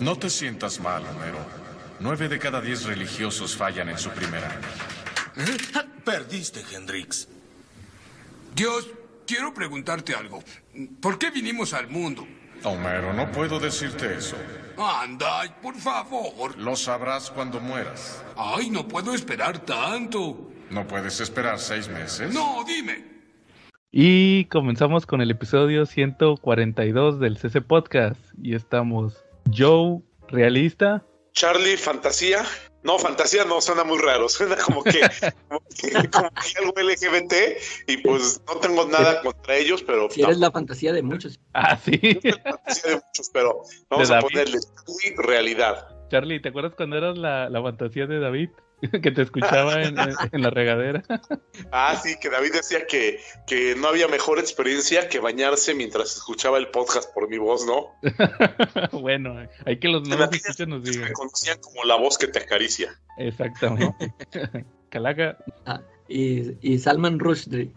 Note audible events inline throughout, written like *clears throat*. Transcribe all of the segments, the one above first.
No te sientas mal, Homero. Nueve de cada diez religiosos fallan en su primer año. ¿Eh? Perdiste, Hendrix. Dios, quiero preguntarte algo. ¿Por qué vinimos al mundo? Homero, no puedo decirte eso. Anda, por favor. Lo sabrás cuando mueras. Ay, no puedo esperar tanto. ¿No puedes esperar seis meses? No, dime. Y comenzamos con el episodio 142 del CC Podcast. Y estamos Joe, realista. Charlie, fantasía. No, fantasía no suena muy raro, *laughs* suena como que, como que, algo LGBT y pues no tengo nada contra ellos, pero... Si eres la fantasía de muchos. Ah, sí. La fantasía de muchos, pero vamos a ponerle realidad. Charlie, ¿te acuerdas cuando eras la, la fantasía de David? *laughs* que te escuchaba en, en, la regadera. *laughs* Ah, sí, que David decía que, que no había mejor experiencia que bañarse mientras escuchaba el podcast por mi voz, ¿no? *laughs* bueno, hay que los nuevos escuchan nos digan. Me conocían como la voz que te acaricia. Exactamente. Calaca. Ah, y, y, Salman Rushdie.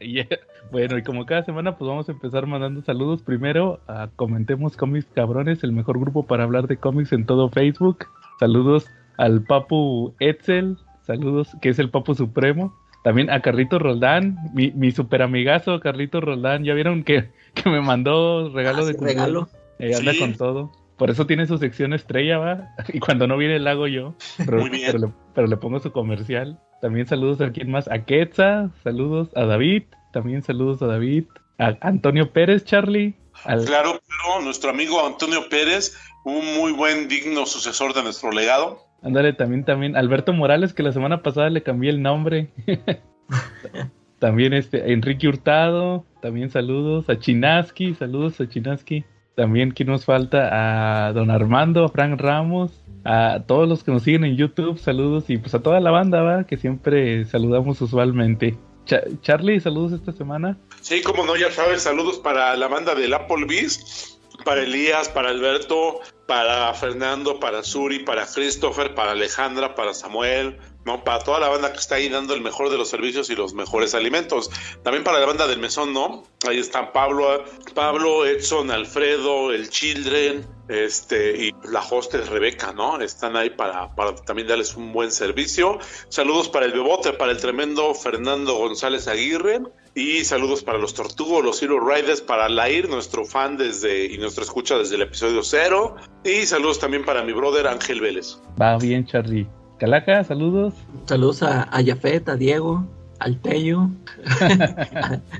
yeah. Bueno, y como cada semana, pues vamos a empezar mandando saludos. Primero a Comentemos Cómics Cabrones, el mejor grupo para hablar de cómics en todo Facebook. Saludos al Papu Etzel, saludos, que es el Papu Supremo. También a Carlito Roldán, mi, mi super amigazo Carlito Roldán. Ya vieron que, que me mandó regalo ah, de regalo. Eh, anda Sí. con todo. Por eso tiene su sección estrella, va. *laughs* Y cuando no viene el hago yo. Pero, Muy bien. pero le, pero le pongo su comercial. También saludos a quien más. A Quetza, saludos a David. También saludos a David. A Antonio Pérez, Charlie. Al, Claro, nuestro amigo Antonio Pérez, un muy buen, digno sucesor de nuestro legado. Ándale, también, también. Alberto Morales, que la semana pasada le cambié el nombre. *laughs* también este, Enrique Hurtado, también saludos. A Chinaski, saludos a Chinaski. También, ¿quién nos falta? A don Armando, a Frank Ramos, a todos los que nos siguen en YouTube, saludos. Y pues a toda la banda, va, que siempre saludamos usualmente. Cha- Charlie, saludos esta semana. Sí, como no, ya sabes, saludos para la banda del Applebee's, para Elías, para Alberto, para Fernando, para Suri, para Christopher, para Alejandra, para Samuel, ¿no? Para toda la banda que está ahí dando el mejor de los servicios y los mejores alimentos. También para la banda del Mesón, ¿no? Ahí están Pablo, Pablo, Edson, Alfredo, el Children, este, y la hostess Rebeca, ¿no? Están ahí para, para también darles un buen servicio. Saludos para el Bebote, para el tremendo Fernando González Aguirre. Y saludos para los Tortugos, los Hero Riders, para Lair, nuestro fan desde y nuestra escucha desde el episodio cero. Y saludos también para mi brother Ángel Vélez. Va bien, Charlie. Calaca, saludos. Saludos a, a Jafet, a Diego, al Tello,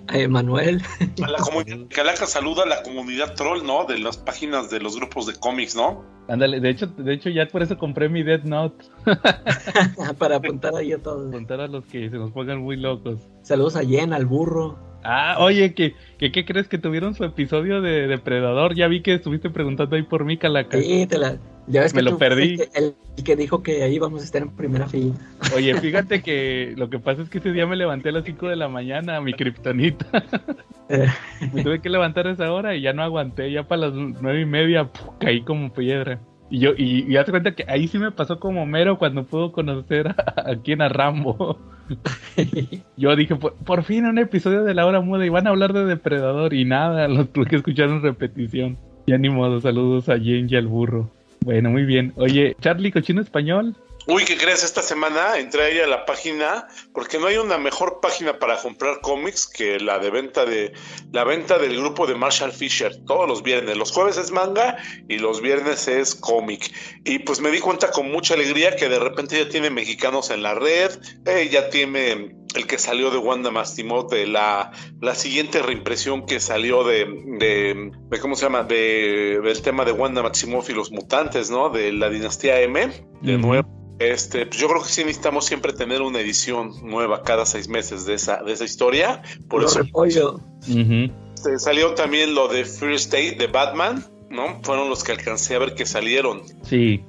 a, Emanuel. A la comunidad Calaca saluda a la comunidad troll, ¿no? De las páginas de los grupos de cómics, ¿no? Ándale, de hecho, de hecho ya por eso compré mi Death Note. *laughs* para apuntar ahí a todos. Contar a los que se nos pongan muy locos. Saludos a Jen, al burro. Ah, oye, que, que ¿qué crees que tuvieron su episodio de Depredador? Ya vi que estuviste preguntando ahí por mí, Calaca. Sí, te la, ya ves Me que lo tú perdí. El, el que dijo que ahí vamos a estar en primera fila. Oye, *laughs* fíjate que lo que pasa es que ese día me levanté a las 5 de la mañana, mi kriptonita. *laughs* Me tuve que levantar a esa hora y ya no aguanté. Ya para las nueve y media ¡puf! caí como piedra. Y yo, y, y haz de cuenta que ahí sí me pasó como mero cuando pudo conocer a, *laughs* a quien a Rambo. *laughs* Yo dije, por, por fin un episodio de la hora muda y van a hablar de depredador y nada, *laughs* los que escuchar en repetición. Ya ni modo, saludos a Jen y al burro. Bueno, muy bien. Oye, Charlie, cochino español. Uy, ¿qué crees? Esta semana entré ahí a la página porque no hay una mejor página para comprar cómics que la de venta de la venta del grupo de Marshall Fisher todos los viernes. Los jueves es manga y los viernes es cómic. Y pues me di cuenta con mucha alegría que de repente ya tiene mexicanos en la red, eh, ya tiene el que salió de Wanda Maximoff, de la, la siguiente reimpresión que salió de, de, de ¿cómo se llama? De, del tema de Wanda Maximoff y los mutantes, ¿no? De la dinastía M, de nuevo. Este, pues yo creo que sí necesitamos siempre tener una edición nueva cada seis meses de esa, de esa historia. Por lo eso este, salió también lo de First State de Batman, ¿no? Fueron los que alcancé a ver que salieron. Sí.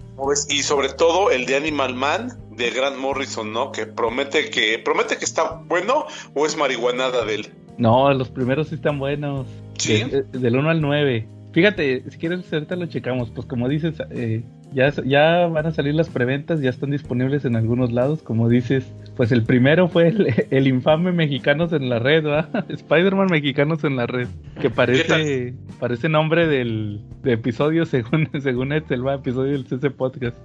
Y sobre todo el de Animal Man de Grant Morrison, ¿no? Que promete que promete que está bueno o es marihuanada de él. no, los primeros sí están buenos. Sí. De- de- del 1 al 9. Fíjate, si quieres ahorita lo checamos, pues como dices, eh, ya, ya van a salir las preventas, ya están disponibles en algunos lados, como dices. Pues el primero fue el, *laughs* el infame Mexicanos en la Red, ¿va? *laughs* Spider-Man Mexicanos en la Red, que parece parece nombre del de episodio *laughs* según según Excel, ¿va? Episodio del CC Podcast.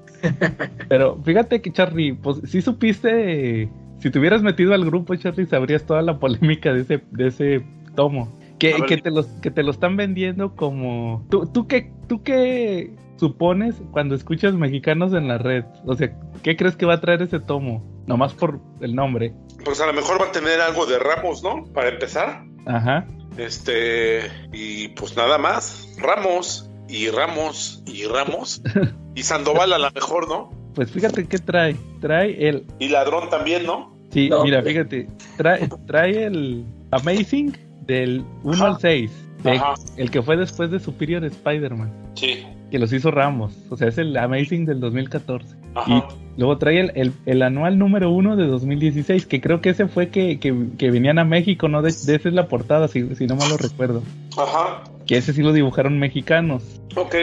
Pero fíjate que Charlie, pues sí supiste, si te hubieras metido al grupo, Charlie, sabrías toda la polémica de ese, de ese tomo. Que, te los, que te lo están vendiendo como... ¿Tú, tú, qué, ¿Tú qué supones cuando escuchas mexicanos en la red? O sea, ¿qué crees que va a traer ese tomo? Nomás por el nombre. Pues a lo mejor va a tener algo de Ramos, ¿no? Para empezar. Ajá. Este, y pues nada más. Ramos, y Ramos, y Ramos. *laughs* y Sandoval a lo mejor, ¿no? Pues fíjate qué trae. Trae el... Y Ladrón también, ¿no? Sí, No, mira, fíjate. Trae, trae el Amazing del 1 Ajá. al 6. de- Ajá. el que fue después de Superior Spider-Man. Sí. Que los hizo Ramos. O sea, es el Amazing del 2014. Ajá. Y luego trae el, el- el anual número uno de 2016, que creo que ese fue que, que- que venían a México, ¿no? De, de esa es la portada, si, si no mal lo recuerdo. Ajá. Que ese sí lo dibujaron mexicanos. Ok.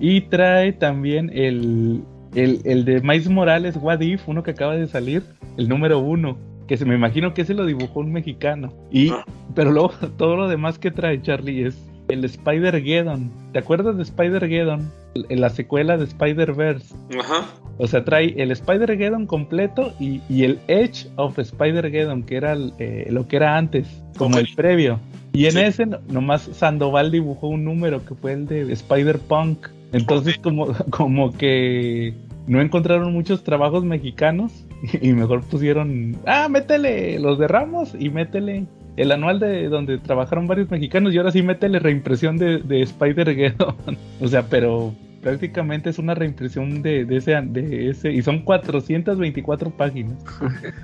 Y trae también el, el, el de Miles Morales, What If, uno que acaba de salir, el número uno. Que se me imagino que ese lo dibujó un mexicano. Y, Ah. pero luego *laughs* todo lo demás que trae Charlie es el Spider-Geddon. ¿Te acuerdas de Spider-Geddon? En la secuela de Spider-Verse. Ajá. O sea, trae el Spider-Geddon completo y, y el Edge of Spider-Geddon, que era el, eh, lo que era antes, como el previo. Y en Sí. ese no- nomás Sandoval dibujó un número que fue el de Spider-Punk. Entonces, como, como que no encontraron muchos trabajos mexicanos y mejor pusieron, ah, métele los de Ramos y métele el anual de donde trabajaron varios mexicanos y ahora sí métele reimpresión de, de Spider-Geddon. *laughs* o sea, pero prácticamente es una reimpresión de, de ese, de ese y son 424 páginas.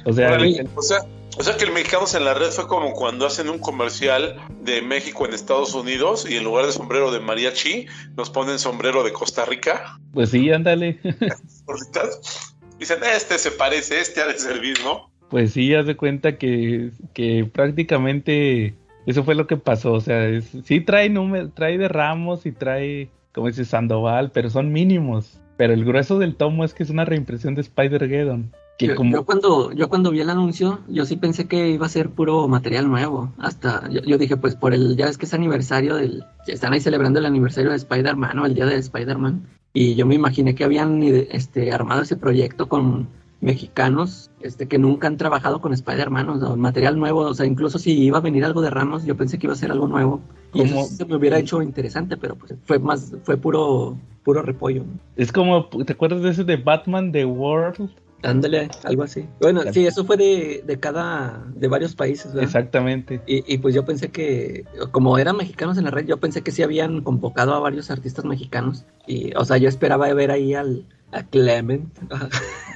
O sea, el- O sea, o sea que el Mexicanos en la Red fue como cuando hacen un comercial de México en Estados Unidos y en lugar de sombrero de mariachi nos ponen sombrero de Costa Rica. pues sí, ándale. *laughs* Dicen, este se parece, este ha de servir, ¿no? Pues sí, haz de cuenta que, que prácticamente eso fue lo que pasó. O sea, es- sí trae número, trae de Ramos y trae, como dice Sandoval, pero son mínimos. Pero el grueso del tomo es que es una reimpresión de Spider-Geddon. Que Yo, como, yo cuando, yo cuando vi el anuncio, yo sí pensé que iba a ser puro material nuevo. Hasta yo, yo dije, pues por el, ya ves que es aniversario del, están ahí celebrando el aniversario de Spider-Man o el día de Spider-Man. Y yo me imaginé que habían este, armado ese proyecto con mexicanos este, que nunca han trabajado con Spider-Man, o sea, material nuevo. O sea, incluso si iba a venir algo de Ramos, yo pensé que iba a ser algo nuevo. Y eso Como- sí se me hubiera hecho interesante, pero pues fue más, fue puro, puro repollo. ¿no? es como, ¿te acuerdas de ese de Batman The World? Ándale, algo así. Bueno, sí, eso fue de, de cada, de varios países, ¿verdad? Exactamente. Y, y pues yo pensé que, como eran mexicanos en la red, yo pensé que sí habían convocado a varios artistas mexicanos. Y, o sea, yo esperaba ver ahí al, a Clement, a,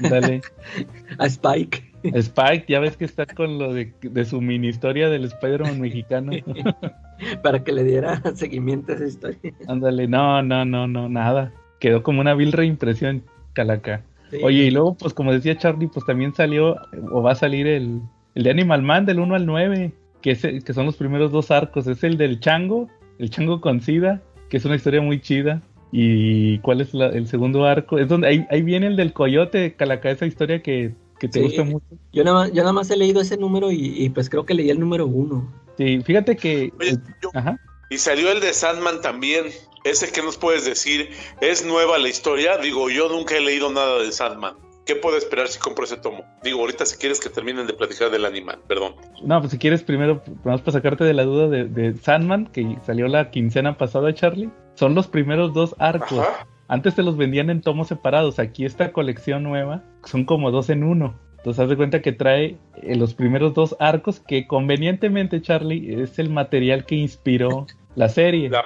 Dale. *laughs* a Spike. Spike, ya ves que está con lo de, de su mini historia del Spider-Man mexicano. *laughs* para que le diera *laughs* seguimiento a esa historia. Ándale, no, no, no, no, nada. Quedó como una vil reimpresión, Calaca. Sí. Oye, y luego, pues como decía Charlie, pues también salió, o va a salir el, el de Animal Man del 1 al 9, que, es, el- que son los primeros dos arcos. Es el del Chango, el Chango con Sida, que es una historia muy chida. ¿Y cuál es la- el segundo arco? Es donde ahí, ahí viene el del Coyote, Calaca, esa historia que, que te Sí. gusta mucho. Yo nada, más, yo nada más he leído ese número y, y pues creo que leí el número uno. Sí, fíjate que... Oye, yo- Ajá. y salió el de Sandman también. Ese que nos puedes decir, ¿es nueva la historia? Digo, yo nunca he leído nada de Sandman. ¿Qué puedo esperar si compro ese tomo? Digo, ahorita si quieres que terminen de platicar del animal, perdón. No, pues si quieres primero, vamos para sacarte de la duda de, de Sandman, que salió la quincena pasada, Charlie. Son los primeros dos arcos. Ajá. Antes te los vendían en tomos separados. Aquí esta colección nueva son como dos en uno. Entonces haz de cuenta que trae eh, los primeros dos arcos que convenientemente, Charlie, es el material que inspiró la serie. La-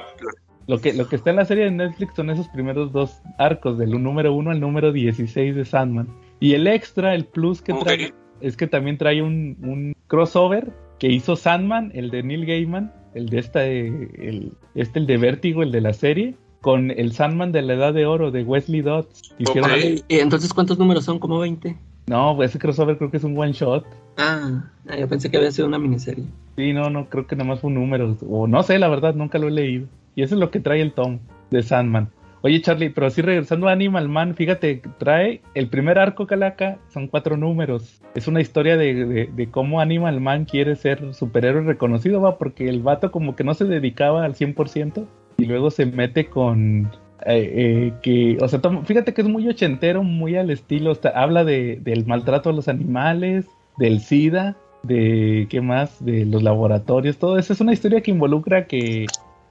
Lo que, lo que está en la serie de Netflix son esos primeros dos arcos, del número 1 al número 16 de Sandman. Y el extra, el plus que trae, es que también trae un, un crossover que hizo Sandman, el de Neil Gaiman, el de esta, el, este, el de Vértigo, el de la serie, con el Sandman de la Edad de Oro de Wesley Dodds. Hicieron- entonces, ¿cuántos números son? ¿Como 20? No, pues ese crossover creo que es un one shot. Ah, ah, yo pensé que había sido una miniserie. Sí, no, no, creo que nada más fue un número. O no sé, la verdad, nunca lo he leído. Y eso es lo que trae el tom de Sandman. Oye, Charlie, pero así regresando a Animal Man, fíjate, trae el primer arco Calaca, son cuatro números. Es una historia de, de- cómo Animal Man quiere ser superhéroe reconocido, va, porque el vato como que no se dedicaba al 100% y luego se mete con. eh, eh, que, o sea, fíjate que es muy ochentero, muy al estilo. está- habla de, del maltrato a los animales, del SIDA, de qué más, de los laboratorios, todo eso. Es una historia que involucra que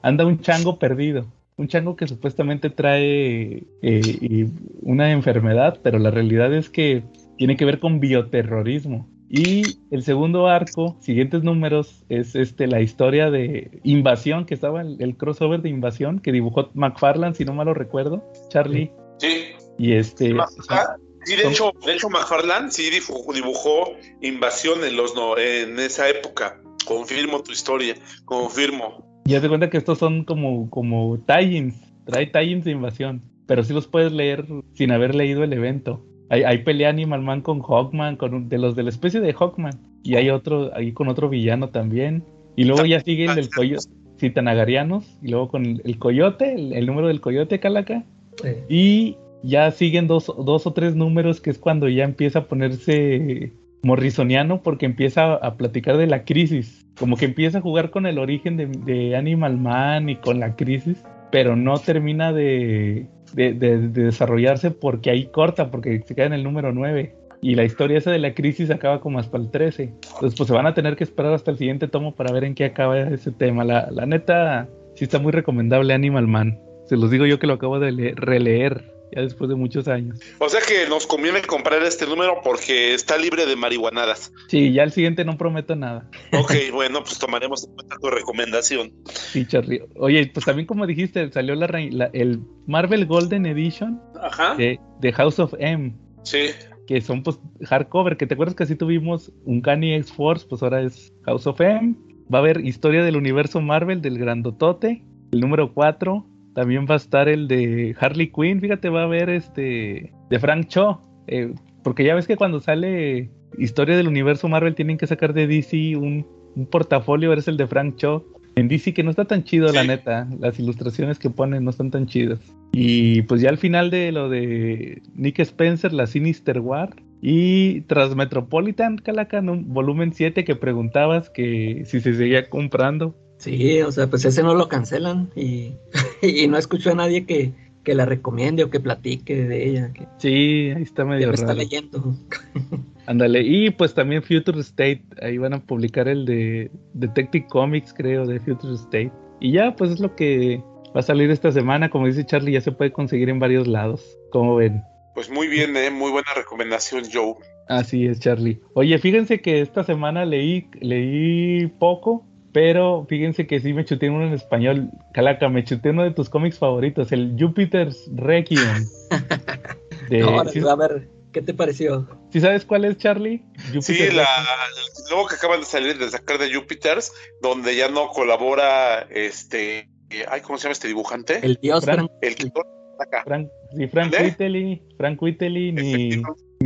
anda un chango perdido. Un chango que supuestamente trae eh, una enfermedad, pero la realidad es que tiene que ver con bioterrorismo. Y el segundo arco, siguientes números, es este la historia de Invasión, que estaba el, el crossover de Invasión, que dibujó McFarlane, si no mal lo recuerdo, Charlie. Sí. Y este. Sí, de hecho, de hecho McFarlane sí dibujó, dibujó Invasión en los no, en esa época. Confirmo tu historia, confirmo. Ya te cuenta que estos son como, como tie-ins, trae tie-ins de invasión, pero sí los puedes leer sin haber leído el evento. Hay, hay pelea Animal Man con Hawkman, con un- de los de la especie de Hawkman, y hay otro ahí con otro villano también. Y luego ya sigue el del coyote, sí, Tanagarianos, y luego con el, el coyote, el, el número del coyote Calaca, y ya siguen dos, dos o tres números que es cuando ya empieza a ponerse morrisoniano porque empieza a platicar de la crisis. Como que empieza a jugar con el origen de, Animal Man y con la crisis, pero no termina de, de- de- de desarrollarse porque ahí corta, porque se queda en el número 9. Y la historia esa de la crisis acaba como hasta el 13. Entonces, pues se van a tener que esperar hasta el siguiente tomo para ver en qué acaba ese tema. La, la neta, sí está muy recomendable Animal Man. Se los digo yo que lo acabo de le- releer ya después de muchos años. O sea que nos conviene comprar este número porque está libre de marihuanadas. Sí, ya el siguiente no prometo nada. Ok, bueno, pues tomaremos en cuenta tu recomendación. Sí, Charlie. Oye, pues también como dijiste, salió la, el Marvel Golden Edition Ajá. de, de House of M, Sí. que son pues hardcover, que te acuerdas que así tuvimos un Kanye X-Force, pues ahora es House of M. Va a haber historia del universo Marvel del grandotote, el número 4. También va a estar el de Harley Quinn, fíjate, va a haber este de Frank Cho, eh, porque ya ves que cuando sale historia del universo Marvel tienen que sacar de DC un, un portafolio, es el de Frank Cho. En DC que no está tan chido, la neta. Las ilustraciones que ponen no están tan chidas. Y pues ya al final de lo de Nick Spencer, la Sinister War. Y Transmetropolitan, Calacan, un volumen 7 que preguntabas que si se seguía comprando. Sí, o sea, pues ese no lo cancelan y, *laughs* y no escucho a nadie que, que la recomiende o que platique de ella, que, Sí, ahí está que medio está leyendo. *laughs* Ándale. Y pues también Future State. Ahí van a publicar el de Detective Comics, creo, de Future State. Y ya, pues es lo que va a salir esta semana. Como dice Charlie, ya se puede conseguir en varios lados. Como ven. Pues muy bien, eh, muy buena recomendación, Joe. Así es, Charlie. Oye, fíjense que esta semana leí, leí poco, pero fíjense que sí me chuté uno en español. Calaca, me chuté uno de tus cómics favoritos, el Jupiter's Requiem. *laughs* De- Ahora, ¿sí, a ver, ¿qué te pareció? sí sabes cuál es, Charlie? Sí, la, que acaban de salir de sacar de Jupiters, donde ya no colabora este. eh, Ay, ¿cómo se llama este dibujante? El dios Fran- Frank. El que acá. Frank, sí, Frank Frank Whiteley, ni,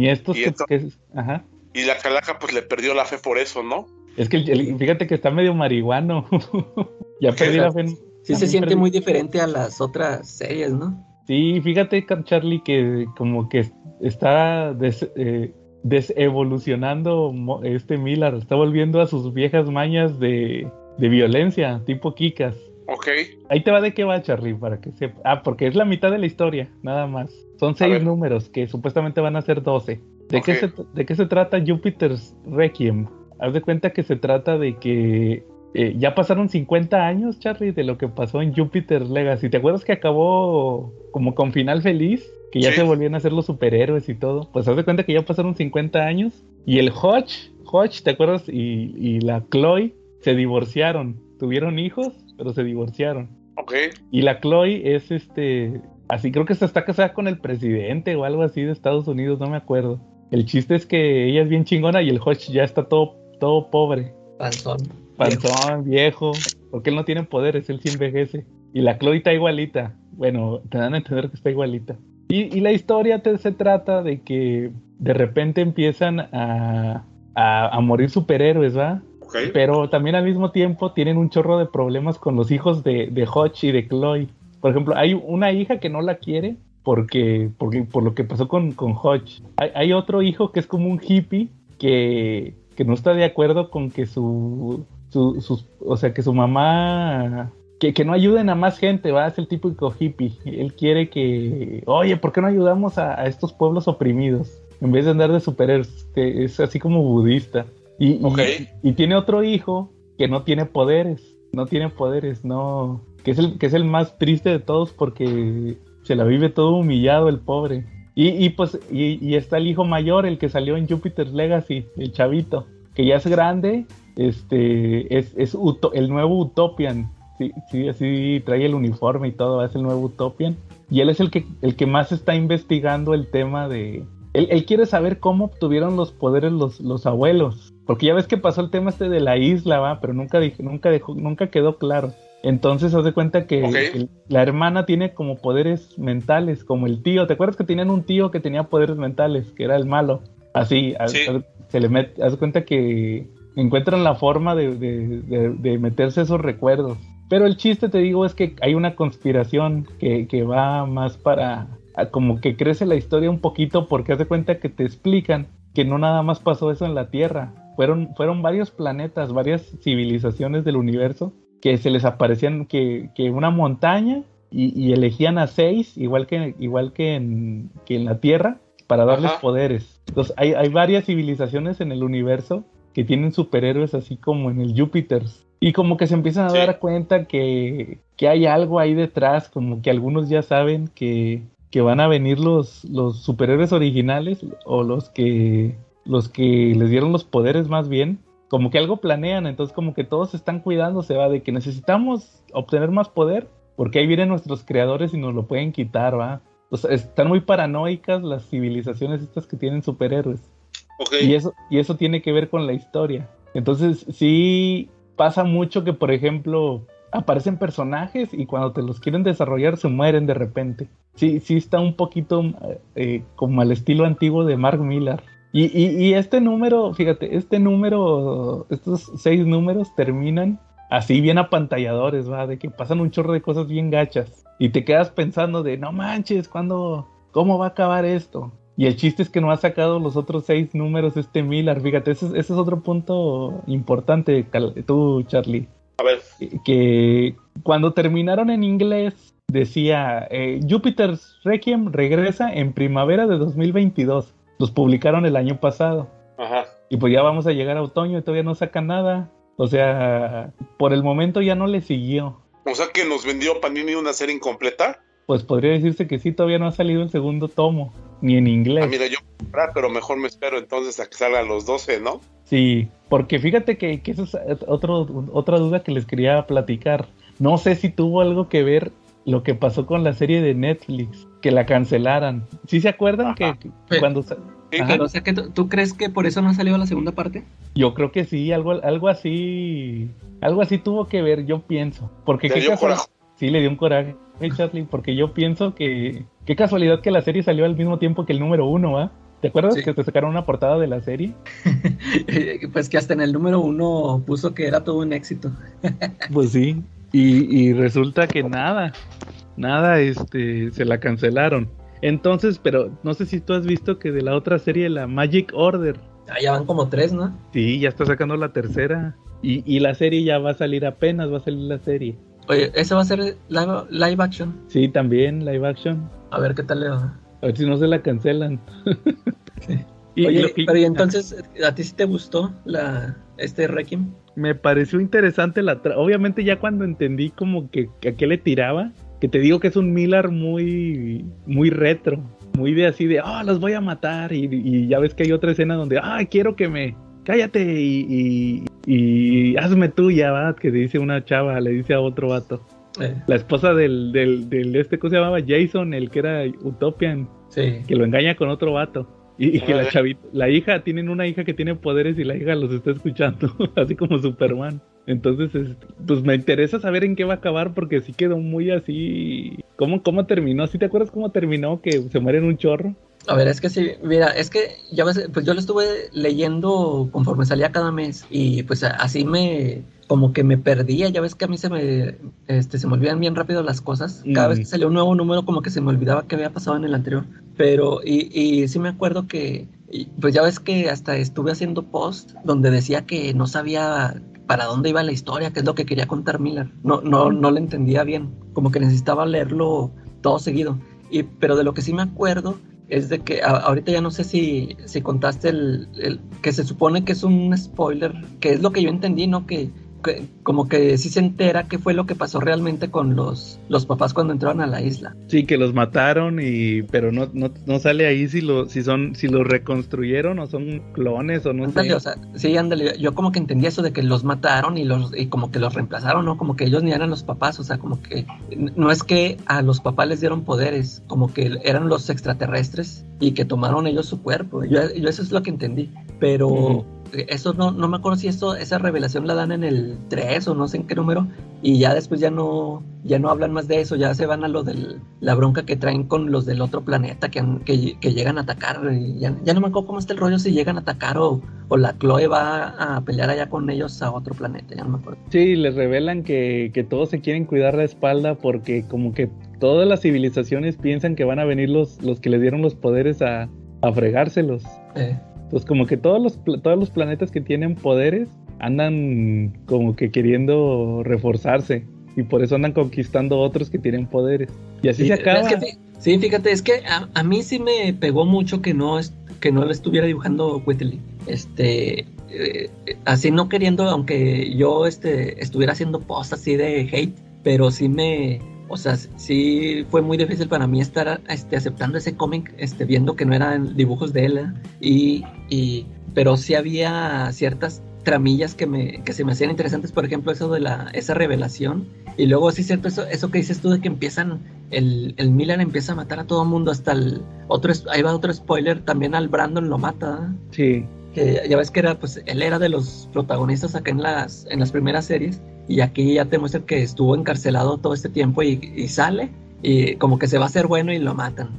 estos Y que, esto- que- ajá. Y la calaca pues le perdió la fe por eso, ¿no? Es que el- el- fíjate que está medio marihuano. *laughs* ya perdí la fe. Sí se siente perdí- muy diferente a las otras series, ¿no? Sí, fíjate, Charlie, que como que está des- eh, desevolucionando este Miller, está volviendo a sus viejas mañas de, de violencia, tipo Kikas. Ok. Ahí te va de qué va, Charlie, para que sepa. Ah, porque es la mitad de la historia, nada más. Son seis números que supuestamente van a ser 12. ¿De, Ok. qué se, ¿De qué se trata Jupiter's Requiem? Haz de cuenta que se trata de que eh, ya pasaron 50 años, Charlie, de lo que pasó en Jupiter's Legacy. ¿Te acuerdas que acabó como con final feliz? Que ya Sí. se volvían a ser los superhéroes y todo. Pues haz de cuenta que ya pasaron 50 años. Y el Hodge, Hodge, ¿te acuerdas? Y, y la Chloe se divorciaron. Tuvieron hijos, pero se divorciaron. Ok. Y la Chloe es este. Así creo que se está casada con el presidente o algo así de Estados Unidos, no me acuerdo. El chiste es que ella es bien chingona y el Hodge ya está todo, todo pobre. Panzón. Panzón, viejo. Porque él no tiene poderes, él sí envejece. Y la Chloe está igualita. Bueno, te dan a entender que está igualita. Y, y la historia te- se trata de que de repente empiezan a, a, a morir superhéroes, ¿va? Ok. Pero también al mismo tiempo tienen un chorro de problemas con los hijos de, de Hodge y de Chloe. por ejemplo, hay una hija que no la quiere porque, porque por lo que pasó con, con Hodge. Hay, hay otro hijo que es como un hippie que, que no está de acuerdo con que su, su, sus- o sea, que su mamá, que, que no ayuden a más gente, va, es el típico hippie. Él quiere que, oye, ¿por qué no ayudamos a, a estos pueblos oprimidos? En vez de andar de superhéroes, que es así como budista. Y, y- y tiene otro hijo que no tiene poderes, no tiene poderes, no, que es el, que es el más triste de todos porque se la vive todo humillado el pobre. Y, pues, y, está el hijo mayor, el que salió en Jupiter's Legacy, el chavito, que ya es grande, este, es, es el nuevo Utopian. Sí, sí, así trae el uniforme y todo, es el nuevo Utopian. Y él es el que, el que más está investigando el tema de... Él, él quiere saber cómo obtuvieron los poderes los, los abuelos. Porque ya ves que pasó el tema este de la isla, va, pero nunca nunca dejó, nunca quedó claro. Entonces haz de cuenta que la hermana tiene como poderes mentales, como el tío. ¿Te acuerdas que tenían un tío que tenía poderes mentales, que era el malo? Así, haz- Sí. haz- se le mete, haz de cuenta que encuentran la forma de, de- de- de meterse esos recuerdos. Pero el chiste, te digo, es que hay una conspiración que, que va más para... a como que crece la historia un poquito porque haz de cuenta que te explican que no nada más pasó eso en la Tierra. Fueron, fueron varios planetas, varias civilizaciones del universo que se les aparecían que, que una montaña y, y elegían a seis, igual que, igual que, en, que en la Tierra, para darles Ajá. poderes. Entonces hay, hay varias civilizaciones en el universo que tienen superhéroes así como en el Júpiter. Y como que se empiezan a Sí. dar cuenta que, que hay algo ahí detrás, como que algunos ya saben que, que van a venir los, los superhéroes originales o los que, los que les dieron los poderes más bien, como que algo planean, entonces como que todos están cuidando, se va de que necesitamos obtener más poder, porque ahí vienen nuestros creadores y nos lo pueden quitar, va. O sea, están muy paranoicas las civilizaciones estas que tienen superhéroes. Ok. Y eso, y eso tiene que ver con la historia. Entonces, sí pasa mucho que, por ejemplo, aparecen personajes y cuando te los quieren desarrollar se mueren de repente. Sí, sí está un poquito eh, como al estilo antiguo de Mark Millar. Y, y, y este número, fíjate, este número, estos seis números terminan así bien apantalladores, va, de que pasan un chorro de cosas bien gachas. Y te quedas pensando de, no manches, ¿cuándo, cómo va a acabar esto? Y el chiste es que no ha sacado los otros seis números este Miller. Fíjate, ese, ese es otro punto importante, tú, Charlie. A ver. Que cuando terminaron en inglés, decía eh, Jupiter's Requiem regresa en primavera de 2022. Los publicaron el año pasado. Ajá. Y pues ya vamos a llegar a otoño y todavía no sacan nada. O sea, por el momento ya no le siguió. O sea que nos vendió Panini una serie incompleta. Pues podría decirse que sí, todavía no ha salido el segundo tomo, ni en inglés. Ah, mira, yo a comprar, pero mejor me espero entonces a que salgan los 12, ¿no? Sí, porque fíjate que, que eso es otro, otra duda que les quería platicar. No sé si tuvo algo que ver lo que pasó con la serie de Netflix, que la cancelaran. ¿Sí se acuerdan que, cuando... Ajá. O sea, que ¿tú, crees que por eso no ha salido la segunda parte? Yo creo que sí, algo, algo así... Algo así tuvo que ver, yo pienso. Porque qué dio casual- coraje. Sí, le dio un coraje, Charlie, porque yo pienso que... Qué casualidad que la serie salió al mismo tiempo que el número uno, ¿va? ¿Te acuerdas Sí. que te sacaron una portada de la serie? *laughs* pues que hasta en el número uno puso que era todo un éxito. Pues sí. Y, y resulta que nada, nada, este, se la cancelaron. Entonces, pero no sé si tú has visto que de la otra serie, la Magic Order, Ah, ya van como tres, ¿no? sí, ya está sacando la tercera. Y, y la serie ya va a salir apenas, va a salir la serie. Oye, ¿ese va a ser live, live action? Sí, también live action. A ver qué tal le va. A ver si no se la cancelan. Sí. *laughs* Y Oye, que- pero y entonces, ¿a ti sí te gustó la, este Requiem? Me pareció interesante la tra- obviamente ya cuando entendí como que, que a qué le tiraba que te digo que es un Miller muy muy retro muy de así de ah los voy a matar y, y ya ves que hay otra escena donde ah quiero que me cállate y, y, y hazme tuya va que dice una chava le dice a otro vato Eh, la esposa del, del, del este ¿cómo se llamaba? Jason el que era Utopian sí. que lo engaña con otro vato. Y, y que la chavita, la hija, tienen una hija que tiene poderes y la hija los está escuchando, *laughs* así como Superman. Entonces, este, pues me interesa saber en qué va a acabar porque sí quedó muy así. ¿Cómo, cómo terminó? ¿Sí te acuerdas cómo terminó? Que se muere en un chorro. A ver, es que sí, mira, es que ya ves, pues yo lo estuve leyendo conforme salía cada mes y pues así me, como que me perdía, ya ves que a mí se me, este, se me olvidan bien rápido las cosas, cada vez que salía un nuevo número como que se me olvidaba qué había pasado en el anterior, pero, y, y sí me acuerdo que, pues ya ves que hasta estuve haciendo post donde decía que no sabía para dónde iba la historia, qué es lo que quería contar Miller, no, no, no le entendía bien, como que necesitaba leerlo todo seguido, y, pero de lo que sí me acuerdo es de que ahorita ya no sé si, si contaste el, el, que se supone que es un spoiler, que es lo que yo entendí, ¿no? Que como que sí se entera qué fue lo que pasó realmente con los, los papás cuando entraron a la isla. Sí, que los mataron y pero no, no, no sale ahí si lo, si son, si los reconstruyeron o son clones o no ándale, sé. O sea, sí, ándale, yo como que entendía eso de que los mataron y los, y como que los reemplazaron, ¿no? Como que ellos ni eran los papás, o sea, como que no es que a los papás les dieron poderes, como que eran los extraterrestres y que tomaron ellos su cuerpo. Yo, yo eso es lo que entendí. Pero uh -huh eso no, no me acuerdo si eso, esa revelación la dan en el 3 o no sé en qué número, y ya después ya no, ya no hablan más de eso, ya se van a lo de la bronca que traen con los del otro planeta que, que, que llegan a atacar, ya, ya, no me acuerdo cómo está el rollo si llegan a atacar o, o, la Chloe va a pelear allá con ellos a otro planeta, ya no me acuerdo. Sí, les revelan que, que todos se quieren cuidar la espalda porque como que todas las civilizaciones piensan que van a venir los, los que les dieron los poderes a, a fregárselos. Eh. Pues como que todos los, todos los planetas que tienen poderes andan como que queriendo reforzarse. Y por eso andan conquistando otros que tienen poderes. Y así sí, se acaba. Es que, sí, fíjate, es que a, a, mí sí me pegó mucho que no, que no le estuviera dibujando Whitley. Este, eh, así no queriendo, aunque yo este, estuviera haciendo post así de hate, pero sí me, o sea, sí fue muy difícil para mí estar este, aceptando ese cómic, este, viendo que no eran dibujos de él, ¿eh? y, y, pero sí había ciertas tramillas que, me, que se me hacían interesantes, por ejemplo, eso de la, esa revelación, y luego sí cierto, eso, eso que dices tú de que empiezan, el, el Milan empieza a matar a todo el mundo, hasta el otro, ahí va otro spoiler, también al Brandon lo mata, ¿eh? Sí. Que ya ves que era, pues, él era de los protagonistas acá en las, en las primeras series, y aquí ya te muestran que estuvo encarcelado todo este tiempo y, y, sale y como que se va a hacer bueno y lo matan.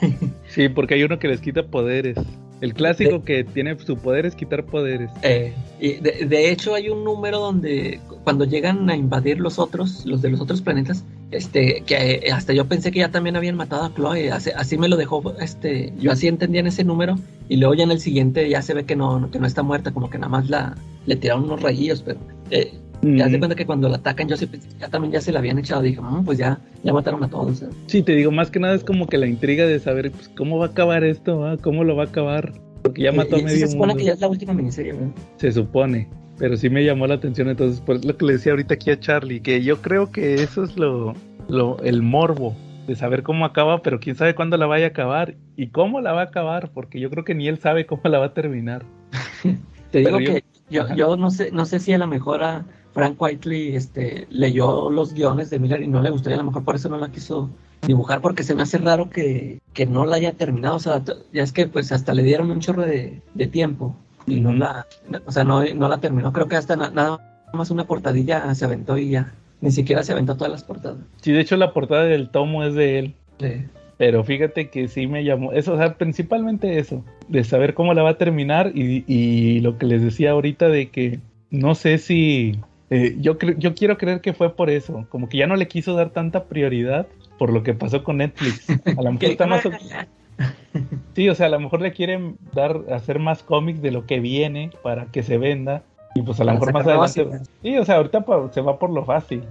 *laughs* sí, porque hay uno que les quita poderes. El clásico de, que tiene su poder es quitar poderes. Eh, y de, de, hecho hay un número donde cuando llegan a invadir los otros, los de los otros planetas, este, que hasta yo pensé que ya también habían matado a Chloe, así, así me lo dejó, este, yo así entendía en ese número, y luego ya en el siguiente ya se ve que no, que no está muerta, como que nada más la, le tiraron unos rayillos, pero eh, ya se cuenta que cuando la atacan, yo ya también ya se la habían echado. Dije, mmm, pues ya, ya mataron a todos. ¿eh? Sí, te digo, más que nada es como que la intriga de saber pues, cómo va a acabar esto, ¿eh? cómo lo va a acabar. Porque ya mató y, a medio Se supone mundo. que ya es la última miniserie, ¿verdad? Se supone. Pero sí me llamó la atención, entonces, por lo que le decía ahorita aquí a Charlie, que yo creo que eso es lo, lo el morbo de saber cómo acaba, pero quién sabe cuándo la vaya a acabar y cómo la va a acabar, porque yo creo que ni él sabe cómo la va a terminar. *laughs* Te digo yo, que yo, yo, no sé, no sé si a lo mejor a Frank Whiteley este, leyó los guiones de Miller y no le gustaría, a lo mejor por eso no la quiso dibujar, porque se me hace raro que, que no la haya terminado. O sea, ya es que pues hasta le dieron un chorro de, de tiempo y no la, o sea, no, no la terminó. Creo que hasta na, nada más una portadilla se aventó y ya. Ni siquiera se aventó todas las portadas. Sí, de hecho la portada del tomo es de él. Sí. Pero fíjate que sí me llamó, eso, o sea, principalmente eso, de saber cómo la va a terminar y, y lo que les decía ahorita de que no sé si, eh, yo, yo quiero creer que fue por eso, como que ya no le quiso dar tanta prioridad por lo que pasó con Netflix. A lo *laughs* mejor está más... Sí, o sea, a lo mejor le quieren dar, hacer más cómics de lo que viene para que se venda. Y pues a lo mejor más adelante. Fácil, sí, o sea, ahorita se va por lo fácil.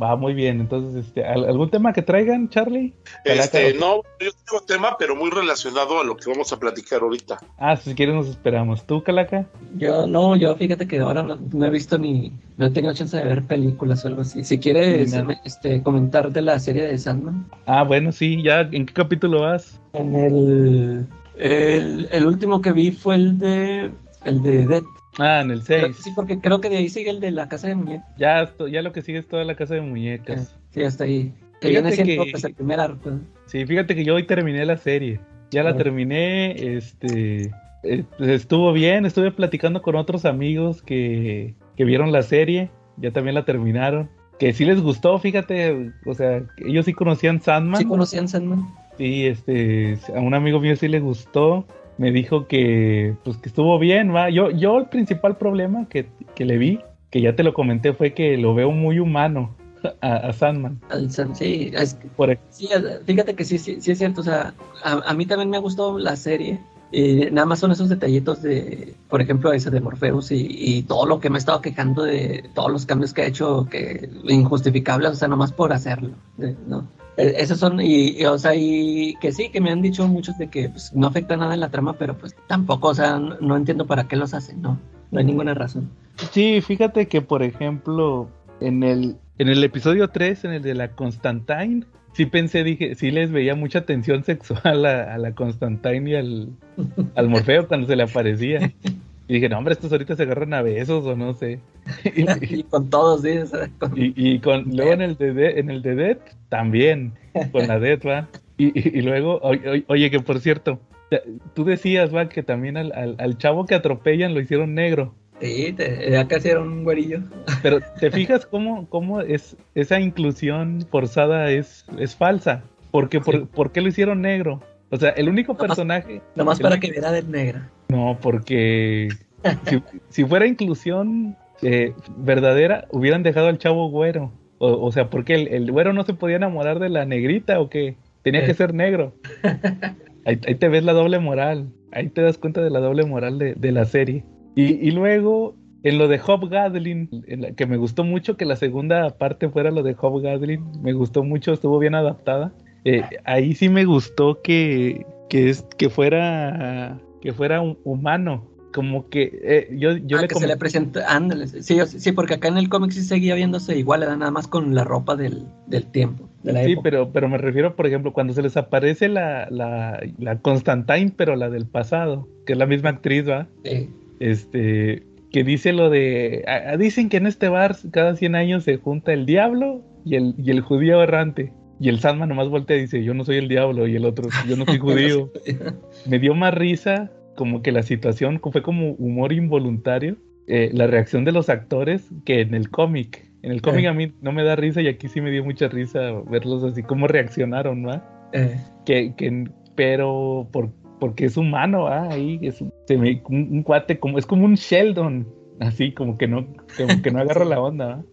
Va muy bien. Entonces, este, ¿algún tema que traigan, Charlie? Este, no, yo tengo tema, pero muy relacionado a lo que vamos a platicar ahorita. Ah, si quieres nos esperamos. ¿Tú, Calaca? Yo no, yo fíjate que ahora no, no he visto ni, no he tenido chance de ver películas o algo así. Si quieres este, comentar de la serie de Sandman. Ah, bueno, sí, ya, ¿en qué capítulo vas? En el, el, el último que vi fue el de, el de Dead. Ah, en el 6. Sí, porque creo que de ahí sigue el de la casa de muñecas. Ya, ya lo que sigue es toda la casa de muñecas. Sí, hasta ahí. Que viene siendo que... pues, el primer arco. Sí, fíjate que yo hoy terminé la serie. Ya la terminé, este... Estuvo bien, estuve platicando con otros amigos que, que vieron la serie, ya también la terminaron. Que sí les gustó, fíjate, o sea, ellos sí conocían Sandman. Sí conocían Sandman. Sí, este, a un amigo mío sí le gustó me dijo que pues que estuvo bien, va. Yo, yo el principal problema que, que le vi, que ya te lo comenté, fue que lo veo muy humano a, a Sandman. Sí, es que- Por, sí, fíjate que sí, sí, sí es cierto. O sea, a, a mí también me gustó la serie. Y nada más son esos detallitos de, por ejemplo, ese de Morpheus y, y todo lo que me he estado quejando de todos los cambios que ha hecho, que injustificables, o sea, nomás por hacerlo, de- ¿no? Eh, Esos son, y, y, o sea, y que sí, que me han dicho muchos de que pues, no afecta nada en la trama, pero pues tampoco, o sea, no, no entiendo para qué los hacen, no, no hay ninguna razón. Sí, fíjate que, por ejemplo, en el, en el episodio 3, en el de la Constantine, sí pensé, dije, sí les veía mucha tensión *laughs* sexual a, a la Constantine y al, al Morfeo cuando se le aparecía. *laughs* Y dije, no, hombre, estos ahorita se agarran a besos o no sé. *laughs* y con todos, sí, con- Y, y con, luego en el de, en el de Death también, con la Death, va. Y, y- luego, o- o- oye, que por cierto, tú decías, va, que también al, al, al chavo que atropellan lo hicieron negro. sí, te- ya casi era un güerillo. Pero *laughs* te fijas cómo, cómo es esa inclusión forzada es, es falsa. Porque, por. ¿Por qué lo hicieron negro? O sea, el único Nomás- personaje. Nomás para único- que viera de negra. No, porque si, si fuera inclusión eh, verdadera, hubieran dejado al chavo güero. O, o sea, porque el, el güero no se podía enamorar de la negrita o qué? Tenía que Eh. ser negro. *laughs* Ahí, ahí te ves la doble moral. Ahí te das cuenta de la doble moral de, de la serie. Y, y luego, en lo de la- que me gustó mucho que la segunda parte fuera lo de Hobgoblin, me gustó mucho, estuvo bien adaptada. Eh, ahí sí me gustó que, que, es, que fuera que fuera un humano. Como que eh, yo, yo Ah, le que se le presenta, ándale, sí, sí, porque acá en el cómic sí seguía viéndose igual, era nada más con la ropa del, del tiempo, de la Sí, época. pero, pero me refiero, por ejemplo, cuando se les aparece la, la, la Constantine, pero la del pasado, que es la misma actriz, ¿va? Sí. Este, que dice lo de, ah, dicen que en este bar cada 100 años se junta el diablo y el, y el judío errante. Y el Sandman nomás voltea y dice, yo no soy el diablo, y el otro, yo no soy *laughs* judío. Me dio más risa, como que la situación fue como humor involuntario, eh, la reacción de los actores que en el cómic. En el cómic Eh. a mí no me da risa y aquí sí me dio mucha risa verlos así, cómo reaccionaron, ¿va? Eh, que, que pero por, porque es humano, ¿ah? ahí es un, se me- un, un cuate como es como un Sheldon, así como que no como que no agarra *laughs* la onda, ¿va?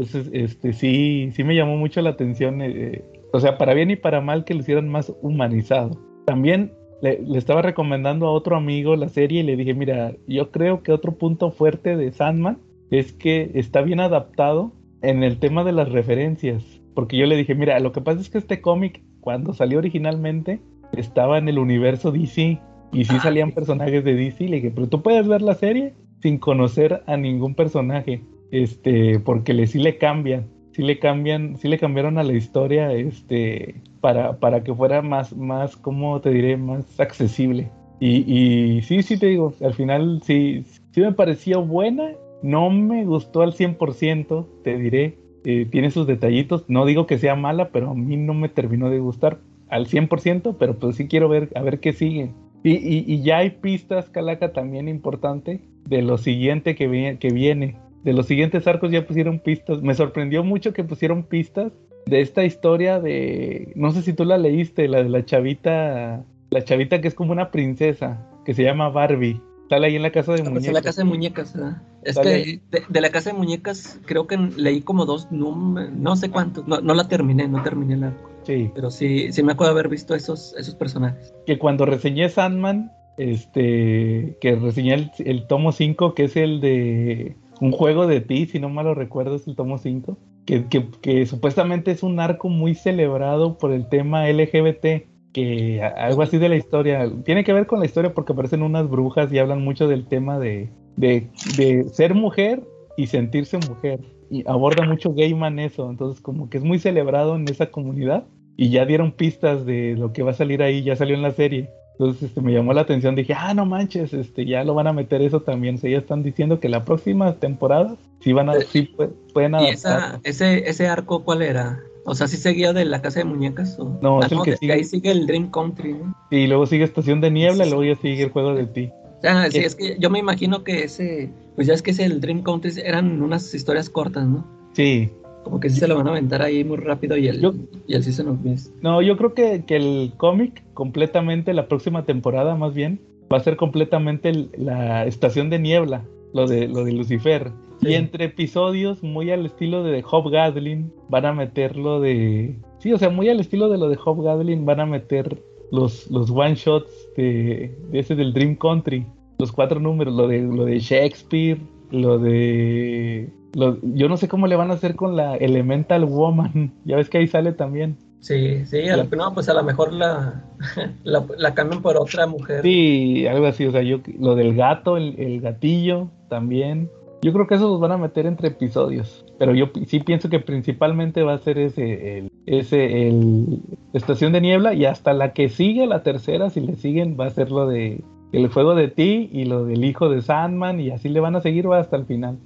Entonces, este sí sí me llamó mucho la atención, eh, o sea, para bien y para mal que lo hicieran más humanizado. También le, le estaba recomendando a otro amigo la serie y le dije, mira, yo creo que otro punto fuerte de Sandman es que está bien adaptado en el tema de las referencias. Porque yo le dije, mira, lo que pasa es que este cómic, cuando salió originalmente, estaba en el universo DC. Y sí Ah, salían personajes de DC. Le dije, pero tú puedes ver la serie sin conocer a ningún personaje. Este, porque le, sí le cambian. Sí le cambian, sí le cambiaron a la historia, este, para, para que fuera más, más, ¿cómo te diré? Más accesible. Y, y sí, sí te digo, al final sí, sí me pareció buena. No me gustó al 100%, te diré. Eh, tiene sus detallitos. No digo que sea mala, pero a mí no me terminó de gustar al 100%, pero pues sí quiero ver a ver qué sigue. Y, y- y ya hay pistas, Calaca, también importante de lo siguiente que, vi- que viene. De los siguientes arcos ya pusieron pistas. Me sorprendió mucho que pusieron pistas de esta historia de... No sé si tú la leíste, la de la chavita... La chavita que es como una princesa, que se llama Barbie. Sale ahí en la casa de Ah, pues, muñecas. en la casa de muñecas, ¿verdad? Es que de, de la casa de muñecas creo que leí como dos números, no sé cuántos, no, no la terminé, no terminé el arco, Sí. pero sí, sí me acuerdo de haber visto esos, esos personajes. que cuando reseñé Sandman, este, que reseñé el, el tomo 5, que es el de un juego de ti, si no mal lo recuerdo, es el tomo 5, que, que, supuestamente es un arco muy celebrado por el tema LGBT, que algo así de la historia, tiene que ver con la historia porque aparecen unas brujas y hablan mucho del tema de, de, de ser mujer y sentirse mujer. Y aborda mucho Gaiman eso, entonces como que es muy celebrado en esa comunidad y ya dieron pistas de lo que va a salir ahí, ya salió en la serie. Entonces este, me llamó la atención, dije, ah, no manches, este, ya lo van a meter eso también. O sea, ya están diciendo que la próxima temporada sí van a, sí pu- pueden ¿Y adaptar. esa, ese, ese arco cuál era? O sea, ¿sí seguía de la casa de muñecas? O... No, es el que de- sigue. Ahí sigue el Dream Country, ¿no? Y luego sigue Estación de Niebla y Sí, sí, luego ya sigue el juego de ti. Ah, sí, ¿Qué? es que yo me imagino que ese, pues ya es que ese el Dream Country eran unas historias cortas, ¿no? Sí. Como que sí se lo van a aventar ahí muy rápido y el, Yo- y el Season of Mist. No, yo creo que, que el cómic completamente, la próxima temporada más bien, va a ser completamente el- la Estación de Niebla, lo de, lo de Lucifer. Y entre episodios, muy al estilo de Hobgoblin, van a meter lo de. Sí, o sea, muy al estilo de lo de Hobgoblin, van a meter los, los one shots de, de ese del Dream Country. Los cuatro números, lo de, lo de Shakespeare, lo de. Yo no sé cómo le van a hacer con la Elemental Woman. *laughs* Ya ves que ahí sale también. Sí, sí, al- no, pues a lo mejor la, *laughs* la, la cambian por otra mujer. Sí, algo así, o sea, yo lo del gato, el, el gatillo también. Yo creo que eso los van a meter entre episodios, pero yo sí pienso que principalmente va a ser ese, el, ese, el Estación de Niebla y hasta la que sigue, la tercera, si le siguen, va a ser lo de el juego de ti y lo del hijo de Sandman y así le van a seguir va hasta el final.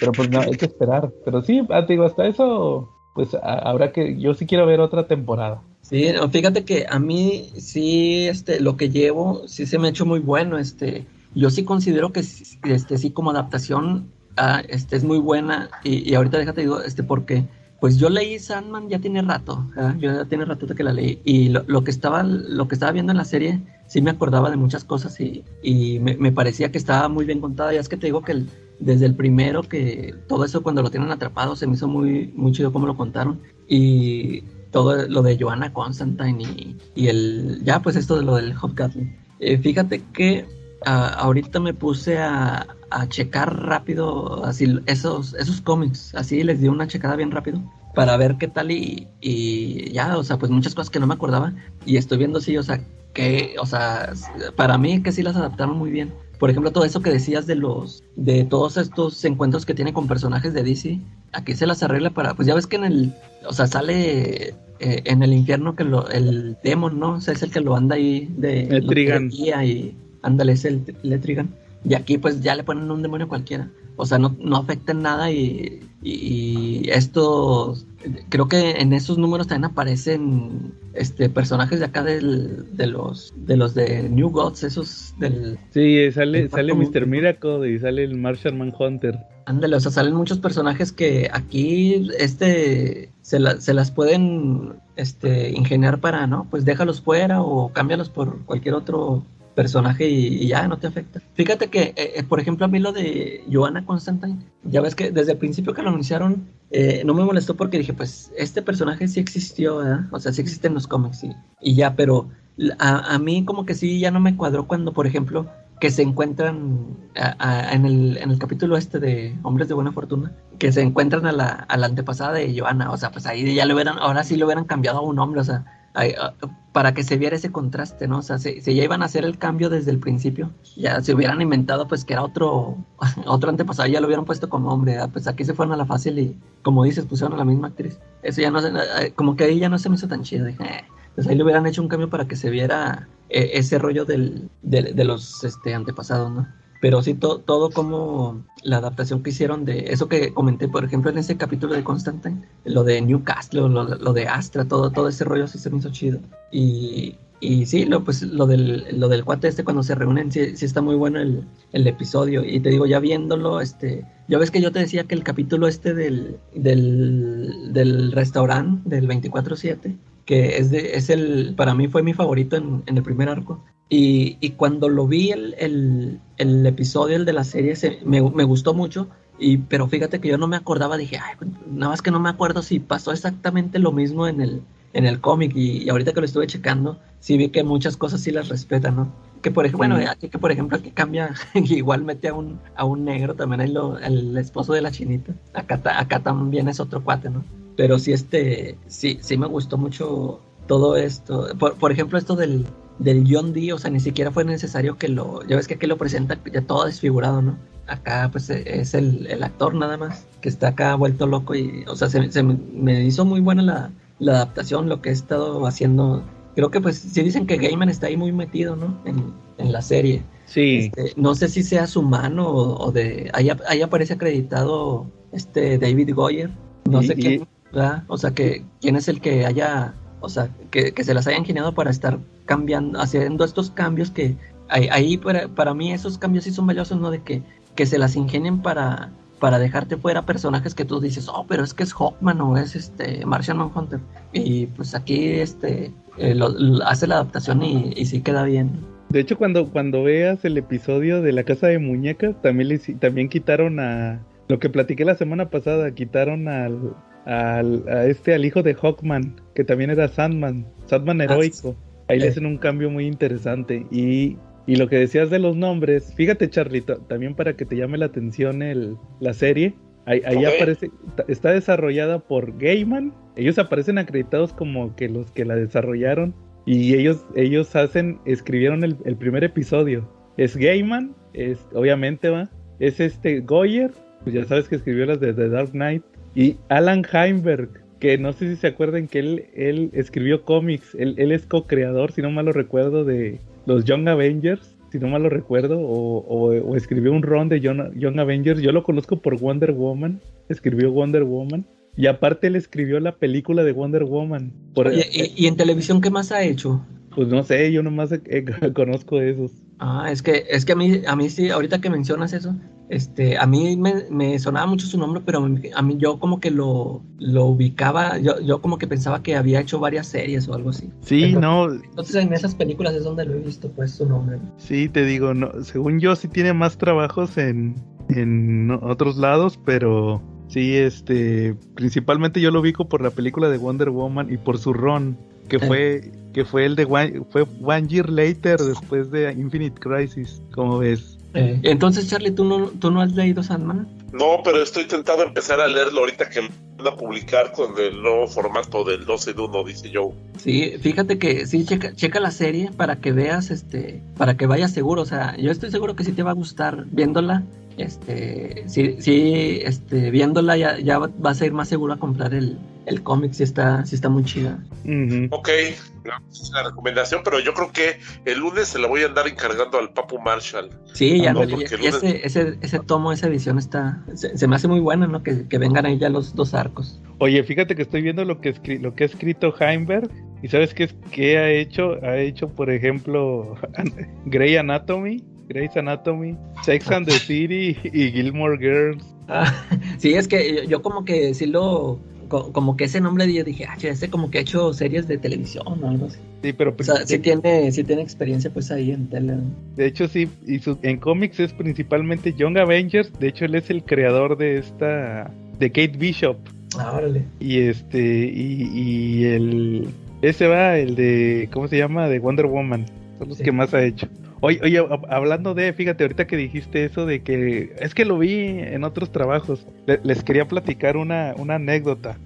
Pero pues no, hay que esperar. Pero sí, ah, digo, hasta eso, pues a- habrá que, yo sí quiero ver otra temporada. Sí, no, fíjate que a mí sí, este, lo que llevo, sí se me ha hecho muy bueno, este, yo sí considero que, este, sí como adaptación, ah, este, es muy buena, y, y ahorita déjate digo, este, porque, pues yo leí Sandman ya tiene rato, yo ya tiene rato que la leí, y lo, lo que estaba, lo que estaba viendo en la serie, sí me acordaba de muchas cosas, y, y me, me parecía que estaba muy bien contada, ya es que te digo que el- desde el primero que todo eso cuando lo tienen atrapado se me hizo muy, muy chido cómo lo contaron, y todo lo de Joanna Constantine y, y el ya pues esto de lo del Hobgoblin. Eh, fíjate que ah, ahorita me puse a, a checar rápido así esos esos cómics, así les di una checada bien rápido para ver qué tal y, y ya, o sea, pues muchas cosas que no me acordaba y estoy viendo sí, o sea, que, o sea, para mí que sí las adaptaron muy bien. Por ejemplo, todo eso que decías de los, de todos estos encuentros que tiene con personajes de DC, aquí se las arregla para, pues ya ves que en el, o sea, sale eh, en el infierno que lo, el demon, ¿no? O sea, es el que lo anda ahí de Letrigan. y ándale, es el Letrigan. Y aquí pues ya le ponen un demonio cualquiera. O sea, no, no afecta en nada y, y, y estos, creo que en esos números también aparecen este personajes de acá del, de los de los de New Gods, esos del Sí, sale, sale Mr. Miracle y sale el Martian Manhunter. Ándale, o sea, salen muchos personajes que aquí este se, la- se las pueden este ingeniar para, ¿no? Pues déjalos fuera o cámbialos por cualquier otro personaje y, ya no te afecta. Fíjate que, eh, eh, por ejemplo, a mí lo de Joanna Constantine, ya ves que desde el principio que lo anunciaron, eh, no me molestó porque dije, pues este personaje sí existió, ¿verdad? O sea, sí existe en los cómics y, y ya, pero a, a mí como que sí ya no me cuadró cuando, por ejemplo, que se encuentran en, el, en el capítulo este de Hombres de Buena Fortuna, que se encuentran a la, la antepasada de Joana, o sea, pues ahí ya lo hubieran, ahora sí lo hubieran cambiado a un hombre, o sea, para que se viera ese contraste, ¿no? O sea, si, si ya iban a hacer el cambio desde el principio, ya se hubieran inventado pues que era otro, *laughs* otro antepasado, ya lo hubieran puesto como hombre, ah, pues aquí se fueron a la fácil y, como dices, pusieron a la misma actriz. Eso ya no se, eh, como que ahí ya no se me hizo tan chido, dije, eh, pues ahí le hubieran hecho un cambio para que se viera eh, ese rollo del, de, de los este, antepasados, ¿no? Pero sí, to- todo como la adaptación que hicieron de eso que comenté, por ejemplo, en ese capítulo de Constantine, lo de Newcastle, lo, lo de Astra, todo, todo ese rollo sí se me hizo chido. Y, y sí, lo, pues, lo, del, lo del cuate este cuando se reúnen, sí, sí está muy bueno el, el episodio. Y te digo, ya viéndolo, este, ya ves que yo te decía que el capítulo este del, del, del restaurante del 24-7, que es, de, es el, para mí fue mi favorito en, en el primer arco. Y, y cuando lo vi el, el, el episodio, el de la serie, se, me, me gustó mucho. Y, pero fíjate que yo no me acordaba, dije, Ay, nada más que no me acuerdo si pasó exactamente lo mismo en el, en el cómic. Y, y ahorita que lo estuve checando, sí vi que muchas cosas sí las respetan, ¿no? Que por ejemplo, bueno, aquí que por ejemplo aquí cambia, *laughs* igual mete a un, a un negro, también hay lo, el esposo de la chinita. Acá, ta- acá también es otro cuate, ¿no? Pero sí, este, sí, sí me gustó mucho todo esto. Por, por ejemplo, esto del, del John Dee, o sea, ni siquiera fue necesario que lo, ya ves que aquí lo presenta ya todo desfigurado, ¿no? Acá pues e- es el, el actor nada más, que está acá vuelto loco y, o sea, se, se me, hizo muy buena la, la adaptación, lo que he estado haciendo. Creo que pues sí dicen que Gaiman está ahí muy metido, ¿no? En, en la serie. Sí, Este, no sé si sea su mano o, o de... Ahí, ap- ahí aparece acreditado este David Goyer. No Y- sé quién, ¿verdad? O sea, que quién es el que haya... O sea, que, que se las haya ingeniado para estar cambiando, haciendo estos cambios que... Ahí, para, para mí esos cambios sí son valiosos, ¿no? De que, que se las ingenien para, para dejarte fuera personajes que tú dices, oh, pero es que es Hawkman o es este Martian Manhunter. Y pues aquí este eh, lo- hace la adaptación y, y sí queda bien. De hecho, cuando, cuando veas el episodio de la casa de muñecas, también, le, también quitaron a. Lo que platiqué la semana pasada, quitaron al, al- a este, al hijo de Hawkman, que también era Sandman, Sandman Ah, heroico. Ahí le hacen un cambio muy interesante. Y, y lo que decías de los nombres, fíjate, Charlito, también para que te llame la atención el, la serie. Ahí, aparece, está desarrollada por Gaiman. Ellos aparecen acreditados como que los que la desarrollaron. Y ellos, ellos hacen, escribieron el, el primer episodio. Es Gaiman, es, obviamente va. Es este Goyer, pues ya sabes que escribió las de The Dark Knight. Y Alan Heinberg, que no sé si se acuerdan que él, él escribió cómics. Él, él es co-creador, si no mal lo recuerdo, de los Young Avengers. Si no mal lo recuerdo, o, o- o escribió un ron de Young, Young Avengers. Yo lo conozco por Wonder Woman. Escribió Wonder Woman. Y aparte él escribió la película de Wonder Woman. Por, Oye, ¿y, y en televisión qué más ha hecho? Pues no sé, yo nomás eh, *laughs* conozco esos. Ah, es que, es que a mí, a mí sí, ahorita que mencionas eso, este, a mí me, me sonaba mucho su nombre, pero a mí, yo como que lo, lo ubicaba, yo, yo como que pensaba que había hecho varias series o algo así. Sí, Entonces- no, Entonces en esas películas es donde lo he visto, pues, su nombre. sí, te digo, no, según yo sí tiene más trabajos en, en otros lados, pero sí, este, principalmente yo lo ubico por la película de Wonder Woman y por su ron, que fue, que fue el de one, fue One Year Later después de Infinite Crisis, como ves. Eh, entonces, Charlie, ¿tú no, ¿tú no has leído Sandman? No, pero estoy tentado a empezar a leerlo ahorita que van a publicar con el nuevo formato del 12 de 1, dice Joe. Sí, fíjate que sí, checa, checa la serie para que veas, este, para que vayas seguro, o sea, yo estoy seguro que sí te va a gustar viéndola, este, sí, sí, este, viéndola ya, ya vas a ir más seguro a comprar el, el cómic, si está, si está muy chida. Ok, por la recomendación, pero yo creo que el lunes se la voy a andar encargando al Papu Marshall. Sí, ya, Ah, no, y- porque y ese, ese, ese tomo, esa edición está, se, se me hace muy buena, ¿no? Que, que vengan ahí ya los dos arcos. Oye, fíjate que estoy viendo lo que, escri- lo que ha escrito Heimberg. ¿Y sabes qué, es, qué ha hecho? Ha hecho, por ejemplo, *laughs* Grey Anatomy, Grey's Anatomy, Sex and the City y Gilmore Girls. Ah, sí, es que yo, como que sí lo, co- como que ese nombre yo dije, ah, ese como que ha hecho series de televisión o algo así. Sí, pero O sea, sí tiene, sí tiene experiencia pues ahí en tele. de hecho sí, y su- en cómics es principalmente Young Avengers. De hecho, él es el creador de esta, de Kate Bishop. Ah, órale. Y este, y, y el, ese va, el de, ¿cómo se llama? De Wonder Woman. Son los Sí. que más ha hecho. Oye, oye, hab- hablando de, fíjate, ahorita que dijiste eso de que, es que lo vi en otros trabajos. Le- les quería platicar una, una anécdota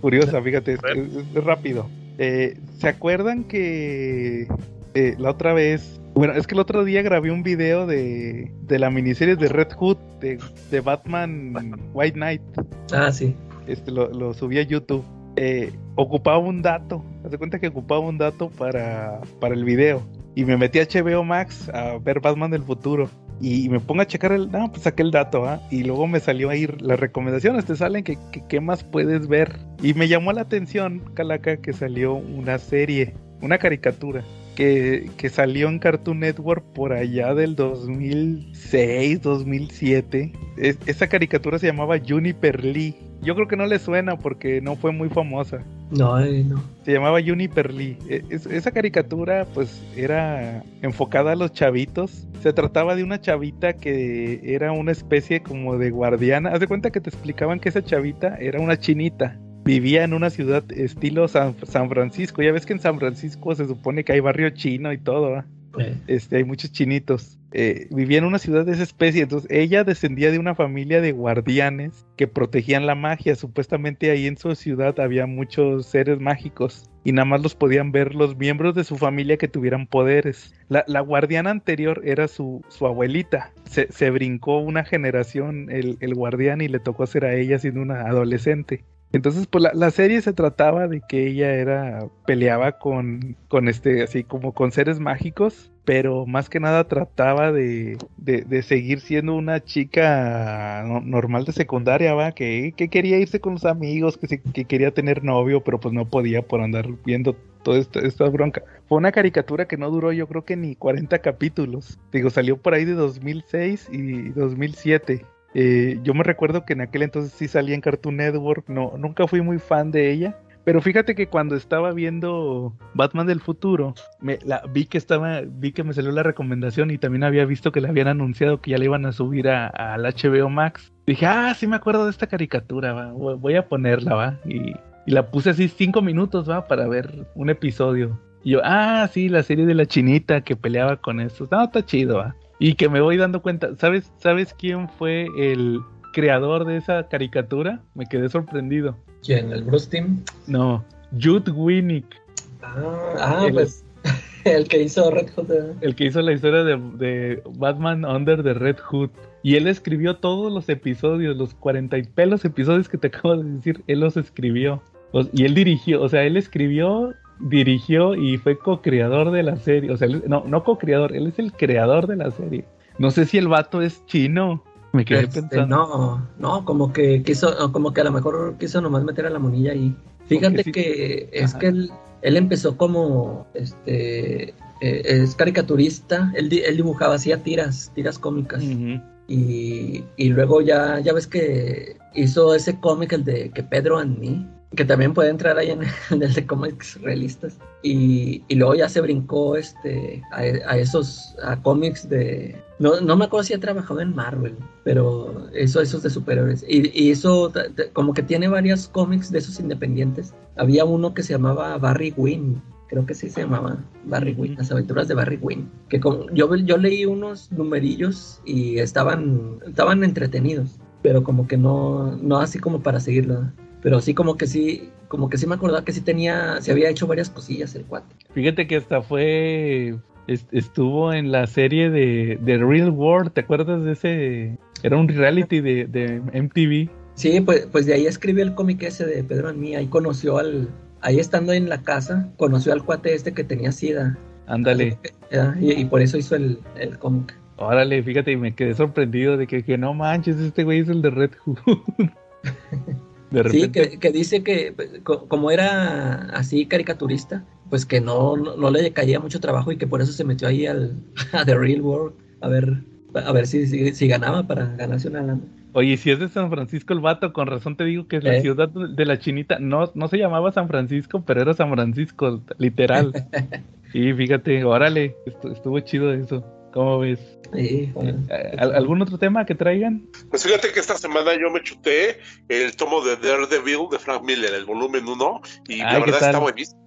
curiosa, fíjate, es, es- es rápido. Eh, ¿Se acuerdan que eh, la otra vez, bueno, es que el otro día grabé un video de, de la miniserie de Red Hood, de, de Batman White Knight Ah, sí. este, lo, lo subí a YouTube. Eh, ocupaba un dato, haz de cuenta que ocupaba un dato para, para el video. Y me metí a HBO Max a ver Batman del futuro. Y me pongo a checar el. No, pues saqué el dato, ¿ah? Y luego me salió ahí las recomendaciones, te salen que, qué más puedes ver. Y me llamó la atención, Calaca, que salió una serie, una caricatura. Que, que salió en Cartoon Network por allá del 2006, 2007. Es- esa caricatura se llamaba Juniper Lee. Yo creo que no le suena porque no fue muy famosa. No, eh, no. Se llamaba Juniper Lee. E- es- esa caricatura pues era enfocada a los chavitos. Se trataba de una chavita que era una especie como de guardiana. Haz de cuenta que te explicaban que esa chavita era una chinita. Vivía en una ciudad estilo San, San Francisco. Ya ves que en San Francisco se supone que hay barrio chino y todo. ¿va? Este, hay muchos chinitos. Eh, vivía en una ciudad de esa especie, entonces ella descendía de una familia de guardianes que protegían la magia. Supuestamente ahí en su ciudad había muchos seres mágicos y nada más los podían ver los miembros de su familia que tuvieran poderes. La, guardiana anterior era su, su abuelita. Se, se brincó una generación el, el guardián y le tocó ser a ella siendo una adolescente. Entonces, pues la, la serie se trataba de que ella era, peleaba con, con este, así como con seres mágicos, pero más que nada trataba de, de, de seguir siendo una chica no- normal de secundaria, va, que, que quería irse con los amigos, que, se- que quería tener novio, pero pues no podía por andar viendo toda esta, esta bronca. Fue una caricatura que no duró yo creo que ni 40 capítulos. Digo, salió por ahí de 2006 y 2007. Eh, yo me recuerdo que en aquel entonces sí salía en Cartoon Network, no, nunca fui muy fan de ella, Pero fíjate que cuando estaba viendo Batman del futuro, me, la, vi que estaba, vi que me salió la recomendación y también había visto que le habían anunciado que ya le iban a subir al HBO Max. Dije, ah, sí me acuerdo de esta caricatura, va, voy a ponerla, va. Y, la puse así cinco minutos, va, para ver un episodio. Y yo, ah, sí, la serie de la chinita que peleaba con eso. No, está chido, va. Y que me voy dando cuenta, ¿sabes, ¿sabes quién fue el creador de esa caricatura? Me quedé sorprendido. ¿Quién? ¿El Bruce Team? No, Jude Winnick. Ah, ah pues *laughs* el que hizo Red Hood. ¿eh? El que hizo la historia de, de, Batman Under the Red Hood. Y él escribió todos los episodios, los cuarenta y pelos episodios que te acabo de decir, él los escribió. Y él dirigió, o sea, él escribió, dirigió y fue co-creador de la serie. O sea, no, no co-creador, él es el creador de la serie. No sé si el vato es chino. Me quedé Este, pensando. No, no, como que quiso, como que a lo mejor quiso nomás meter a la monilla ahí. Fíjate sí- que es Ajá. que él, él empezó como, este, eh, es caricaturista, él, di- él dibujaba, hacía tiras, tiras cómicas. Y, y luego ya, ya ves que hizo ese cómic, el de Que Pedro and Me, que también puede entrar ahí *laughs* en, el de cómics realistas. Y, y luego ya se brincó este, a, a esos a cómics de... No, no me acuerdo si ha trabajado en Marvel, pero eso, esos de superhéroes. Y, y eso como que tiene varios cómics de esos independientes. Había uno que se llamaba Barry Wynn, creo que sí se llamaba Barry Wynn, las aventuras de Barry Wynn. Que con- yo, yo leí unos numerillos y estaban, estaban entretenidos, pero como que no, no así como para seguirlo. Pero sí como que sí, como que sí me acordaba que sí tenía, se había hecho varias cosillas el cuate. Fíjate que hasta fue. est- Estuvo en la serie de, de Real World. ¿Te acuerdas de ese? Era un reality de, de MTV. Sí, pues, pues de ahí escribió el cómic ese de Pedro en mí, ahí conoció al, ahí estando en la casa, conoció al cuate este que tenía sida. Ándale. Y, y por eso hizo el, el cómic. Órale, fíjate, y me quedé sorprendido de que, que no manches, este güey es el de Red Hood. *laughs* de Sí, que, que dice que co- como era así caricaturista, pues que no, no, no le caía mucho trabajo y que por eso se metió ahí al, *laughs* a The Real World a ver, a ver si, si, si ganaba para ganarse una lana. Oye, si es de San Francisco el vato, con razón te digo que es la ¿Eh? ciudad de la chinita. No, no se llamaba San Francisco, pero era San Francisco, literal. *laughs* y fíjate, órale, estu- estuvo chido eso. ¿Cómo ves? Sí, bueno. Eh, ¿al- ¿Algún otro tema que traigan? Pues fíjate que esta semana yo me chuté el tomo de Daredevil de Frank Miller, el volumen 1, y Ay, la ¿qué verdad está buenísimo.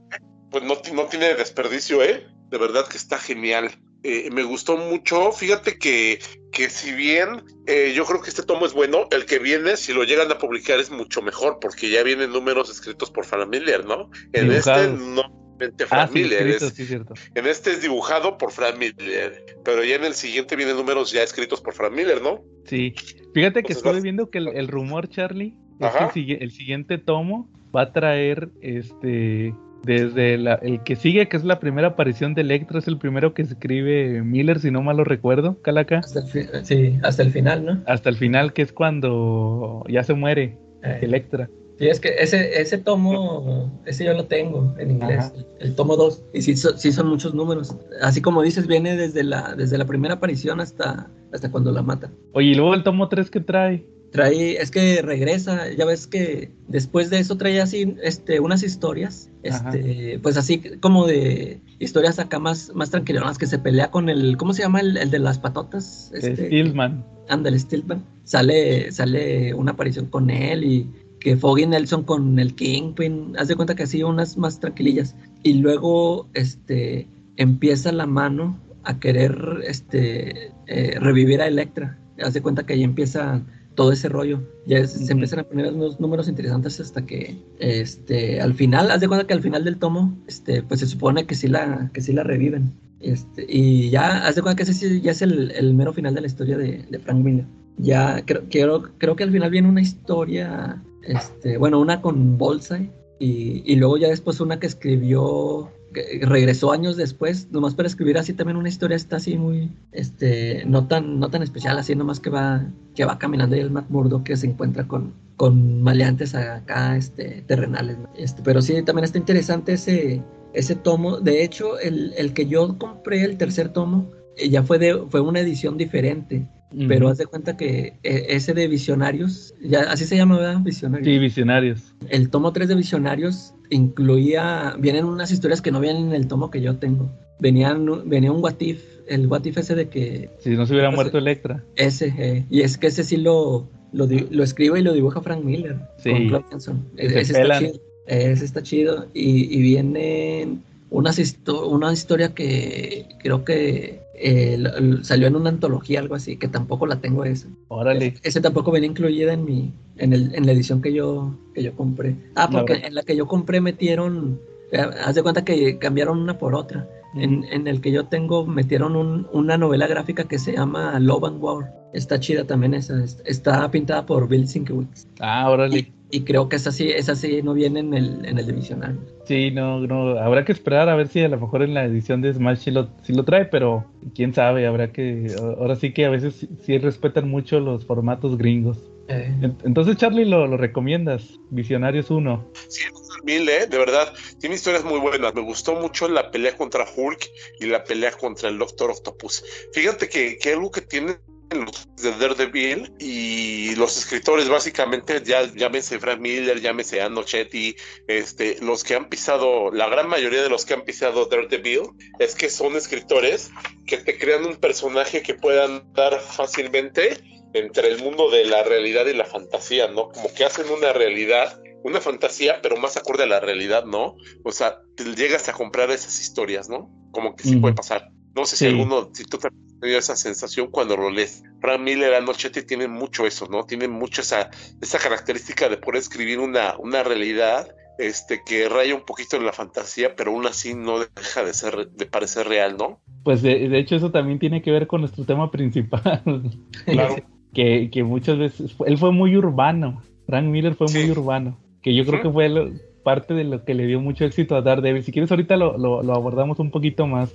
Pues no, no tiene desperdicio, ¿eh? De verdad que está genial. Eh, me gustó mucho. Fíjate que, que si bien eh, yo creo que este tomo es bueno, el que viene, si lo llegan a publicar, es mucho mejor, porque ya vienen números escritos por Frank Miller, ¿no? En este no. Frank Ah, sí, Miller, escrito, es- sí, cierto. en este es dibujado por Frank Miller, pero ya en el siguiente vienen números ya escritos por Frank Miller, ¿no? Sí. Fíjate que Entonces estuve vas- viendo que el, el rumor, Charlie, es que el, siguiente tomo va a traer este desde la- el que sigue, que es la primera aparición de Electra, es el primero que escribe Miller, si no mal lo recuerdo, Calaca, Hasta el fi- sí, hasta el final, ¿no? hasta el final, que es cuando ya se muere Eh, Electra. Sí, es que ese, ese tomo, ese yo lo tengo en inglés, el, el tomo 2, y sí, so- sí son muchos números. Así como dices, viene desde la, desde la primera aparición hasta, hasta cuando la matan. Oye, y luego el tomo 3 que trae. Trae, es que regresa, ya ves que después de eso trae así este, unas historias, este, pues así como de historias acá más, más tranquilonas, que se pelea con el, ¿cómo se llama el, el de las patotas? Este, Stillman. Ándale, Stillman. Sale, sale una aparición con él y que Foggy Nelson con el Kingpin. Haz de cuenta que así unas más tranquilillas. Y luego este, empieza la mano a querer este, eh, revivir a Electra. Haz de cuenta que ahí empieza todo ese rollo. Ya es- se Ujú. empiezan a poner unos números interesantes hasta que este, al final, haz de cuenta que al final del tomo, este, pues se supone que sí la, que sí la reviven. Este, y ya, haz de cuenta que ese sí ya es el, el mero final de la historia de, de Frank Miller. Ya creo, creo, creo que al final viene una historia, este, bueno, una con Bullseye y, y luego ya después una que escribió, que regresó años después, nomás para escribir así también una historia está así muy, este, no tan, no tan especial, así nomás que va, que va caminando y el Matt Murdock que se encuentra con, con maleantes acá, este, terrenales. Este, pero sí, también está interesante ese, ese tomo. De hecho, el, el que yo compré, el tercer tomo, eh, ya fue, de, fue una edición diferente. Pero haz de cuenta que eh, ese de Visionarios, ya así se llama, ¿verdad? Visionarios. Sí, Visionarios. El tomo 3 de Visionarios incluía, vienen unas historias que no vienen en el tomo que yo tengo. Venían, venía un What If, el What If ese de que... Si no se hubiera muerto Electra. Ese, eh, y es que ese sí lo, lo, escribe y lo dibuja Frank Miller Sí. con Clark Hanson. E- Ese está chido. Ese está chido. Y, y viene unas histo- una historia que creo que eh, salió en una antología, algo así, que tampoco la tengo esa. Órale. Ese tampoco venía incluida en mi, en, el, en la edición que yo, que yo compré. Ah, porque en la que yo compré metieron, eh, haz de cuenta que cambiaron una por otra. En, en el que yo tengo metieron un- una novela gráfica que se llama Love and War. Está chida también esa. es- Está pintada por Bill Sienkiewicz. Ah, órale. Y creo que esa sí, esa sí no viene en el, en el divisional. Sí, no, no, habrá que esperar a ver si a lo mejor en la edición de Smash sí lo, sí lo trae, pero quién sabe, habrá que, ahora sí que a veces sí, sí respetan mucho los formatos gringos. Eh, En- Entonces, Charlie, lo, lo recomiendas, Visionarios 1. Sí, Mil, ¿eh? de verdad, tiene historias muy buenas. Me gustó mucho la pelea contra Hulk y la pelea contra el Doctor Octopus. Fíjate que, que algo que tienen los de Daredevil y los escritores básicamente, ya llámese Frank Miller, llámese Anno Chetty, este, los que han pisado, la gran mayoría de los que han pisado Daredevil, es que son escritores que te crean un personaje que puedan dar fácilmente entre el mundo de la realidad y la fantasía, ¿no? Como que hacen una realidad, una fantasía, pero más acorde a la realidad, ¿no? O sea, te llegas a comprar esas historias, ¿no? Como que sí puede pasar. No sé si alguno, si tú has tenido esa sensación cuando lo lees. Frank Miller, Anochete tienen mucho eso, ¿no? Tienen mucho esa, esa característica de poder escribir una, una realidad este, que raya un poquito en la fantasía, pero aún así no deja de ser, de parecer real, ¿no? Pues de, de hecho eso también tiene que ver con nuestro tema principal, *laughs* Claro. que, que muchas veces, él fue muy urbano, Frank Miller fue Sí. muy urbano, que yo creo que fue lo- parte de lo que le dio mucho éxito a Daredevil. Si quieres ahorita lo, lo, lo abordamos un poquito más.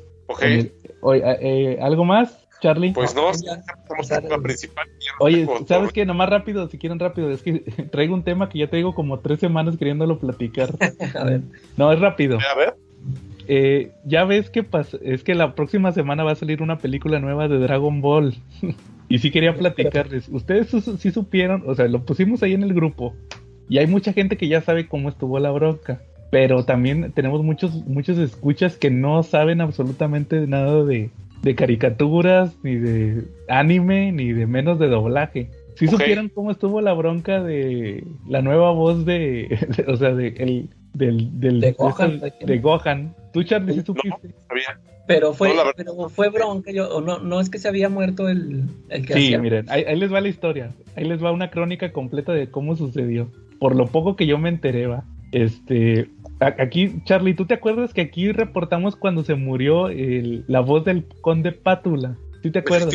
Oye, eh, ¿Algo más, Charlie? pues no, ya. estamos en tema principal. no Oye, tengo ¿sabes todo. qué? Nomás rápido, si quieren rápido, es que *laughs* traigo un tema que ya traigo como tres semanas queriéndolo platicar. *laughs* a ver. No, es rápido. A ver, Eh, ya ves que pas- es que la próxima semana va a salir una película nueva de Dragon Ball. *laughs* y sí quería platicarles. Ustedes su- sí supieron, o sea, lo pusimos ahí en el grupo. Y hay mucha gente que ya sabe cómo estuvo la bronca. Pero también tenemos muchos, muchos escuchas que no saben absolutamente nada de, de caricaturas, ni de anime, ni de menos de doblaje. Si Ok. supieron cómo estuvo la bronca de la nueva voz de, *laughs* de- o sea, de el, del, del De Gohan, de, ¿de Gohan. ¿Tú, Charlie, sí no, supiste? sabía. Pero fue, No, pero fue bronca, yo, o no, no es que se había muerto el, el que Sí, hacía. miren, ahí, ahí les va la historia. Ahí les va una crónica completa de cómo sucedió. Por lo poco que yo me enteré, va. Este, aquí, Charlie, ¿tú te acuerdas que aquí reportamos cuando se murió el- la voz del conde Pátula? ¿Sí te acuerdas?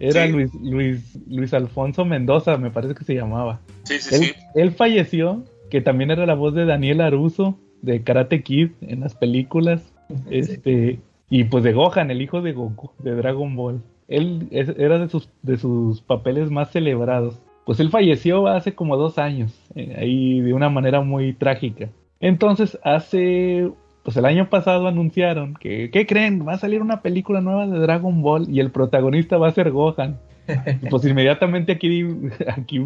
Era sí. Luis, Luis, Luis Alfonso Mendoza, me parece que se llamaba. Sí, sí, Él, sí. él falleció, que también era la voz de Daniel Aruso, de Karate Kid, en las películas. Este, y pues de Gohan, el hijo de Goku, de Dragon Ball. Él es- era de sus, de sus papeles más celebrados. Pues él falleció hace como dos años, eh, ahí de una manera muy trágica. Entonces, hace, pues el año pasado anunciaron que, ¿qué creen? Va a salir una película nueva de Dragon Ball y el protagonista va a ser Gohan. Y pues *laughs* inmediatamente aquí, aquí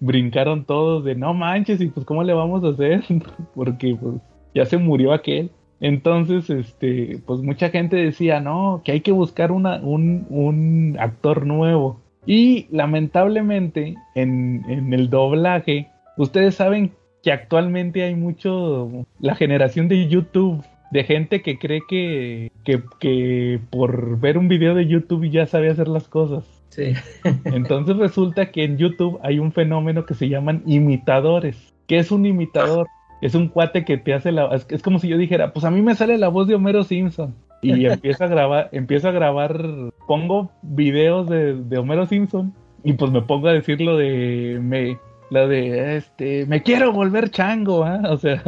brincaron todos de no manches, y pues cómo le vamos a hacer, *laughs* porque pues ya se murió aquel. Entonces, este, pues mucha gente decía, no, que hay que buscar una, un, un actor nuevo. Y lamentablemente, en, en el doblaje, ustedes saben que actualmente hay mucho, la generación de YouTube, de gente que cree que, que, que por ver un video de YouTube ya sabe hacer las cosas. Sí. *laughs* Entonces resulta que en YouTube hay un fenómeno que se llaman imitadores. ¿Qué es un imitador? Es un cuate que te hace la... Es, como si yo dijera, pues a mí me sale la voz de Homero Simpson. Y empiezo a grabar, empiezo a grabar, pongo videos de, de Homero Simpson y pues me pongo a decir lo de... Me, lo de, este, me quiero volver chango, ¿ah? *laughs* O sea,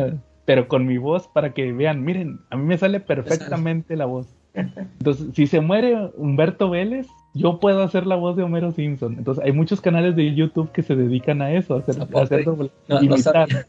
pero con mi voz para que vean, miren, a mí me sale perfectamente la voz. Entonces, si se muere Humberto Vélez, yo puedo hacer la voz de Homero Simpson. Entonces, hay muchos canales de YouTube que se dedican a eso, a hacer, ¿A hacer doble- No, no imitar. sabía.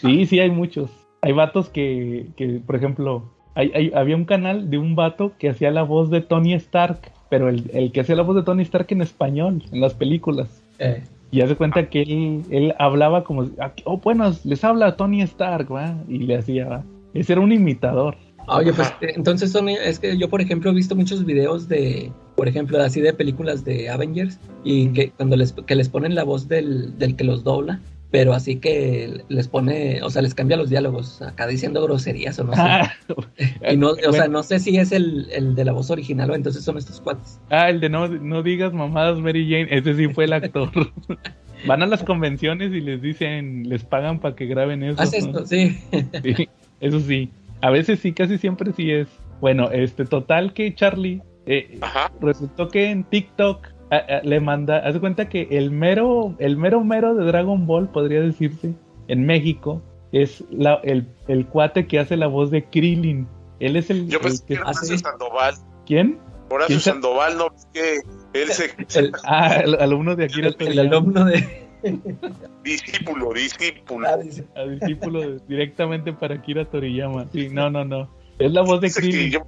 Sí, sí, hay muchos. Hay vatos que, que, por ejemplo, hay- hay- había un canal de un vato que hacía la voz de Tony Stark, pero el, el que hacía la voz de Tony Stark en español, en las películas. Eh, Y hace cuenta que él, él hablaba como, oh, bueno, les habla Tony Stark, ¿va? Y le hacía, ¿va? Ese era un imitador. Oye, pues eh, entonces son, es que yo, por ejemplo, he visto muchos videos de, por ejemplo, así de películas de Avengers y que cuando les, que les ponen la voz del, del que los dobla, pero así que les pone, o sea, les cambia los diálogos, acá diciendo groserías o no sé. Ah, y no, o sea, no sé si es el, el de la voz original o entonces son estos cuates. Ah, el de no, no digas mamadas Mary Jane, ese sí fue el actor. *laughs* Van a las convenciones y les dicen, les pagan para que graben eso. Haz esto, sí. *laughs* Sí, eso sí. A veces sí, casi siempre sí es. Bueno, este, total que Charlie, eh, Ajá. resultó que en TikTok a- a- le manda, haz de cuenta que el mero, el mero mero de Dragon Ball, podría decirse, en México, es la, el, el cuate que hace la voz de Krillin. Él es el, Yo el pensé que que- Ah, sí. Horacio Sandoval. ¿Quién? Horacio ¿Quién sa- Sandoval, no, es que él se. *laughs* El, Ah, el alumno de Akira el, el Toriyama. alumno de... *laughs* Discípulo, discípulo. Ah, *laughs* dice, a discípulo de- directamente para Akira Toriyama. Sí, no, no, no. Es la voz de que Krillin. yo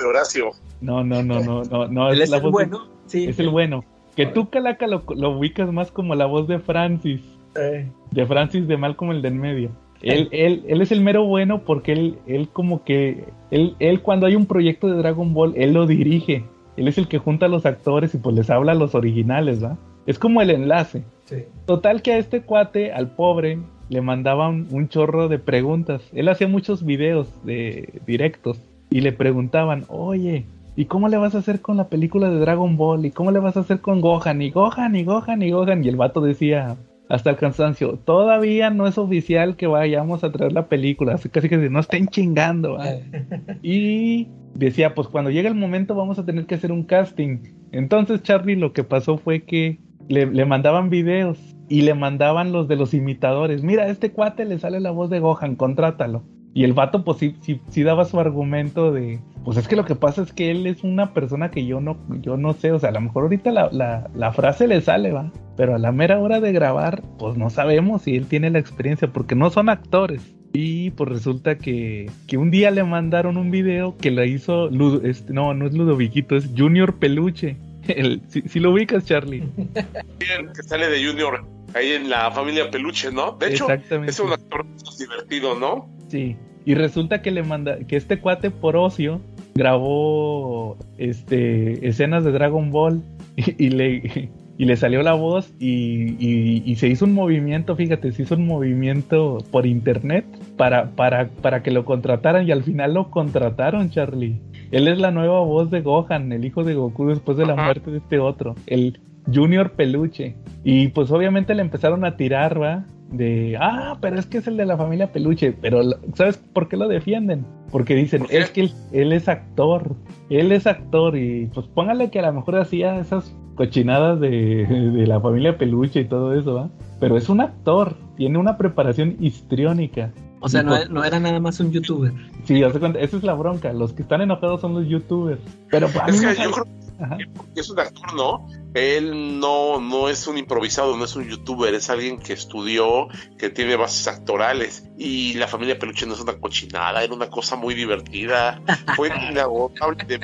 de Horacio. No, no, no, no, no, no. él es la el voz de- bueno, sí. es el bueno. Que tú, Calaca, lo, lo ubicas más como la voz de Francis. Eh, De Francis de Malcolm el del medio. Él, *laughs* él, él es el mero bueno porque él, él como que, él, él cuando hay un proyecto de Dragon Ball, él lo dirige. Él es el que junta a los actores y pues les habla a los originales, ¿va? Es como el enlace. sí. Total que a este cuate, al pobre, le mandaban un chorro de preguntas. Él hacía muchos videos de directos y le preguntaban, oye, ¿y cómo le vas a hacer con la película de Dragon Ball? ¿Y cómo le vas a hacer con Gohan? Y Gohan, y Gohan, y Gohan. Y el vato decía, hasta el cansancio, todavía no es oficial que vayamos a traer la película. Así casi que no estén chingando. ¿va?". Eh, *laughs* Y decía, pues cuando llegue el momento vamos a tener que hacer un casting. Entonces Charlie lo que pasó fue que le, le mandaban videos y le mandaban los de los imitadores. Mira, a este cuate le sale la voz de Gohan, contrátalo. Y el vato pues sí, sí, sí daba su argumento de, pues es que lo que pasa es que él es una persona que yo no, yo no sé, o sea, a lo mejor ahorita la, la, la frase le sale, va, pero a la mera hora de grabar, pues no sabemos si él tiene la experiencia, porque no son actores. Y pues resulta que, que un día le mandaron un video que lo hizo, Ludo- este, no, no es Ludoviquito, es Junior Peluche. El, si, si lo ubicas, Charlie. Bien, que sale de Junior ahí en la familia Peluche, ¿no? De hecho, es un actor divertido, ¿no? Sí. Y resulta que le manda, que este cuate por ocio grabó este escenas de Dragon Ball y, *laughs* y le y le salió la voz y, y- y se hizo un movimiento, fíjate, se hizo un movimiento por internet para, para, para que lo contrataran y al final lo contrataron, Charlie. Él es la nueva voz de Gohan, el hijo de Goku después de la muerte de este otro, el Junior Peluche. Y pues obviamente le empezaron a tirar, ¿va? De, ah, pero es que es el de la familia Peluche. Pero, ¿sabes por qué lo defienden? Porque dicen, es que él, él es actor. Él es actor y pues póngale que a lo mejor hacía esas cochinadas de, *laughs* de la familia Peluche y todo eso, ¿va? Pero es un actor, tiene una preparación histriónica. O sea, no, era nada más un youtuber. Sí, haz de cuenta, esa es la bronca. Los que están enojados son los youtubers. Pero pues, a Es mí que yo creo Ajá. que es un actor, ¿no? Él no, no es un improvisado, no es un youtuber, es alguien que estudió, que tiene bases actorales. Y la familia Peluche no es una cochinada, era una cosa muy divertida. Fue *laughs* inagotable de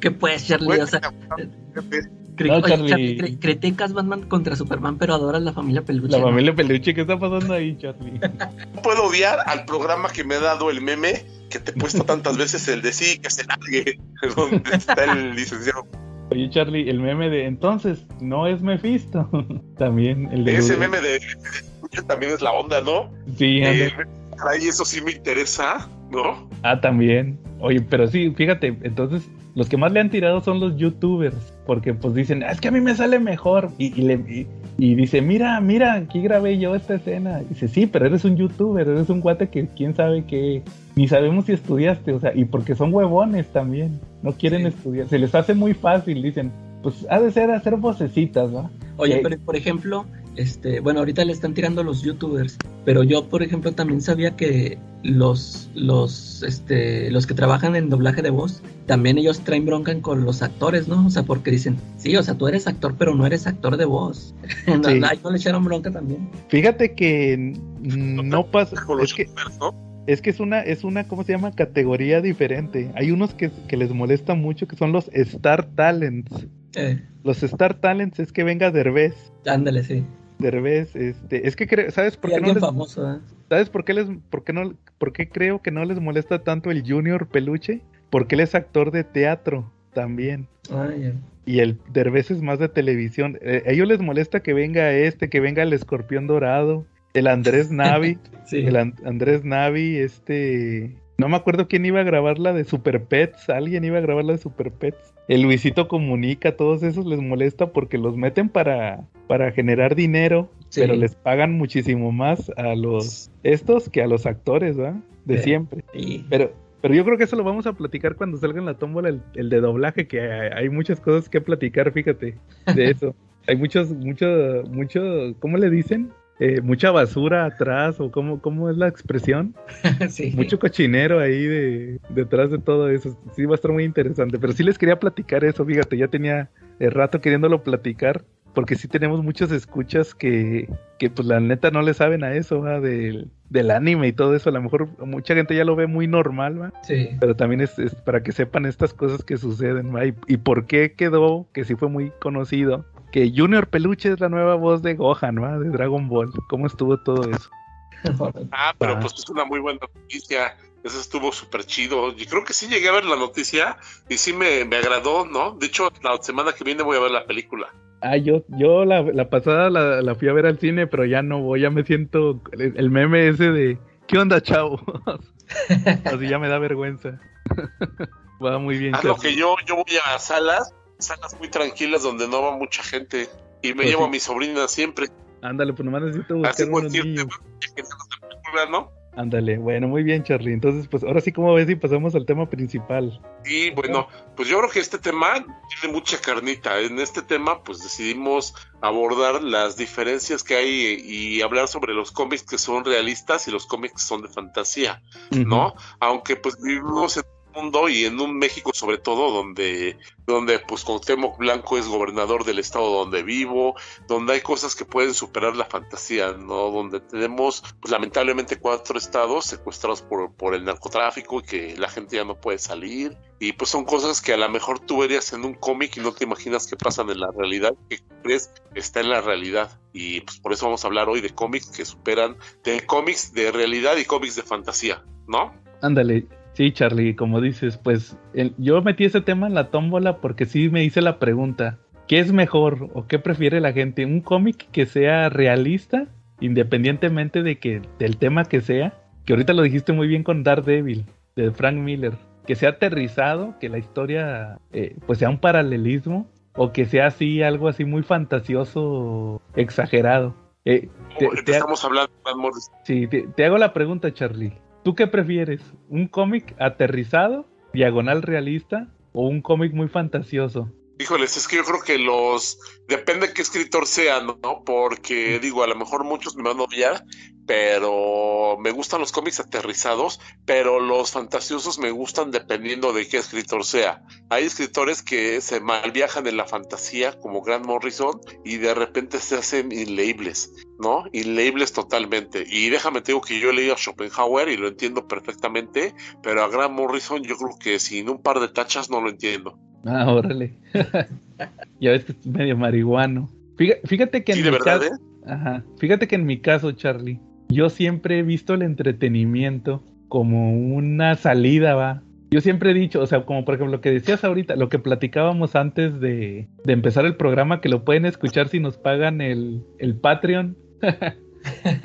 ¿Qué pues, Charlie? fue O sea, cri- No, oye, Charlie. Criticas Batman contra Superman, pero adoras la familia Peluche. La ¿no? familia Peluche, ¿qué está pasando ahí, Charlie? No puedo odiar al programa que me ha dado el meme que te he puesto tantas veces el de sí, que se largue, *laughs* donde está el licenciado. Oye, Charlie, el meme de entonces no es Mephisto. *laughs* También el de. Ese meme de Peluche también es la onda, ¿no? Sí. Eh, caray, eso sí me interesa, ¿no? Ah, también. Oye, pero sí, fíjate, entonces los que más le han tirado son los youtubers, porque pues dicen, "Ah, es que a mí me sale mejor. Y, y le, y, y dice, mira, mira, aquí grabé yo esta escena. Y dice, sí, pero eres un youtuber, eres un guate que quién sabe qué, ni sabemos si estudiaste, o sea, y porque son huevones también, no quieren Sí. estudiar, se les hace muy fácil, dicen, pues ha de ser hacer vocecitas, ¿va? Oye, Eh, pero por ejemplo, este, bueno, ahorita le están tirando los youtubers, pero yo, por ejemplo, también sabía que los, los, este, los que trabajan en doblaje de voz, también ellos traen bronca con los actores, ¿no? O sea, porque dicen, sí, o sea, tú eres actor, pero no eres actor de voz. *laughs* no, Sí. no, le echaron bronca también. Fíjate que no pasa, Con los es que youtubers, ¿no? Es que es una, es una, ¿cómo se llama? Categoría diferente. Hay unos que, que les molesta mucho que son los Star Talents. Eh, Los Star Talents es que venga Derbez. ándale, sí. Derbez, este, es que cre- ¿sabes por Y qué no les, famoso, ¿eh? ¿Sabes por qué les, por qué no, por qué creo que no les molesta tanto el Junior Peluche? Porque él es actor de teatro también. Ah, ya. Y el Derbez es más de televisión. Eh, a ellos les molesta que venga este, que venga el escorpión dorado, el Andrés Navi, *laughs* Sí. el An- Andrés Navi, este... No me acuerdo quién iba a grabar la de Super Pets, alguien iba a grabar la de Super Pets. El Luisito Comunica, todos esos les molesta porque los meten para, para generar dinero, Sí. pero les pagan muchísimo más a los estos que a los actores, ¿va? De Sí. siempre. Sí. Pero, pero yo creo que eso lo vamos a platicar cuando salga en la tómbola el, el de doblaje, que hay, hay muchas cosas que platicar, fíjate, de eso. *laughs* hay muchos, mucho, mucho, ¿cómo le dicen? Eh, mucha basura atrás, o cómo, cómo es la expresión. *laughs* sí. Mucho cochinero ahí de, detrás de todo eso. Sí, va a estar muy interesante. Pero sí les quería platicar eso, fíjate, ya tenía el rato queriéndolo platicar. Porque sí tenemos muchas escuchas que, que pues la neta no le saben a eso, ¿va? Del, del anime y todo eso. A lo mejor mucha gente ya lo ve muy normal, ¿va? Sí. Pero también es, es para que sepan estas cosas que suceden, ¿va? Y, y por qué quedó, que sí fue muy conocido, que Junior Peluche es la nueva voz de Gohan, ¿va? De Dragon Ball. ¿Cómo estuvo todo eso? *laughs* Ah, pero Ah. pues es una muy buena noticia. Eso estuvo súper chido. Yo creo que sí llegué a ver la noticia y sí me, me agradó, ¿no? De hecho, la semana que viene voy a ver la película. Ah, yo, yo la, la pasada la, la fui a ver al cine, pero ya no voy, ya me siento el, el meme ese de ¿qué onda, chavo? *laughs* Así ya me da vergüenza. *laughs* Va muy bien, Ah, lo que yo, yo voy a salas, salas muy tranquilas donde no va mucha gente. Y me Pues llevo sí. a mi sobrina siempre. Ándale, pues nomás necesito Así buscar unos niños. no ¿no? Ándale, bueno, muy bien, Charlie. Entonces, pues ahora sí, como ves, y pasamos al tema principal. Y bueno, pues yo creo que este tema tiene mucha carnita. En este tema, pues decidimos abordar las diferencias que hay y hablar sobre los cómics que son realistas y los cómics que son de fantasía, ¿no? Aunque pues vivimos en mundo y en un México sobre todo donde, donde pues Cuauhtémoc Blanco es gobernador del estado donde vivo, donde hay cosas que pueden superar la fantasía, ¿no? Donde tenemos pues lamentablemente cuatro estados secuestrados por, por el narcotráfico y que la gente ya no puede salir y pues son cosas que a lo mejor tú verías en un cómic y no te imaginas que pasan en la realidad, que crees está en la realidad. Y pues por eso vamos a hablar hoy de cómics que superan, de cómics de realidad y cómics de fantasía, ¿no? Ándale, sí, Charlie, como dices, pues el- yo metí ese tema en la tómbola porque sí me hice la pregunta, ¿qué es mejor o qué prefiere la gente? ¿Un cómic que sea realista, independientemente de que del tema que sea? Que ahorita lo dijiste muy bien con Daredevil, de Frank Miller, que sea aterrizado, que la historia eh, pues sea un paralelismo o que sea así algo así muy fantasioso, exagerado. Eh, te- te- estamos hablando. Sí, te, te hago la pregunta, Charlie. ¿Tú qué prefieres? ¿Un cómic aterrizado, diagonal realista, o un cómic muy fantasioso? Híjoles, es que yo creo que los. Depende qué escritor sea, ¿no? Porque digo, a lo mejor muchos me van a odiar, pero me gustan los cómics aterrizados, pero los fantasiosos me gustan dependiendo de qué escritor sea. Hay escritores que se malviajan en la fantasía, como Grant Morrison, y de repente se hacen inleíbles, ¿no? Inleíbles totalmente. Y déjame te digo que yo he leído a Schopenhauer y lo entiendo perfectamente, pero a Grant Morrison yo creo que sin un par de tachas no lo entiendo. Ah, órale. *laughs* ya ves que es medio marihuano. Fíjate, fíjate que en Sí, de mi verdad, caso, ¿eh? Ajá. Fíjate que en mi caso, Charlie, yo siempre he visto el entretenimiento como una salida, va. Yo siempre he dicho, o sea, como por ejemplo lo que decías ahorita, lo que platicábamos antes de, de empezar el programa, que lo pueden escuchar si nos pagan el, el Patreon. *laughs*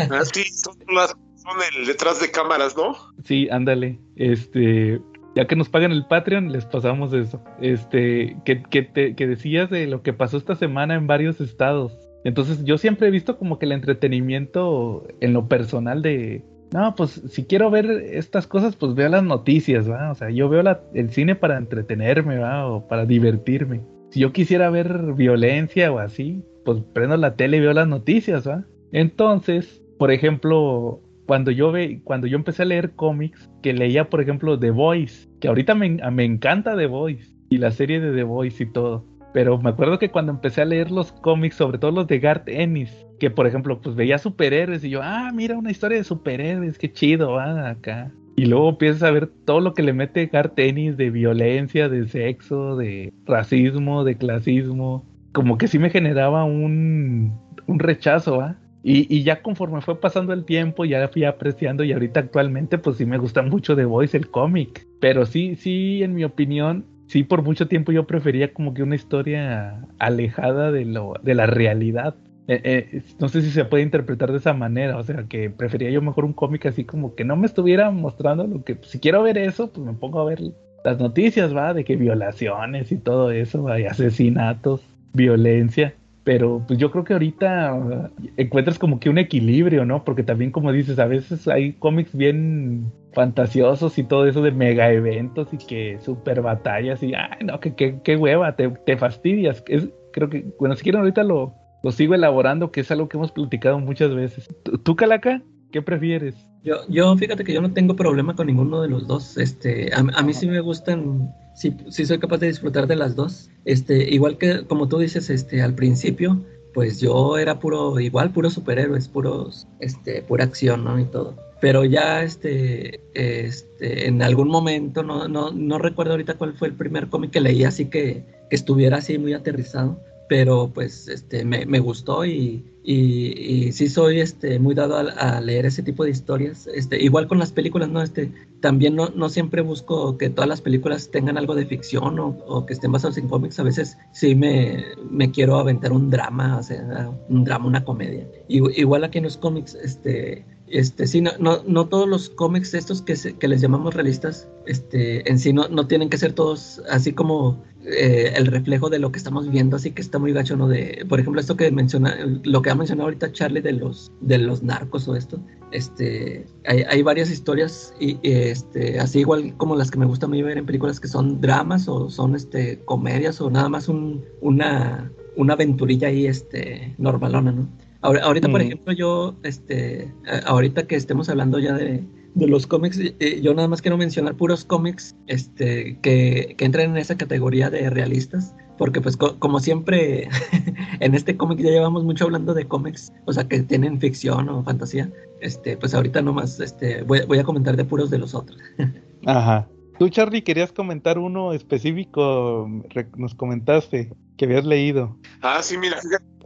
Ah, sí, son, las, son el detrás de cámaras, ¿no? Sí, ándale. Este, ya que nos pagan el Patreon, les pasamos eso. Este, que, que, te- que decías de lo que pasó esta semana en varios estados. Entonces, yo siempre he visto como que el entretenimiento en lo personal de. No, pues si quiero ver estas cosas, pues veo las noticias, ¿va? O sea, yo veo la- el cine para entretenerme, ¿va? O para divertirme. Si yo quisiera ver violencia o así, pues prendo la tele y veo las noticias, ¿va? Entonces, por ejemplo, cuando yo ve, cuando yo empecé a leer cómics, que leía, por ejemplo, The Voice, que ahorita me, me encanta The Voice y la serie de The Voice y todo. Pero me acuerdo que cuando empecé a leer los cómics, sobre todo los de Garth Ennis, que por ejemplo, pues veía superhéroes y yo, ah, mira una historia de superhéroes, qué chido, va acá. Y luego empiezas a ver todo lo que le mete Garth Ennis de violencia, de sexo, de racismo, de clasismo. Como que sí me generaba un, un rechazo, ¿va? Y, y, ya conforme fue pasando el tiempo, ya fui apreciando y ahorita actualmente pues sí me gusta mucho The Voice, el cómic. Pero sí, sí, en mi opinión, sí por mucho tiempo yo prefería como que una historia alejada de, lo, de la realidad. Eh, eh, no sé si se puede interpretar de esa manera, o sea, que prefería yo mejor un cómic así como que no me estuviera mostrando lo que, pues, si quiero ver eso, pues me pongo a ver las noticias, va, de que violaciones y todo eso, hay asesinatos, violencia pero pues yo creo que ahorita encuentras como que un equilibrio, ¿no? Porque también como dices, a veces hay cómics bien fantasiosos y todo eso de mega eventos y que super batallas y, ay, no, que, qué hueva, te, te fastidias. Es, creo que, bueno, si quieren ahorita lo, lo sigo elaborando, que es algo que hemos platicado muchas veces. ¿Tú, Calaca? ¿Qué prefieres? Yo, yo fíjate que yo no tengo problema con ninguno de los dos. Este, a, a mí sí me gustan sí, sí soy capaz de disfrutar de las dos. Este, igual que como tú dices, este, al principio, pues yo era puro, igual puro superhéroes, puros, este, pura acción, ¿no? Y todo. Pero ya, este, este, en algún momento, no, no, no recuerdo ahorita cuál fue el primer cómic que leí, así que, que estuviera así muy aterrizado pero pues este me, me gustó y, y, sí soy este muy dado a, leer ese tipo de historias. Este igual con las películas no este también no, no siempre busco que todas las películas tengan algo de ficción o, o que estén basados en cómics. A veces sí me, me, quiero aventar un drama o sea un drama una comedia. Igual aquí en los cómics este este, sí, no, no, no, todos los cómics estos que, que les llamamos realistas, este, en sí no, no tienen que ser todos así como eh, el reflejo de lo que estamos viendo, así que está muy gacho, ¿no? De, por ejemplo, esto que menciona, lo que ha mencionado ahorita Charlie de los, de los narcos o esto, este, hay, hay varias historias y, este, así igual como las que me gusta a mí ver en películas que son dramas o son, este, comedias o nada más un, una, una aventurilla ahí, este, normalona, ¿no? Ahorita, por mm. ejemplo, yo, este, ahorita que estemos hablando ya de, de los cómics, eh, yo nada más quiero mencionar puros cómics este, que, que entran en esa categoría de realistas, porque pues como siempre *laughs* en este cómic ya llevamos mucho hablando de cómics, o sea, que tienen ficción o fantasía, este, pues ahorita nomás este, voy, voy a comentar de puros de los otros. *laughs* Ajá. Tú, Charlie, querías comentar uno específico, nos comentaste que habías leído. Ah, sí, mira,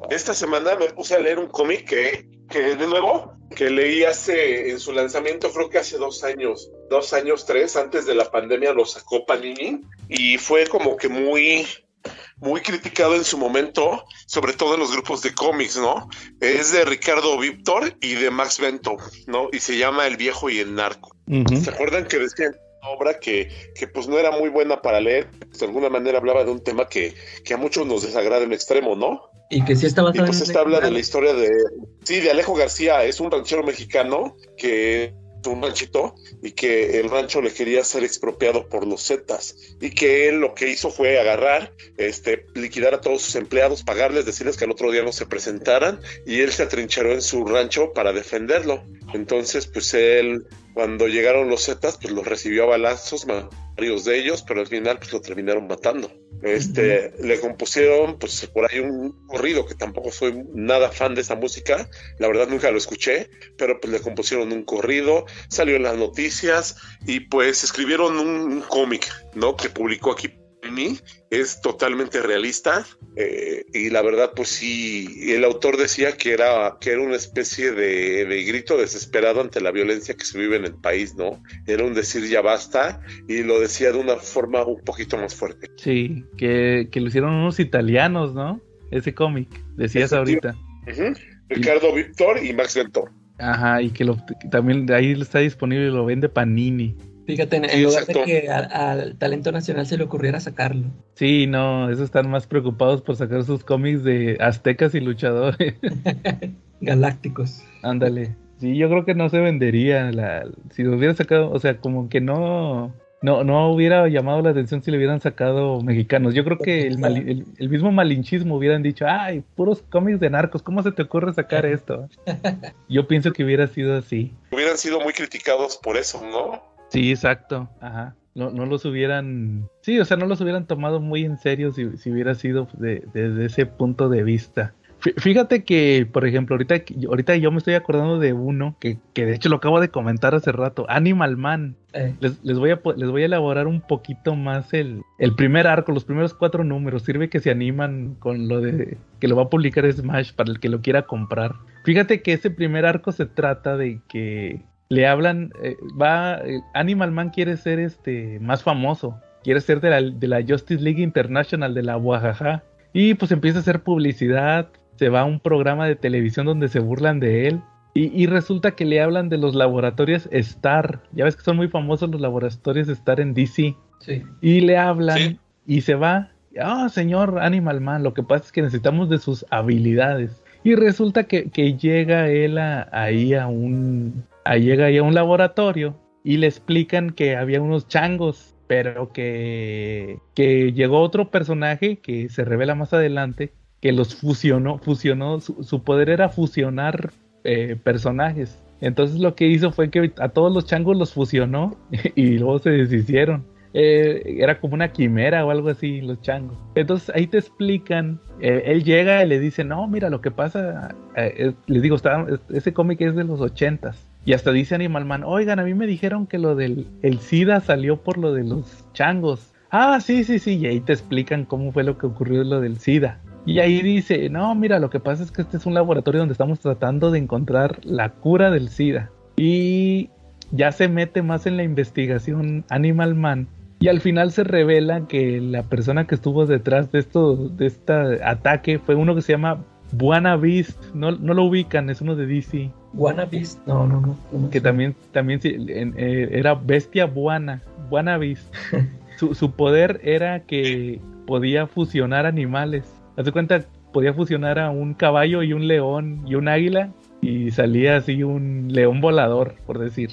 esta semana me puse a leer un cómic que, que de nuevo que leí hace, en su lanzamiento, creo que hace dos años, dos años, tres, antes de la pandemia lo sacó Panini y fue como que muy, muy criticado en su momento, sobre todo en los grupos de cómics, ¿no? Es de Ricardo Víctor y de Max Bento, ¿no? Y se llama El Viejo y el Narco. ¿Se acuerdan que decían obra que, que, pues no era muy buena para leer, de alguna manera hablaba de un tema que, que a muchos nos desagrada en extremo, ¿no? Y que sí está basado y pues esta habla de la historia de, sí, de Alejo García, es un ranchero mexicano que un ranchito y que el rancho le quería ser expropiado por los Zetas y que él lo que hizo fue agarrar, este, liquidar a todos sus empleados, pagarles, decirles que al otro día no se presentaran y él se atrincheró en su rancho para defenderlo. Entonces, pues él, cuando llegaron los Zetas, pues los recibió a balazos, varios de ellos, pero al final pues lo terminaron matando. Este, le compusieron pues por ahí un corrido que tampoco soy nada fan de esa música, la verdad nunca lo escuché, pero pues le compusieron un corrido, salió en las noticias y pues escribieron un, cómic, ¿no? Que publicó aquí mí es totalmente realista eh, y la verdad pues sí el autor decía que era que era una especie de, grito desesperado ante la violencia que se vive en el país no era un decir ya basta y lo decía de una forma un poquito más fuerte. Sí que, lo hicieron unos italianos no ese cómic decías ahorita. Ricardo Víctor y Max Ventor. Ajá y que, lo, también de ahí está disponible lo vende Panini Fíjate, en lugar de que al, talento nacional se le ocurriera sacarlo. Sí, no, esos están más preocupados por sacar sus cómics de aztecas y luchadores. *laughs* Galácticos. Ándale. Sí, yo creo que no se vendería. La, si lo hubiera sacado, o sea, como que no, no, no hubiera llamado la atención si le hubieran sacado mexicanos. Yo creo que el, el, mismo malinchismo hubieran dicho, ay, puros cómics de narcos, ¿cómo se te ocurre sacar *laughs* esto? Yo pienso que hubiera sido así. Hubieran sido muy criticados por eso, ¿no? Sí, exacto. Ajá. no, no los hubieran, sí, o sea, no los hubieran tomado muy en serio si, si hubiera sido de- desde ese punto de vista. Fí- Fíjate que, por ejemplo, ahorita, ahorita yo me estoy acordando de uno que, que de hecho lo acabo de comentar hace rato, Animal Man. Eh, Les, les voy a, les voy a elaborar un poquito más el, el primer arco, los primeros cuatro números. Sirve que se animan con lo de que lo va a publicar Smash para el que lo quiera comprar. Fíjate que ese primer arco se trata de que le hablan, eh, va, eh, Animal Man quiere ser este más famoso, quiere ser de la, de la Justice League International, de la Guajaja. Y pues empieza a hacer publicidad, se va a un programa de televisión donde se burlan de él. Y, y resulta que le hablan de los laboratorios Star. Ya ves que son muy famosos los laboratorios Star en DC. sí. Y le hablan Sí. y se va. Ah, señor Animal Man, lo que pasa es que necesitamos de sus habilidades. Y resulta que, que llega él a- ahí a un. Ahí llega a un laboratorio y le explican que había unos changos, pero que, que llegó otro personaje que se revela más adelante que los fusionó, fusionó, su, su poder era fusionar eh, personajes. Entonces lo que hizo fue que a todos los changos los fusionó *laughs* y luego se deshicieron. Eh, era como una quimera o algo así, los changos. Entonces ahí te explican, eh, él llega y le dice, no, mira, lo que pasa, es- les digo, está, ese cómic es de los ochentas. Y hasta dice Animal Man, oigan, a mí me dijeron que lo del el SIDA salió por lo de los changos. Ah, sí, sí, sí, y ahí te explican cómo fue lo que ocurrió lo del SIDA. Y ahí dice, no, mira, lo que pasa es que este es un laboratorio donde estamos tratando de encontrar la cura del SIDA. Y ya se mete más en la investigación Animal Man. Y al final se revela que la persona que estuvo detrás de esto, de este ataque, fue uno que se llama Buana Beast. No, no lo ubican, es uno de DC. Wanna Beast, no, no, no. no Que también, también sí, en- eh, era Bestia Buana. Beast. *laughs* Su, su poder era que podía fusionar animales. Haz de cuenta, podía fusionar a un caballo y un león y un águila. Y salía así un león volador, por decir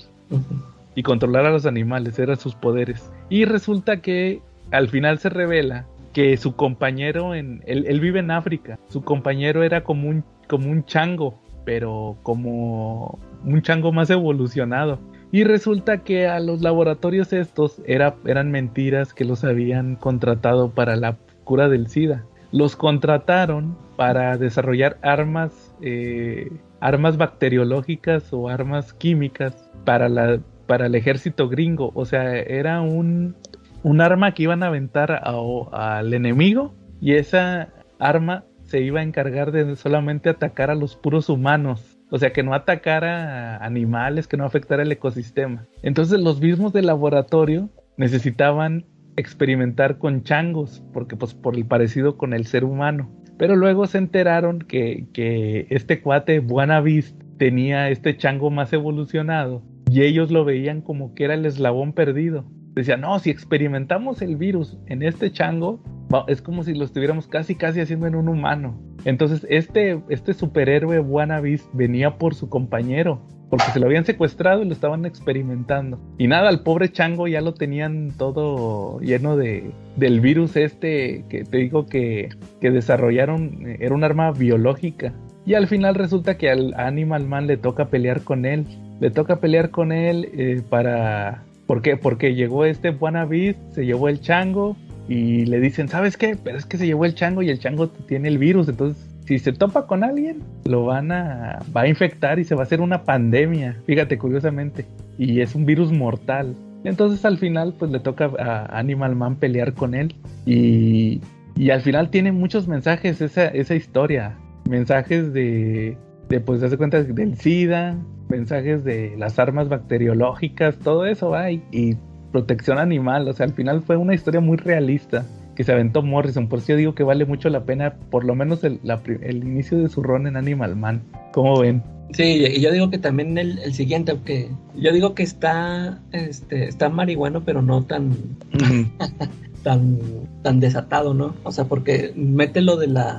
y controlar a los animales, eran sus poderes. Y resulta que al final se revela que su compañero en él, él vive en África, su compañero era como un como un chango, pero como un chango más evolucionado. Y resulta que a los laboratorios estos era, eran mentiras que los habían contratado para la cura del SIDA. Los contrataron para desarrollar armas, eh, armas bacteriológicas o armas químicas para, la, para el ejército gringo. O sea, era un, un arma que iban a aventar al enemigo y esa arma se iba a encargar de solamente atacar a los puros humanos. O sea, que no atacara a animales, que no afectara el ecosistema. Entonces los mismos del laboratorio necesitaban experimentar con changos, porque pues por el parecido con el ser humano. Pero luego se enteraron que, que este cuate Buena Beast tenía este chango más evolucionado y ellos lo veían como que era el eslabón perdido. Decían, no, si experimentamos el virus en este chango, es como si lo estuviéramos casi casi haciendo en un humano. Entonces este, este superhéroe Buena Beast venía por su compañero, porque se lo habían secuestrado y lo estaban experimentando. Y nada, al pobre chango ya lo tenían todo lleno de, del virus este que te digo que, que desarrollaron, eh, era un arma biológica. Y al final resulta que al Animal Man le toca pelear con él. Le toca pelear con él eh, para... ¿Por qué? Porque llegó este Buena Beast, se llevó el chango y le dicen, ¿sabes qué? Pero es que se llevó el chango y el chango tiene el virus, entonces si se topa con alguien, lo van a, va a infectar y se va a hacer una pandemia, fíjate curiosamente, y es un virus mortal. Entonces al final pues le toca a Animal Man pelear con él y, y al final tiene muchos mensajes esa, esa historia, mensajes de, de pues cuenta del SIDA, mensajes de las armas bacteriológicas, todo eso va y, y protección animal, o sea, al final fue una historia muy realista que se aventó Morrison, por eso yo digo que vale mucho la pena, por lo menos el, la pri- el inicio de su run en Animal Man. ¿Cómo ven? Sí, y yo digo que también el, el siguiente, que yo digo que está, este, está marihuano, pero no tan, *laughs* tan, tan desatado, ¿no? O sea, porque mete lo de la,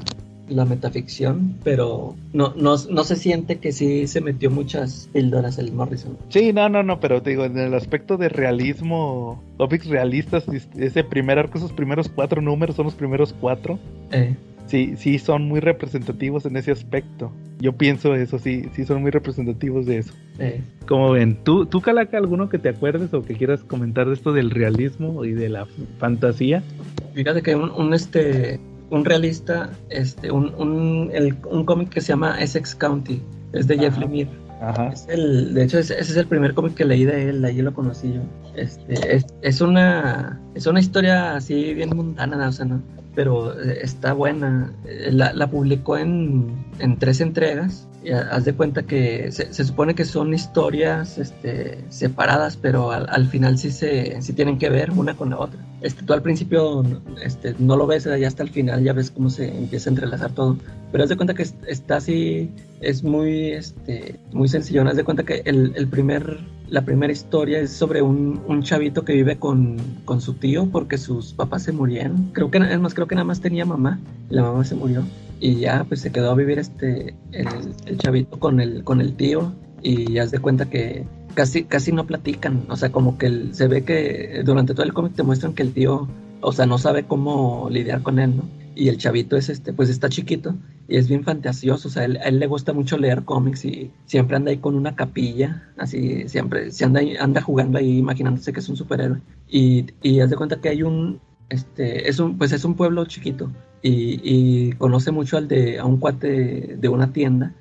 la metaficción, pero no, no, no se siente que sí se metió muchas píldoras el Morrison. Sí, no, no, no, pero te digo, en el aspecto de realismo, cómics realistas, ese primer arco, esos primeros cuatro números son los primeros cuatro. Eh, Sí, sí, son muy representativos en ese aspecto. Yo pienso eso, sí, sí son muy representativos de eso. Eh, Como ven, ¿tú, tú Calaca, alguno que te acuerdes o que quieras comentar de esto del realismo y de la fantasía? Fíjate que un, un, este un realista, este, un, un, el- un cómic que se llama Essex County, es de Jeff Ajá. Lemire. Ajá. Es el, de hecho, ese, ese es el primer cómic que leí de él, ahí lo conocí yo. Este, es, es una es una historia así bien mundana, o sea, ¿no? pero eh, está buena. Eh, La, la publicó en, en tres entregas. Y ha- haz de cuenta que se, se supone que son historias este, separadas, pero al, al final sí se sí tienen que ver una con la otra. Este, tú al principio este, no lo ves, ya hasta el final ya ves cómo se empieza a entrelazar todo. Pero haz de cuenta que es- está así, es muy, este, muy sencillo. Haz de cuenta que el, el primer, la primera historia es sobre un, un chavito que vive con, con su tío porque sus papás se murieron. Creo que, es más, creo que nada más tenía mamá. y La mamá se murió. Y ya, pues se quedó a vivir este, el, chavito con el, con el tío. Y haz de cuenta que casi, casi no platican. O sea, como que se ve que durante todo el cómic te muestran que el tío, o sea, no sabe cómo lidiar con él, ¿no? Y el chavito es este, pues está chiquito y es bien fantasioso. O sea, él- le gusta mucho leer cómics y siempre anda ahí con una capilla, así, siempre, se anda, anda jugando ahí imaginándose que es un superhéroe. Y, y haz de cuenta que hay un, este, es un, pues es un pueblo chiquito y, y conoce mucho al de, a un cuate de una tienda.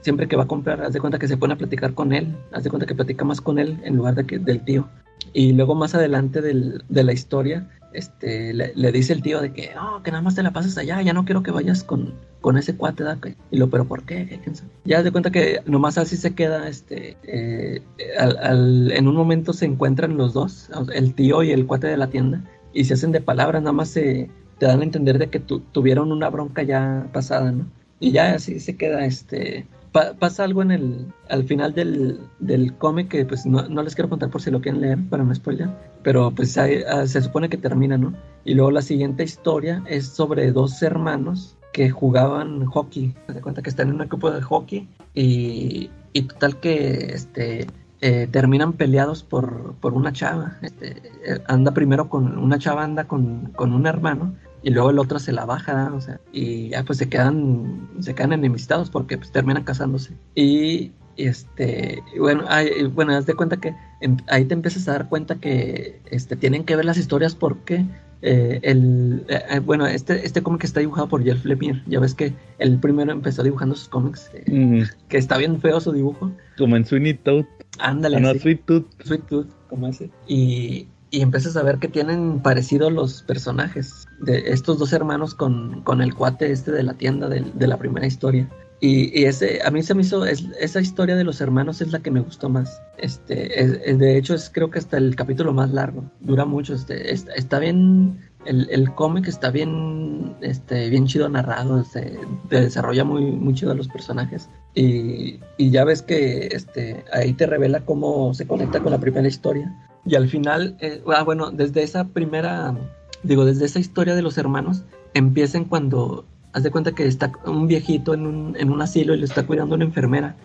Siempre que va a comprar, haz de cuenta que se pone a platicar con él, haz de cuenta que platica más con él en lugar de que, del tío. Y luego más adelante del- de la historia, este, le, le dice el tío de que, no, que nada más te la pases allá, ya no quiero que vayas con, con ese cuate, ¿da? Y lo, pero ¿por qué? ¿Qué? Ya de cuenta que nomás así se queda, este, eh, al- al- en un momento se encuentran los dos, el tío y el cuate de la tienda, y se hacen de palabras, nada más se, te dan a entender de que tu- tuvieron una bronca ya pasada, ¿no? Y ya así se queda, este, pa- pasa algo en el, al final del, del cómic que pues no, no les quiero contar por si lo quieren leer para no spoiler, pero pues hay- ah, se supone que termina, ¿no? Y luego la siguiente historia es sobre dos hermanos que jugaban hockey, se cuenta que están en un equipo de hockey y, y total que este eh, terminan peleados por, por una chava, este, eh, anda primero con una chava anda con, con un hermano y luego el otro se la baja, o sea, y ya pues se quedan, se quedan enemistados porque pues terminan casándose. Y este, bueno, ay, y bueno, haz de cuenta que em- ahí te empiezas a dar cuenta que este, tienen que ver las historias porque eh, el, eh, eh, bueno, este, este cómic está dibujado por Jeff Lemire. Ya ves que el primero empezó dibujando sus cómics, eh, Mm, que está bien feo su dibujo. como en Sweeney Todd. Ándale, Ah, no. Sweet Tooth. Sweet Tooth, como ese. Y, y empiezas a ver que tienen parecidos los personajes de estos dos hermanos con, con el cuate este de la tienda del- de, la primera historia. Y, y ese, a mí se me hizo, es- esa historia de los hermanos es la que me gustó más. Este, es- es- de hecho, es creo que hasta el capítulo más largo. Dura mucho. Este, está, bien, el, el cómic está bien, este, bien chido narrado. Se, te desarrolla muy, muy chido a los personajes. Y, y ya ves que este, ahí te revela cómo se conecta con la primera historia. Y al final, eh, ah, bueno, desde esa primera, digo, desde esa historia de los hermanos, empiezan cuando, haz de cuenta que está un viejito en un, en un asilo y le está cuidando una enfermera.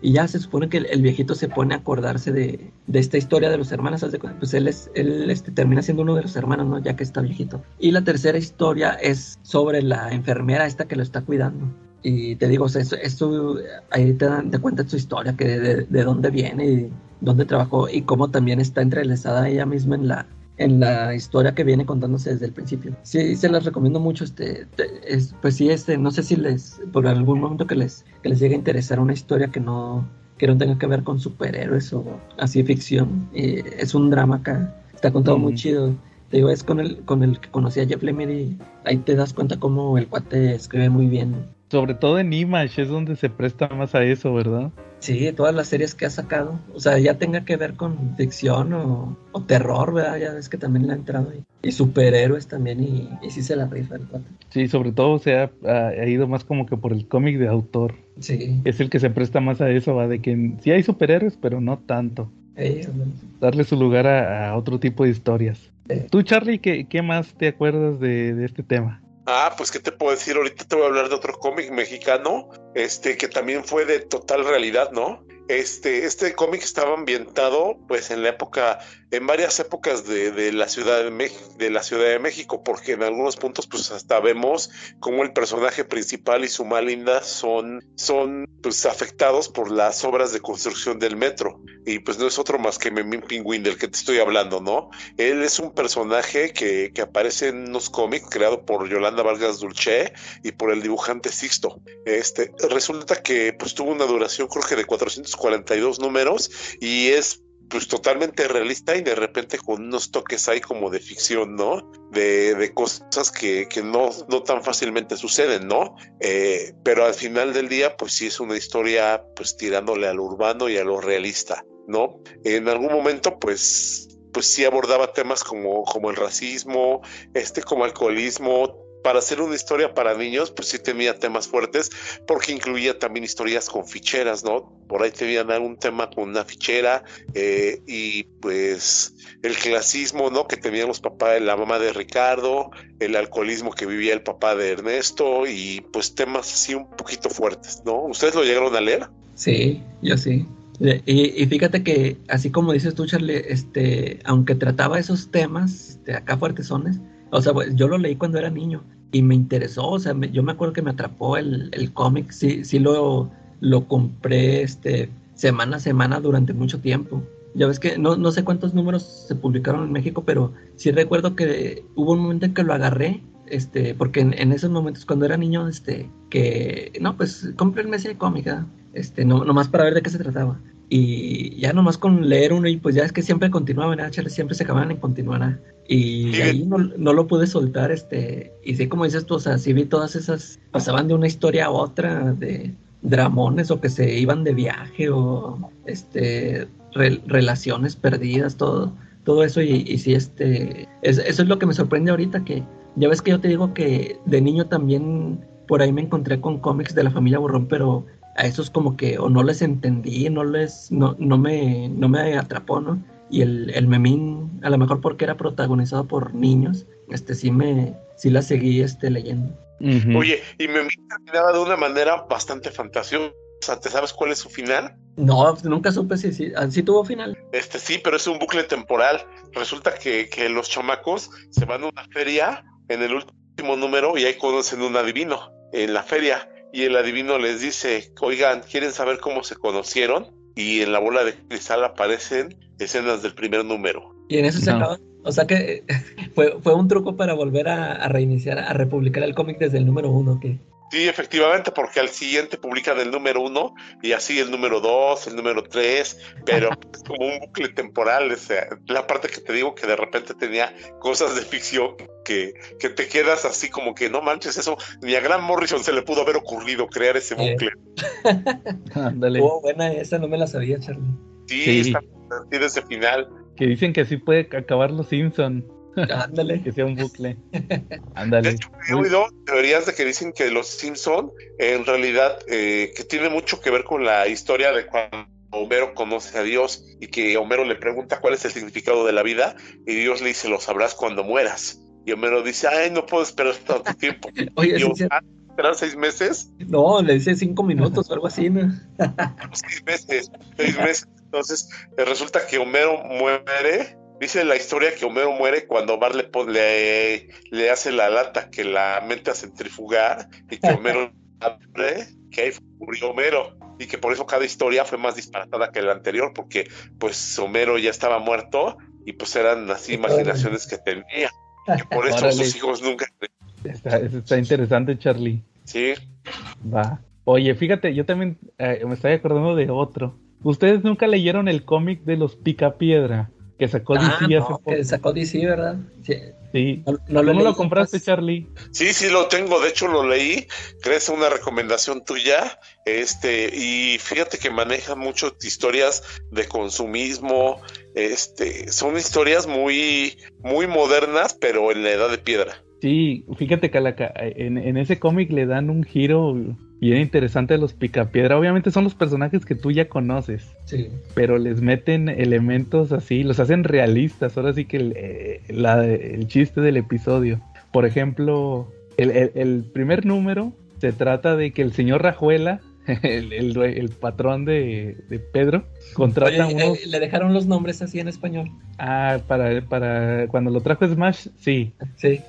Y ya se supone que el, el viejito se pone a acordarse de, de esta historia de los hermanos. haz de cuenta, pues él, es, él este, termina siendo uno de los hermanos, ¿no? Ya que está viejito. Y la tercera historia es sobre la enfermera esta que lo está cuidando. Y te digo, o sea, eso, eso, ahí te dan te cuenta su historia, que de, de dónde viene y dónde trabajó y cómo también está entrelazada ella misma en la, en la historia que viene contándose desde el principio. Sí, se las recomiendo mucho. Este, te- es- pues sí, este, no sé si les, por algún momento que les, que les llegue a interesar una historia que no, que no tenga que ver con superhéroes o así ficción. Eh, es un drama acá, está contado muy Ujú. chido. Te digo, es con el, con el que conocí a Jeff Lemire y ahí te das cuenta cómo el cuate escribe muy bien. Sobre todo en Image es donde se presta más a eso, ¿verdad? Sí, todas las series que ha sacado. O sea, ya tenga que ver con ficción o, o terror, ¿verdad? Ya ves que también le ha entrado ahí. Y superhéroes también, y, y sí se la rifa el cuate. Sí, sobre todo se ha, ido más como que por el cómic de autor. Sí. Es el que se presta más a eso, va, de que sí hay superhéroes, pero no tanto. Darle su lugar a, a otro tipo de historias. Sí. Tú, Charlie, ¿qué, qué más te acuerdas de, de este tema? Ah, pues qué te puedo decir, ahorita te voy a hablar de otro cómic mexicano, este que también fue de total realidad, ¿no? Este, este cómic estaba ambientado pues en la época en varias épocas de, de la ciudad de, de la Ciudad de México, porque en algunos puntos pues hasta vemos cómo el personaje principal y su Malinda son, son pues afectados por las obras de construcción del metro. Y pues no es otro más que Memín Pingüín del que te estoy hablando, ¿no? Él es un personaje que, que aparece en unos cómics creado por Yolanda Vargas Dulce y por el dibujante Sixto. Este, resulta que pues tuvo una duración creo que de 442 números y es pues totalmente realista y de repente con unos toques ahí como de ficción, ¿no? De, de cosas que, que no, no tan fácilmente suceden, ¿no? Eh, pero al final del día, pues sí es una historia pues tirándole a lo urbano y a lo realista, ¿no? En algún momento, pues pues sí abordaba temas como, como el racismo, este como alcoholismo, para hacer una historia para niños, pues sí tenía temas fuertes, porque incluía también historias con ficheras, ¿no? Por ahí tenían algún tema con una fichera, eh, y pues el clasismo, ¿no? Que tenían los papás, la mamá de Ricardo, el alcoholismo que vivía el papá de Ernesto, y pues temas así un poquito fuertes, ¿no? ¿Ustedes lo llegaron a leer? Sí, yo sí. Y, y fíjate que, así como dices tú, Charlie, este, aunque trataba esos temas este, acá fuertesones, o sea, pues, yo lo leí cuando era niño y me interesó, o sea, me- yo me acuerdo que me atrapó el, el cómic, sí, sí lo, lo compré este, semana a semana durante mucho tiempo. Ya ves que no, no sé cuántos números se publicaron en México, pero sí recuerdo que hubo un momento en que lo agarré, este, porque en, esos momentos cuando era niño, este, que, no, pues cómprenme ese cómic, ¿ah? este, no, nomás para ver de qué se trataba. Y ya nomás con leer uno y pues ya es que siempre continuaban, ¿verdad, Charlie? siempre se acababan en continuar. ¿ah? Y Sí. ahí no, no lo pude soltar, este, y sí, como dices tú, o sea, sí vi todas esas, pasaban de una historia a otra, de dramones o que se iban de viaje o, este, re- relaciones perdidas, todo, todo eso y, y sí, este, es- eso es lo que me sorprende ahorita, que ya ves que yo te digo que de niño también por ahí me encontré con cómics de la familia Borrón, pero a esos como que o no les entendí, no les, no, no me, no me atrapó, ¿no? Y el, el memín, a lo mejor porque era protagonizado por niños, este sí me, sí la seguí este leyendo. Oye, y me terminaba de una manera bastante fantasiosa. ¿Te sabes cuál es su final? No, nunca supe si, si, ah, si tuvo final. Este sí, pero es un bucle temporal. Resulta que, que los chamacos se van a una feria en el último número y ahí conocen un adivino en la feria. Y el adivino les dice, oigan, ¿quieren saber cómo se conocieron? Y en la bola de cristal aparecen escenas del primer número. Y en eso se No. acaba. O sea que *laughs* fue, fue un truco para volver a, a reiniciar, a republicar el cómic desde el número uno. que Sí, efectivamente, porque al siguiente publican el número uno y así el número dos, el número tres, pero es como un bucle temporal. O sea, la parte que te digo que de repente tenía cosas de ficción que, que te quedas así como que no manches eso. Ni a Grant Morrison se le pudo haber ocurrido crear ese bucle. *laughs* Ándale. Oh, buena esa, no me la sabía, Charlie. Sí, Sí. está ese final. Que dicen que así puede acabar los Simpson. Ándale. Que sea un bucle. *laughs* De Ándale. hecho, he oído teorías de que dicen que los Simpson en realidad eh, que tiene mucho que ver con la historia de cuando Homero conoce a Dios y que Homero le pregunta cuál es el significado de la vida y Dios le dice lo sabrás cuando mueras. Y Homero dice, ay, no puedo esperar tanto tiempo. *laughs* Oye, y sí. "Ah, esperar seis meses, No, le dice cinco minutos o algo así, ¿no? *laughs* seis meses, seis meses. Entonces eh, resulta que Homero muere. Dice la historia que Homero muere cuando Bart le, pon- le, le hace la lata que la mente a centrifugar y que Homero *laughs* abre, que ahí murió Homero y que por eso cada historia fue más disparatada que la anterior porque pues Homero ya estaba muerto y pues eran así imaginaciones que tenía que por eso Órale. sus hijos nunca está interesante, Charlie. sí Va. Oye, fíjate, yo también eh, me estoy acordando de otro. ¿Ustedes nunca leyeron el cómic de los Picapiedra? Que sacó Ah, DC hace no, poco. que sacó DC, ¿verdad? Sí. Sí. No, no ¿Cómo leí, lo compraste, pues. Charlie? Sí, sí lo tengo, de hecho lo leí, crees una recomendación tuya, este, y fíjate que maneja mucho historias de consumismo, este, son historias muy, muy modernas, pero en la edad de piedra. Sí, fíjate, Calaca, en, en ese cómic le dan un giro bien interesante a los Picapiedra. Obviamente son los personajes que tú ya conoces, Sí. pero les meten elementos así, los hacen realistas. Ahora sí que el, eh, la- el chiste del episodio. Por ejemplo, el, el- el primer número se trata de que el señor Rajuela *laughs* el, patrón de, de Pedro, contrata Oye, unos... eh, ¿Le dejaron los nombres así en español? Ah, para, para cuando lo trajo Smash, sí. Sí.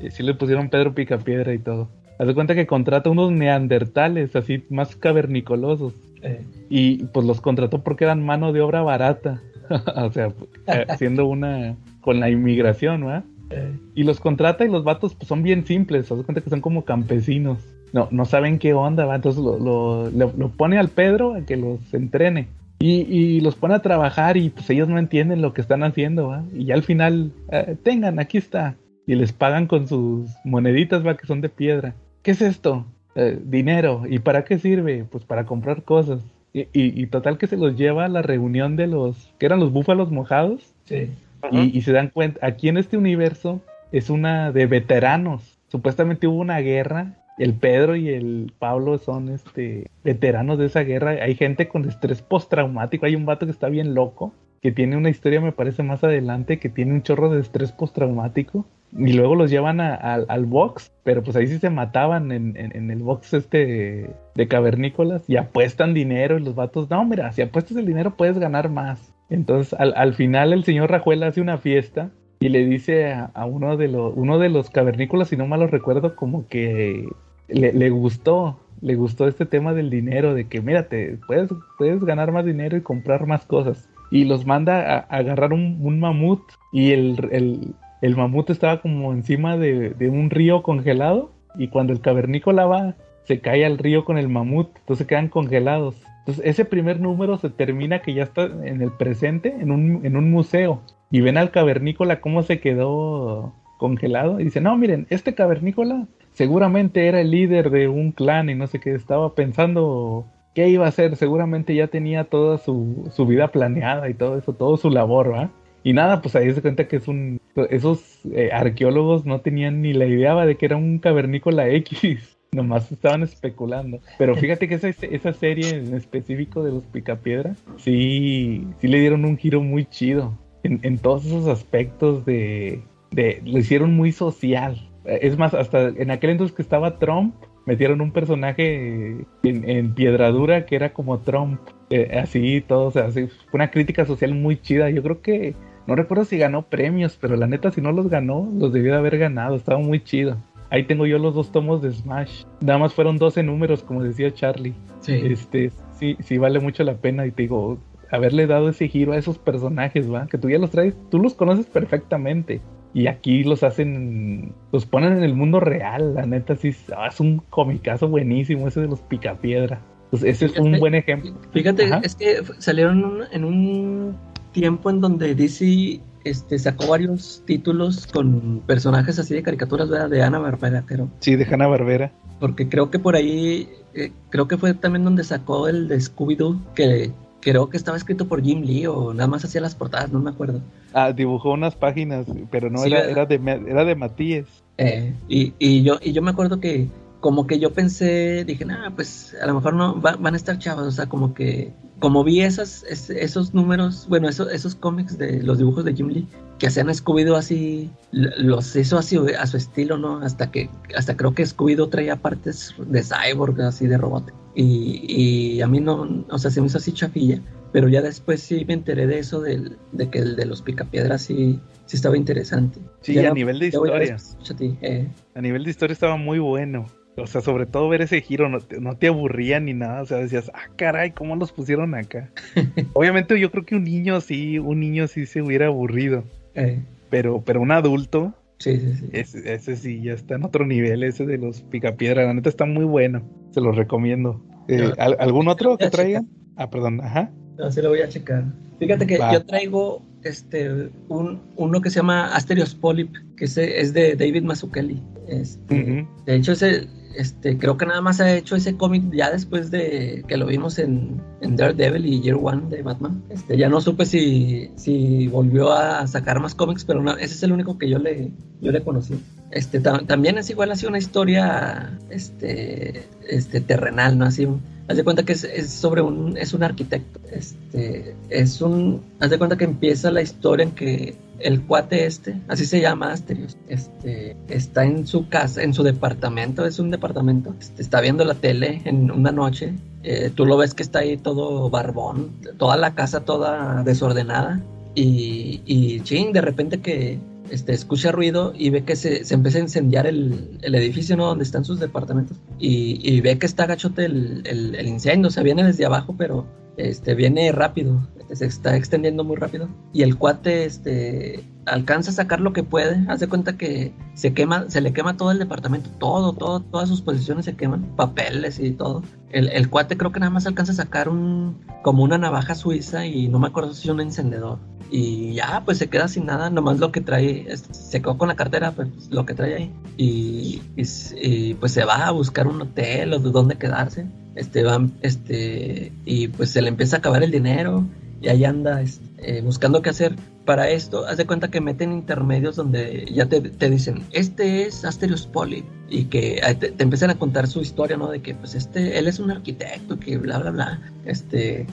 Y Sí le pusieron Pedro Picapiedra y todo. Haz de cuenta que contrata unos neandertales, así más cavernicolosos. Eh, Y pues los contrató porque eran mano de obra barata. *laughs* o sea, eh, haciendo una. con la inmigración, ¿verdad? eh, Y los contrata y los vatos pues, son bien simples. Haz de cuenta que son como campesinos. No, no saben qué onda, ¿va? Entonces lo, lo, lo- lo pone al Pedro a que los entrene. Y, y los pone a trabajar y pues ellos no entienden lo que están haciendo, ¿va? Y ya al final, eh, tengan, aquí está. Y les pagan con sus moneditas, ¿va? Que son de piedra. ¿Qué es esto? "Eh, dinero. ¿Y para qué sirve? Pues para comprar cosas. Y, y- y total que se los lleva a la reunión de los, que eran los búfalos mojados. sí. Y, y se dan cuenta, aquí en este universo es una de veteranos. Supuestamente hubo una guerra. El Pedro y el Pablo son este veteranos de esa guerra. Hay gente con estrés postraumático. Hay un vato que está bien loco. Que tiene una historia, me parece, más adelante. Que tiene un chorro de estrés postraumático. Y luego los llevan al- box. Pero pues ahí sí se mataban en, en- el box este de cavernícolas. Y apuestan dinero. Y los vatos, no, mira, si apuestas el dinero puedes ganar más. Entonces, al, al final, el señor Rajuel hace una fiesta y le dice a, uno, de los, uno de los cavernícolas, si no mal lo recuerdo, como que le, le gustó, le gustó este tema del dinero, de que, mírate, puedes, puedes ganar más dinero y comprar más cosas. Y los manda a, agarrar un, mamut y el, el, mamut estaba como encima de, de un río congelado y cuando el cavernícola va, se cae al río con el mamut, entonces quedan congelados. Entonces ese primer número se termina que ya está en el presente, en un, en un museo. Y ven al cavernícola cómo se quedó congelado. Y dice, no, miren, este cavernícola seguramente era el líder de un clan y no sé qué, estaba pensando qué iba a hacer. Seguramente ya tenía toda su, su vida planeada y todo eso, todo su labor, ¿va? Y nada, pues ahí se cuenta que es un... Esos eh, arqueólogos no tenían ni la idea de que era un cavernícola X. *laughs* Nomás estaban especulando. Pero fíjate que esa, esa serie en específico de los Picapiedra, sí, sí le dieron un giro muy chido. En, en todos esos aspectos de, de... Lo hicieron muy social. Es más, hasta en aquel entonces que estaba Trump, metieron un personaje en, en piedradura que era como Trump. Eh, así, todo, o sea, así, fue una crítica social muy chida. Yo creo que, no recuerdo si ganó premios, pero la neta, si no los ganó, los debió de haber ganado. Estaba muy chido. Ahí tengo yo los dos tomos de Smash. Nada más fueron 12 números, como decía Charlie. Sí. Este, sí, sí vale mucho la pena. Y te digo, haberle dado ese giro a esos personajes, ¿va? Que tú ya los traes, tú los conoces perfectamente. Y aquí los hacen, los ponen en el mundo real, la neta, sí, ah, es un comicazo buenísimo ese de los picapiedra. Pues ese es un buen ejemplo. Fíjate, Ajá. es que salieron en un tiempo en donde DC este, sacó varios títulos con personajes así de caricaturas, ¿verdad? De Ana Barbera, pero Sí, de Hanna Barbera. porque creo que por ahí, eh, creo que fue también donde sacó el de Scooby-Doo, que creo que estaba escrito por Jim Lee o nada más hacía las portadas, no me acuerdo. Ah, dibujó unas páginas, pero no Sí, era, era de era de Matías. Eh, y, y yo y yo me acuerdo que como que yo pensé, dije, nah, pues a lo mejor no va- van a estar chavos, o sea, como que como vi esas, es- esos números, bueno, esos, esos cómics de los dibujos de Jim Lee que hacían Scooby-Doo así, los hizo así a su estilo, ¿no? Hasta que, hasta creo que Scooby-Doo traía partes de cyborg, así de robot. Y, y a mí no, o sea, se me hizo así chafilla. Pero ya después sí me enteré de eso, del- de que el de los picapiedras sí, sí estaba interesante. Sí, Ya a nivel de historia. a eh. A nivel de historia estaba muy bueno. O sea, sobre todo ver ese giro no te, no te aburría ni nada. O sea, decías, ah, caray, ¿cómo los pusieron acá? *laughs* Obviamente yo creo que un niño sí, un niño sí se hubiera aburrido. Eh, Pero, pero un adulto, sí, sí, sí. ese, ese sí ya está en otro nivel, ese de los picapiedra. La neta está muy bueno. Se los recomiendo. Eh, Yo- ¿al- ¿Algún otro que traigan? Ah, perdón, ajá. No, sí lo voy a checar. Fíjate que Va. yo traigo este un, uno que se llama Asterios Polyp, que ese es de David Mazzucchelli. Este. De hecho, ese, este, creo que nada más ha hecho ese cómic ya después de que lo vimos en, en Daredevil y Year One de Batman. Este, ya no supe si, si volvió a sacar más cómics, pero ese es el único que yo le, yo le conocí. Este, ta- también es igual así una historia este, este, terrenal, ¿no? Así Haz de cuenta que es, sobre un, es un arquitecto. Este, es un, haz de cuenta que empieza la historia en que el cuate este, así se llama Asterios, este, está en su casa, en su departamento, es un departamento, este, está viendo la tele en una noche, eh, tú lo ves que está ahí todo barbón, toda la casa toda desordenada y, y ching, de repente que este, escucha ruido y ve que se, se empieza a incendiar el, el, edificio, ¿no? Donde están sus departamentos. Y, y ve que está gachote el, el, incendio, o sea, viene desde abajo, pero este, viene rápido, este, se está extendiendo muy rápido. Y el cuate este, alcanza a sacar lo que puede, hace cuenta que se quema, se le quema todo el departamento, todo, todo, todas sus posiciones se queman, papeles y todo. El, el cuate creo que nada más alcanza a sacar un, como una navaja suiza y no me acuerdo si un encendedor. Y ya pues se queda sin nada, nomás lo que trae, se quedó con la cartera, pues lo que trae ahí. Y, y, pues se va a buscar un hotel o de dónde quedarse, este este y pues se le empieza a acabar el dinero y ahí anda este, eh, buscando qué hacer. Para esto, haz de cuenta que meten intermedios donde ya te, te dicen, este es Asterios Poli, y que te, empiezan a contar su historia, ¿no? De que, pues, este, él es un arquitecto, que bla, bla, bla. Este,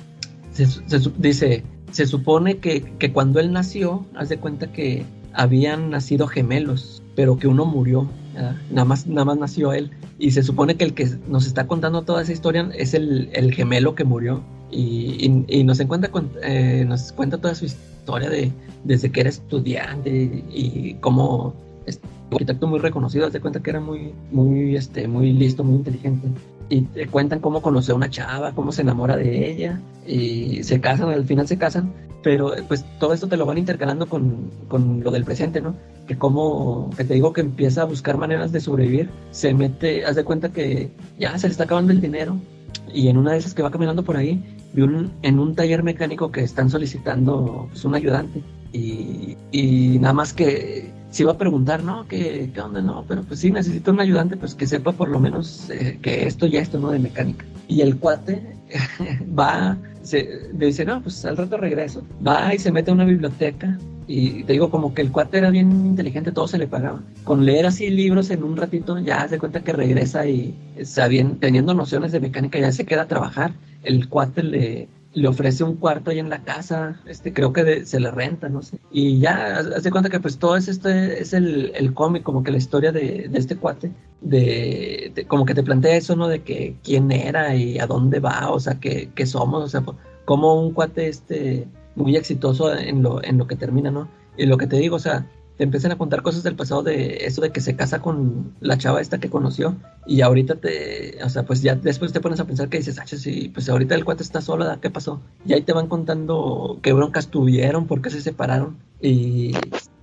se, se dice, se supone que, que, cuando él nació, haz de cuenta que habían nacido gemelos, pero que uno murió, nada más, nada más nació él. Y se supone que el que nos está contando toda esa historia es el, el gemelo que murió. Y, y, nos, encuentra eh, nos cuenta toda su historia de desde que era estudiante y cómo es un arquitecto muy reconocido, de cuenta que era muy, muy, este, muy listo, muy inteligente. Y te cuentan cómo conoció a una chava, cómo se enamora de ella y se casan, al final se casan, pero pues todo esto te lo van intercalando con, con lo del presente, ¿no? Que como, que te digo que empieza a buscar maneras de sobrevivir, se mete, haz de cuenta que ya se le está acabando el dinero y en una de esas que va caminando por ahí, vi un, en un taller mecánico que están solicitando pues, un ayudante y, y nada más que se iba a preguntar, ¿no? ¿Qué, ¿Qué, onda? No, pero pues sí, necesito un ayudante, pues que sepa por lo menos eh, que esto y esto, ¿no? De mecánica. Y el cuate *laughs* va, se, le dice, no, pues al rato regreso. Va y se mete a una biblioteca. Y te digo, como que el cuate era bien inteligente, todo se le pagaba. Con leer así libros en un ratito, ya se cuenta que regresa y, sabiendo, teniendo nociones de mecánica, ya se queda a trabajar. El cuate le, le ofrece un cuarto ahí en la casa, este, creo que de, se le renta, no sé. Y ya, hace cuenta que pues todo es este, es el, el cómic, como que la historia de, de este cuate, de, de, como que te plantea eso, ¿no? De que quién era y a dónde va, o sea, qué, qué somos, o sea, como un cuate este muy exitoso en lo, en lo que termina, ¿no? Y lo que te digo, o sea, te empiezan a contar cosas del pasado de eso de que se casa con la chava esta que conoció y ahorita te, o sea, pues ya después te pones a pensar que dices, ah, sí, pues ahorita el cuate está solo, ¿qué pasó? Y ahí te van contando qué broncas tuvieron, por qué se separaron y,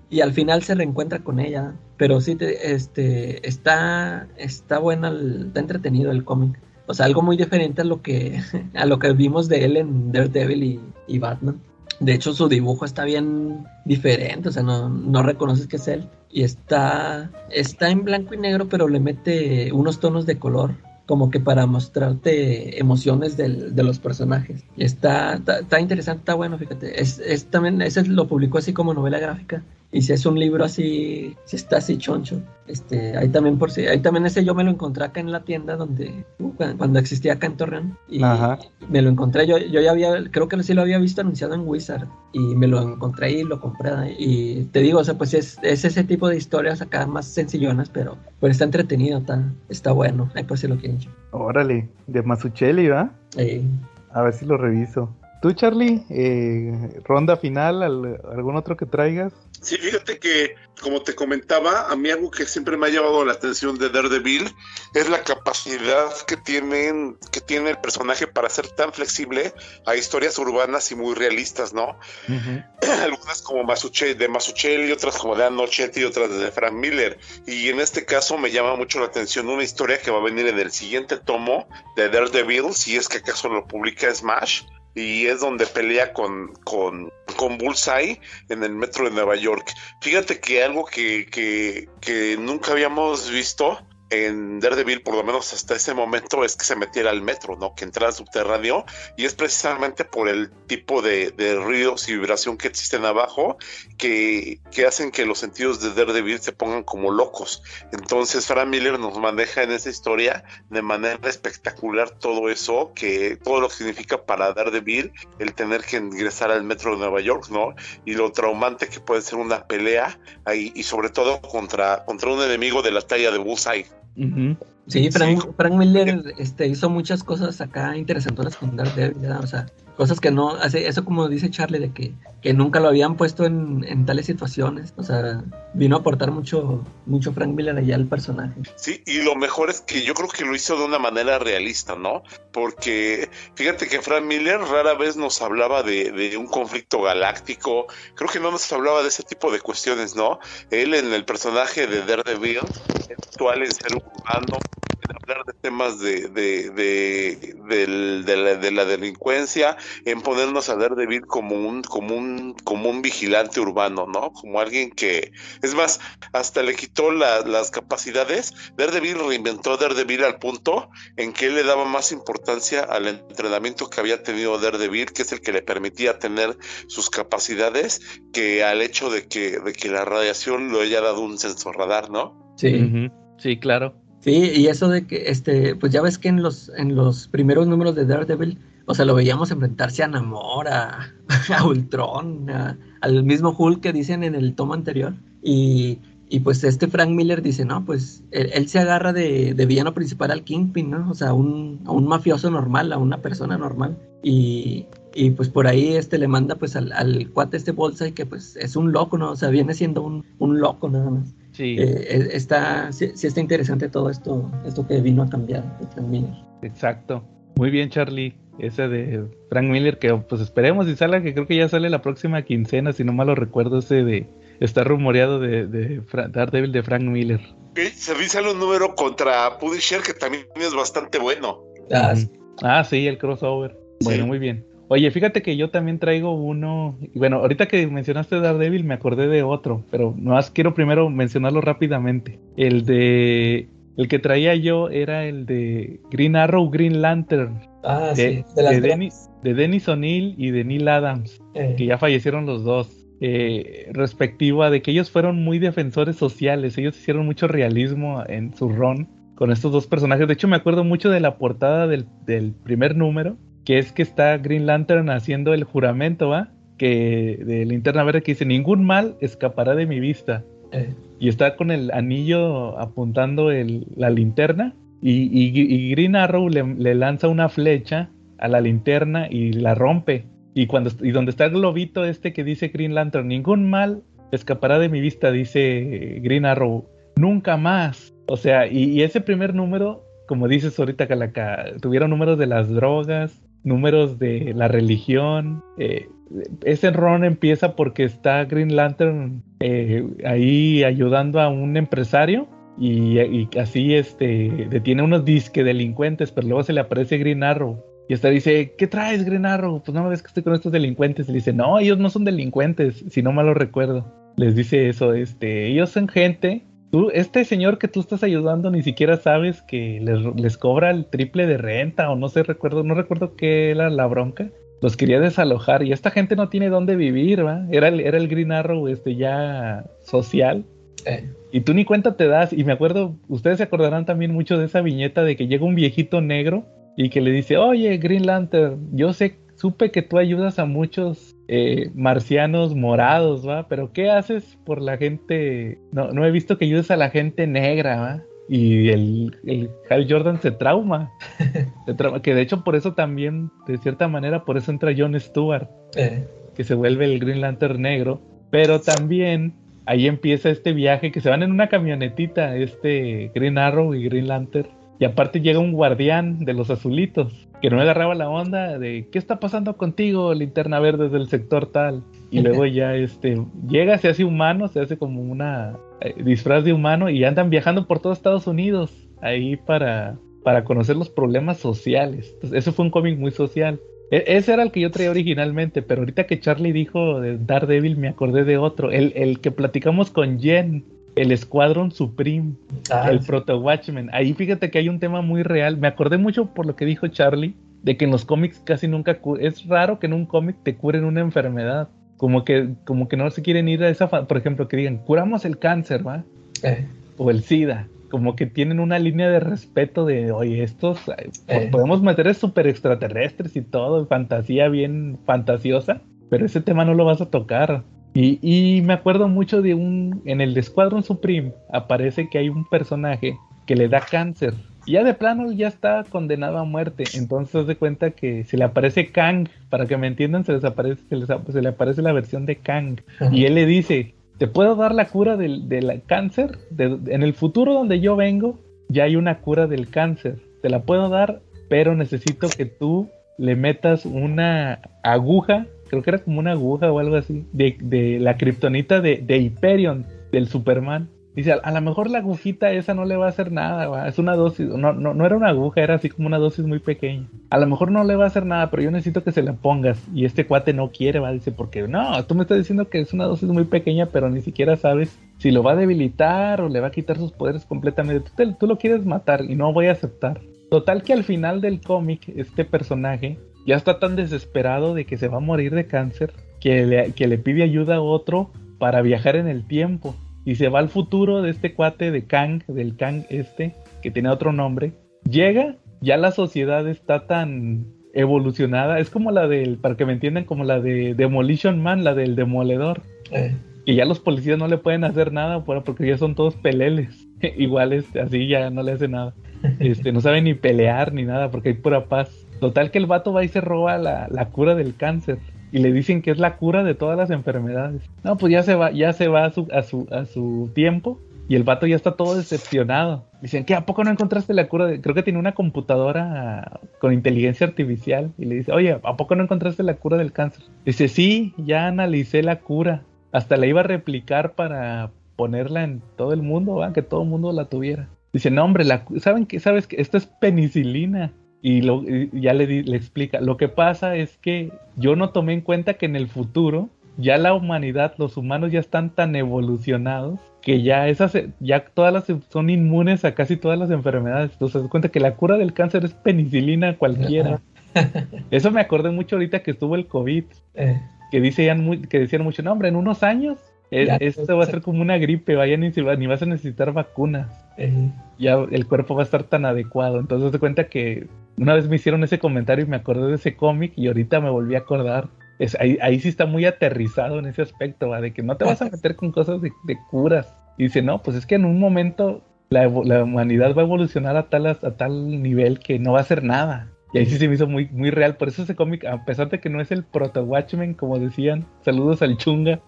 y al final se reencuentra con ella, pero sí, te, este, está, está buena, está entretenido el cómic. O sea, algo muy diferente a lo que, *laughs* a lo que vimos de él en Daredevil y, y Batman. De hecho, su dibujo está bien diferente, o sea, no, no reconoces que es él. Y está, está en blanco y negro, pero le mete unos tonos de color, como que para mostrarte emociones del, de los personajes. Está, está, interesante, está bueno, fíjate. Es, es también, ese lo publicó así como novela gráfica. Y si es un libro así, si está así choncho, este, ahí también por si, ahí también ese yo me lo encontré acá en la tienda donde, uh, cuando existía acá en Torreón, y Ajá. me lo encontré, yo, yo ya había, creo que sí lo había visto anunciado en Wizard, y me lo encontré y lo compré, y te digo, o sea, pues es, es ese tipo de historias acá más sencillonas, pero pues está entretenido, está, está bueno, ahí por si lo quieren. Órale, de Masuchelli, ¿va? Sí. A ver si lo reviso. ¿Tú, Charlie? Eh, ¿Ronda final? ¿Algún otro que traigas? Sí, fíjate que, como te comentaba, a mí algo que siempre me ha llamado la atención de Daredevil es la capacidad que, tienen, que tiene el personaje para ser tan flexible a historias urbanas y muy realistas, ¿no? Uh *clears throat* -huh. Algunas como Masuchelli, de Masuchelli, otras como de Anochetti y otras de Frank Miller. Y en este caso me llama mucho la atención una historia que va a venir en el siguiente tomo de Daredevil, si es que acaso lo publica Smash y es donde pelea con, con, con Bullseye en el metro de Nueva York. Fíjate que algo que, que, que nunca habíamos visto en Daredevil, por lo menos hasta ese momento, es que se metiera al metro, ¿no? Que entrara subterráneo y es precisamente por el tipo de, de ruidos y vibración que existen abajo que, que, hacen que los sentidos de Daredevil se pongan como locos. Entonces, Frank Miller nos maneja en esa historia de manera espectacular todo eso, que todo lo que significa para Daredevil el tener que ingresar al metro de Nueva York, ¿no? Y lo traumante que puede ser una pelea ahí, y sobre todo contra, contra un enemigo de la talla de Bullseye. Mm-hmm. Sí, Frank, Miller este, hizo muchas cosas acá interesantes con Daredevil, o sea, cosas que no, hace eso como dice Charlie, de que, que nunca lo habían puesto en, en, tales situaciones, o sea, vino a aportar mucho, mucho Frank Miller allá al personaje. Sí, y lo mejor es que yo creo que lo hizo de una manera realista, ¿no? Porque fíjate que Frank Miller rara vez nos hablaba de, de un conflicto galáctico, creo que no nos hablaba de ese tipo de cuestiones, ¿no? Él en el personaje de Daredevil, actual en ser humano, hablar de temas de, de, de, de, la, de la delincuencia, en ponernos a Daredevil como un, como un, como un vigilante urbano, ¿no? Como alguien que, es más, hasta le quitó la, las capacidades. Daredevil reinventó Daredevil al punto en que él le daba más importancia al entrenamiento que había tenido Daredevil, que es el que le permitía tener sus capacidades, que al hecho de que, de que la radiación lo haya dado un sensor radar, ¿no? Sí. Sí, claro. Sí, y eso de que, este, pues ya ves que en los, en los primeros números de Daredevil, o sea, lo veíamos enfrentarse a Namor, a, *laughs* a Ultron, al mismo Hulk que dicen en el tomo anterior. Y, y pues este Frank Miller dice, no, pues él, se agarra de, de, villano principal al Kingpin, ¿no? O sea, un, a un mafioso normal, a una persona normal. Y, y pues por ahí este le manda pues al, al cuate este bolsa y que pues es un loco, ¿no? O sea, viene siendo un, un loco nada más. Sí. Eh, está, sí, sí, está interesante todo esto, esto que vino a cambiar de Frank Miller. Exacto. Muy bien, Charlie. Ese de Frank Miller, que pues esperemos y salga, que creo que ya sale la próxima quincena, si no mal lo recuerdo, ese de está rumoreado de, de Daredevil de Frank Miller. Se sale un número contra Punisher que también es bastante bueno. Ah, sí, ah, sí el crossover. Bueno, sí. muy bien. Oye, fíjate que yo también traigo uno. Bueno, ahorita que mencionaste Daredevil me acordé de otro, pero más quiero primero mencionarlo rápidamente. El de. El que traía yo era el de Green Arrow, Green Lantern. Ah, de, sí. De, de, Dennis, de Dennis O'Neill y de Neil Adams, eh. que ya fallecieron los dos. Eh, respectivo a de que ellos fueron muy defensores sociales, ellos hicieron mucho realismo en su ron con estos dos personajes. De hecho, me acuerdo mucho de la portada del, del primer número, que es que está Green Lantern haciendo el juramento, ¿va? Que de Linterna Verde que dice, ningún mal escapará de mi vista. Eh. Y está con el anillo apuntando el, la linterna. Y, y, y Green Arrow le, le, lanza una flecha a la linterna y la rompe. Y, cuando, y donde está el globito este que dice Green Lantern, ningún mal escapará de mi vista, dice Green Arrow, nunca más. O sea, y, y ese primer número, como dices ahorita, Calaca, tuvieron números de las drogas, números de la religión. Eh, ese ron empieza porque está Green Lantern eh, ahí ayudando a un empresario y, así este detiene unos disque delincuentes, pero luego se le aparece Green Arrow. Y hasta dice, ¿qué traes, Green Arrow? Pues no me ves que estoy con estos delincuentes. Le dice, no, ellos no son delincuentes, si no mal lo recuerdo. Les dice eso, este, ellos son gente Tú, este señor que tú estás ayudando ni siquiera sabes que les, les, cobra el triple de renta o no sé, recuerdo, no recuerdo qué era la bronca. Los quería desalojar y esta gente no tiene dónde vivir, ¿va? Era el, era el Green Arrow este ya social. Eh. Y tú ni cuenta te das. Y me acuerdo, ustedes se acordarán también mucho de esa viñeta de que llega un viejito negro y que le dice, oye, Green Lantern, yo sé, supe que tú ayudas a muchos eh, marcianos morados, ¿va? Pero ¿qué haces por la gente? No, no he visto que ayudes a la gente negra, ¿va? Y el, el Hal Jordan se trauma. *laughs* se trauma. Que de hecho por eso también, de cierta manera, por eso entra John Stewart. Eh. Que se vuelve el Green Lantern negro. Pero también ahí empieza este viaje que se van en una camionetita, este Green Arrow y Green Lantern. Y aparte llega un guardián de los azulitos que no me agarraba la onda de qué está pasando contigo, linterna verde del sector tal. Y luego ya este llega, se hace humano, se hace como una eh, disfraz de humano y andan viajando por todo Estados Unidos ahí para, para conocer los problemas sociales. Entonces, eso fue un cómic muy social. E ese era el que yo traía originalmente, pero ahorita que Charlie dijo de Daredevil me acordé de otro, el, el que platicamos con Jen, el Escuadrón Supreme. Ah, el sí. Proto Watchmen. Ahí fíjate que hay un tema muy real. Me acordé mucho por lo que dijo Charlie, de que en los cómics casi nunca es raro que en un cómic te curen una enfermedad. Como que, como que no se quieren ir a esa, por ejemplo, que digan, curamos el cáncer, ¿va? Eh, O el SIDA. Como que tienen una línea de respeto de, oye, estos, po- Eh. podemos meter super extraterrestres y todo, fantasía bien fantasiosa, pero ese tema no lo vas a tocar. Y, y me acuerdo mucho de un, en el de Squadron Supreme aparece que hay un personaje que le da cáncer. Y ya de plano ya está condenado a muerte. Entonces de cuenta que se le aparece Kang, para que me entiendan, se les aparece, se, les, se le aparece la versión de Kang. Y él le dice, te puedo dar la cura del, del cáncer. De- en el futuro donde yo vengo, ya hay una cura del cáncer. Te la puedo dar, pero necesito que tú le metas una aguja, creo que era como una aguja o algo así, de, de la kriptonita de, de Hyperion, del Superman. Dice, a, lo mejor la agujita esa no le va a hacer nada, va, es una dosis, no, no, no era una aguja, era así como una dosis muy pequeña. A lo mejor no le va a hacer nada, pero yo necesito que se la pongas. Y este cuate no quiere, va, dice, porque no, tú me estás diciendo que es una dosis muy pequeña, pero ni siquiera sabes si lo va a debilitar o le va a quitar sus poderes completamente. Tú, tú lo quieres matar y no voy a aceptar. Total que al final del cómic, este personaje ya está tan desesperado de que se va a morir de cáncer que le, que le pide ayuda a otro para viajar en el tiempo. Y se va al futuro de este cuate de Kang, del Kang este, que tiene otro nombre. Llega, ya la sociedad está tan evolucionada. Es como la del, para que me entiendan, como la de Demolition Man, la del demoledor. eh, Y ya los policías no le pueden hacer nada por- porque ya son todos peleles. *laughs* Igual este, así ya no le hace nada. *laughs* Este, no sabe ni pelear ni nada porque hay pura paz. Total que el vato va y se roba la, la cura del cáncer. Y le dicen que es la cura de todas las enfermedades. No, pues ya se va, ya se va a su, a su, a su tiempo. Y el vato ya está todo decepcionado. Dicen, ¿qué? ¿A poco no encontraste la cura? de-?" Creo que tiene una computadora con inteligencia artificial. Y le dice, oye, ¿a poco no encontraste la cura del cáncer? Dice, sí, ya analicé la cura. Hasta la iba a replicar para ponerla en todo el mundo, ¿va? que todo el mundo la tuviera. Dice, no, hombre, la, ¿saben qué? ¿Sabes que Esto es penicilina. Y, lo, y ya le, di- le explica, lo que pasa es que yo no tomé en cuenta que en el futuro ya la humanidad, los humanos ya están tan evolucionados que ya esas, ya todas las son inmunes a casi todas las enfermedades. Entonces, das cuenta que la cura del cáncer es penicilina cualquiera. Eso me acordé mucho ahorita que estuvo el COVID, eh, que decían, muy- que decían mucho, no, hombre, en unos años esto va a ser como una gripe, vaya ni, vas a necesitar vacunas eh, ya el cuerpo va a estar tan adecuado. Entonces te cuenta que una vez me hicieron ese comentario y me acordé de ese cómic y ahorita me volví a acordar. Es, ahí, ahí sí está muy aterrizado en ese aspecto, ¿va? de que no te vas a *laughs* meter con cosas de, de curas. Y dice, no, pues es que en un momento la, la humanidad va a evolucionar a tal, a tal nivel que no va a hacer nada. Y ahí sí se me hizo muy, muy real. Por eso ese cómic, a pesar de que no es el Proto Watchmen, como decían, saludos al chunga,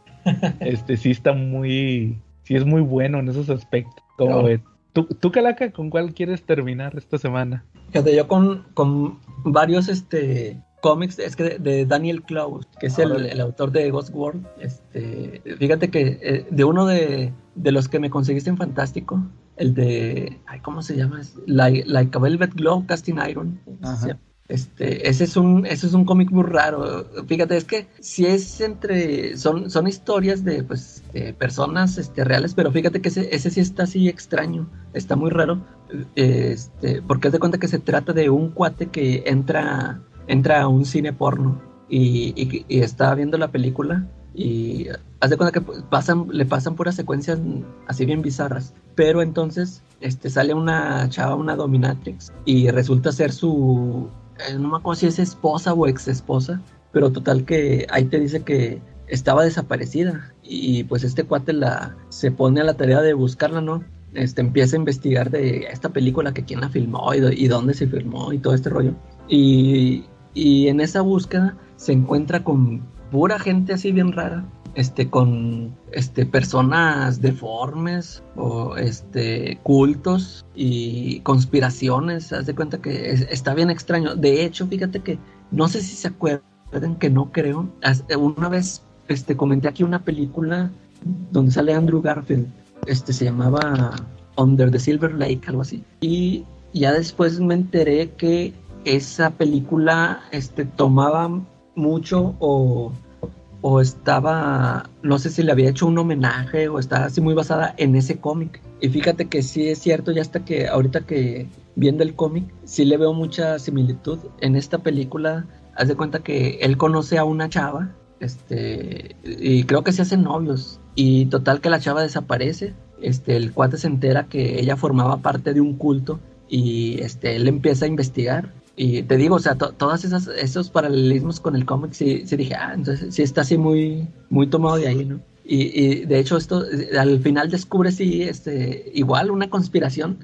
este sí está muy, sí es muy bueno en esos aspectos. Como No. ves. ¿Tú, tú, Calaca, con cuál quieres terminar esta semana? Fíjate, yo con, con varios este, cómics, es que de, de Daniel Klaus, que es el, el autor de Ghost World, este, fíjate que eh, de uno de, de los que me conseguiste en Fantástico, el de, ay, ¿cómo se llama? Like, like a Velvet Glove Casting Iron. Ajá. Este, ese es un, ese es un cómic muy raro. Fíjate, es que si es entre, son, son historias de, pues, personas, este, reales, pero fíjate que ese, ese sí está así extraño, está muy raro, este, porque haz de cuenta que se trata de un cuate que entra, entra a un cine porno y, está viendo la película y haz de cuenta que pasan, le pasan puras secuencias así bien bizarras, pero entonces, este, sale una chava, una dominatrix y resulta ser su no me acuerdo si es esposa o ex esposa, pero total que ahí te dice que estaba desaparecida y pues este cuate la se pone a la tarea de buscarla, ¿no? Este empieza a investigar de esta película que quién la filmó y, y dónde se filmó y todo este rollo. Y, y en esa búsqueda se encuentra con pura gente así bien rara, este con este personas deformes o este cultos y conspiraciones, haz de cuenta que es- está bien extraño. De hecho, fíjate que no sé si se acuerdan que no creo. Una vez este comenté aquí una película donde sale Andrew Garfield. Este se llamaba Under the Silver Lake, algo así. Y ya después me enteré que esa película este tomaba mucho o o estaba, no sé si le había hecho un homenaje o estaba así muy basada en ese cómic. Y fíjate que sí es cierto, ya hasta que ahorita que viendo el cómic, sí le veo mucha similitud. En esta película, haz de cuenta que él conoce a una chava, este, y creo que se hacen novios. Y total que la chava desaparece, este, el cuate se entera que ella formaba parte de un culto y este, él empieza a investigar y te digo, o sea, todos esos paralelismos con el cómic, sí, sí, dije, ah, entonces sí está así muy, muy tomado de ahí, ¿no? Y, de hecho esto, al final descubre sí, este, igual una conspiración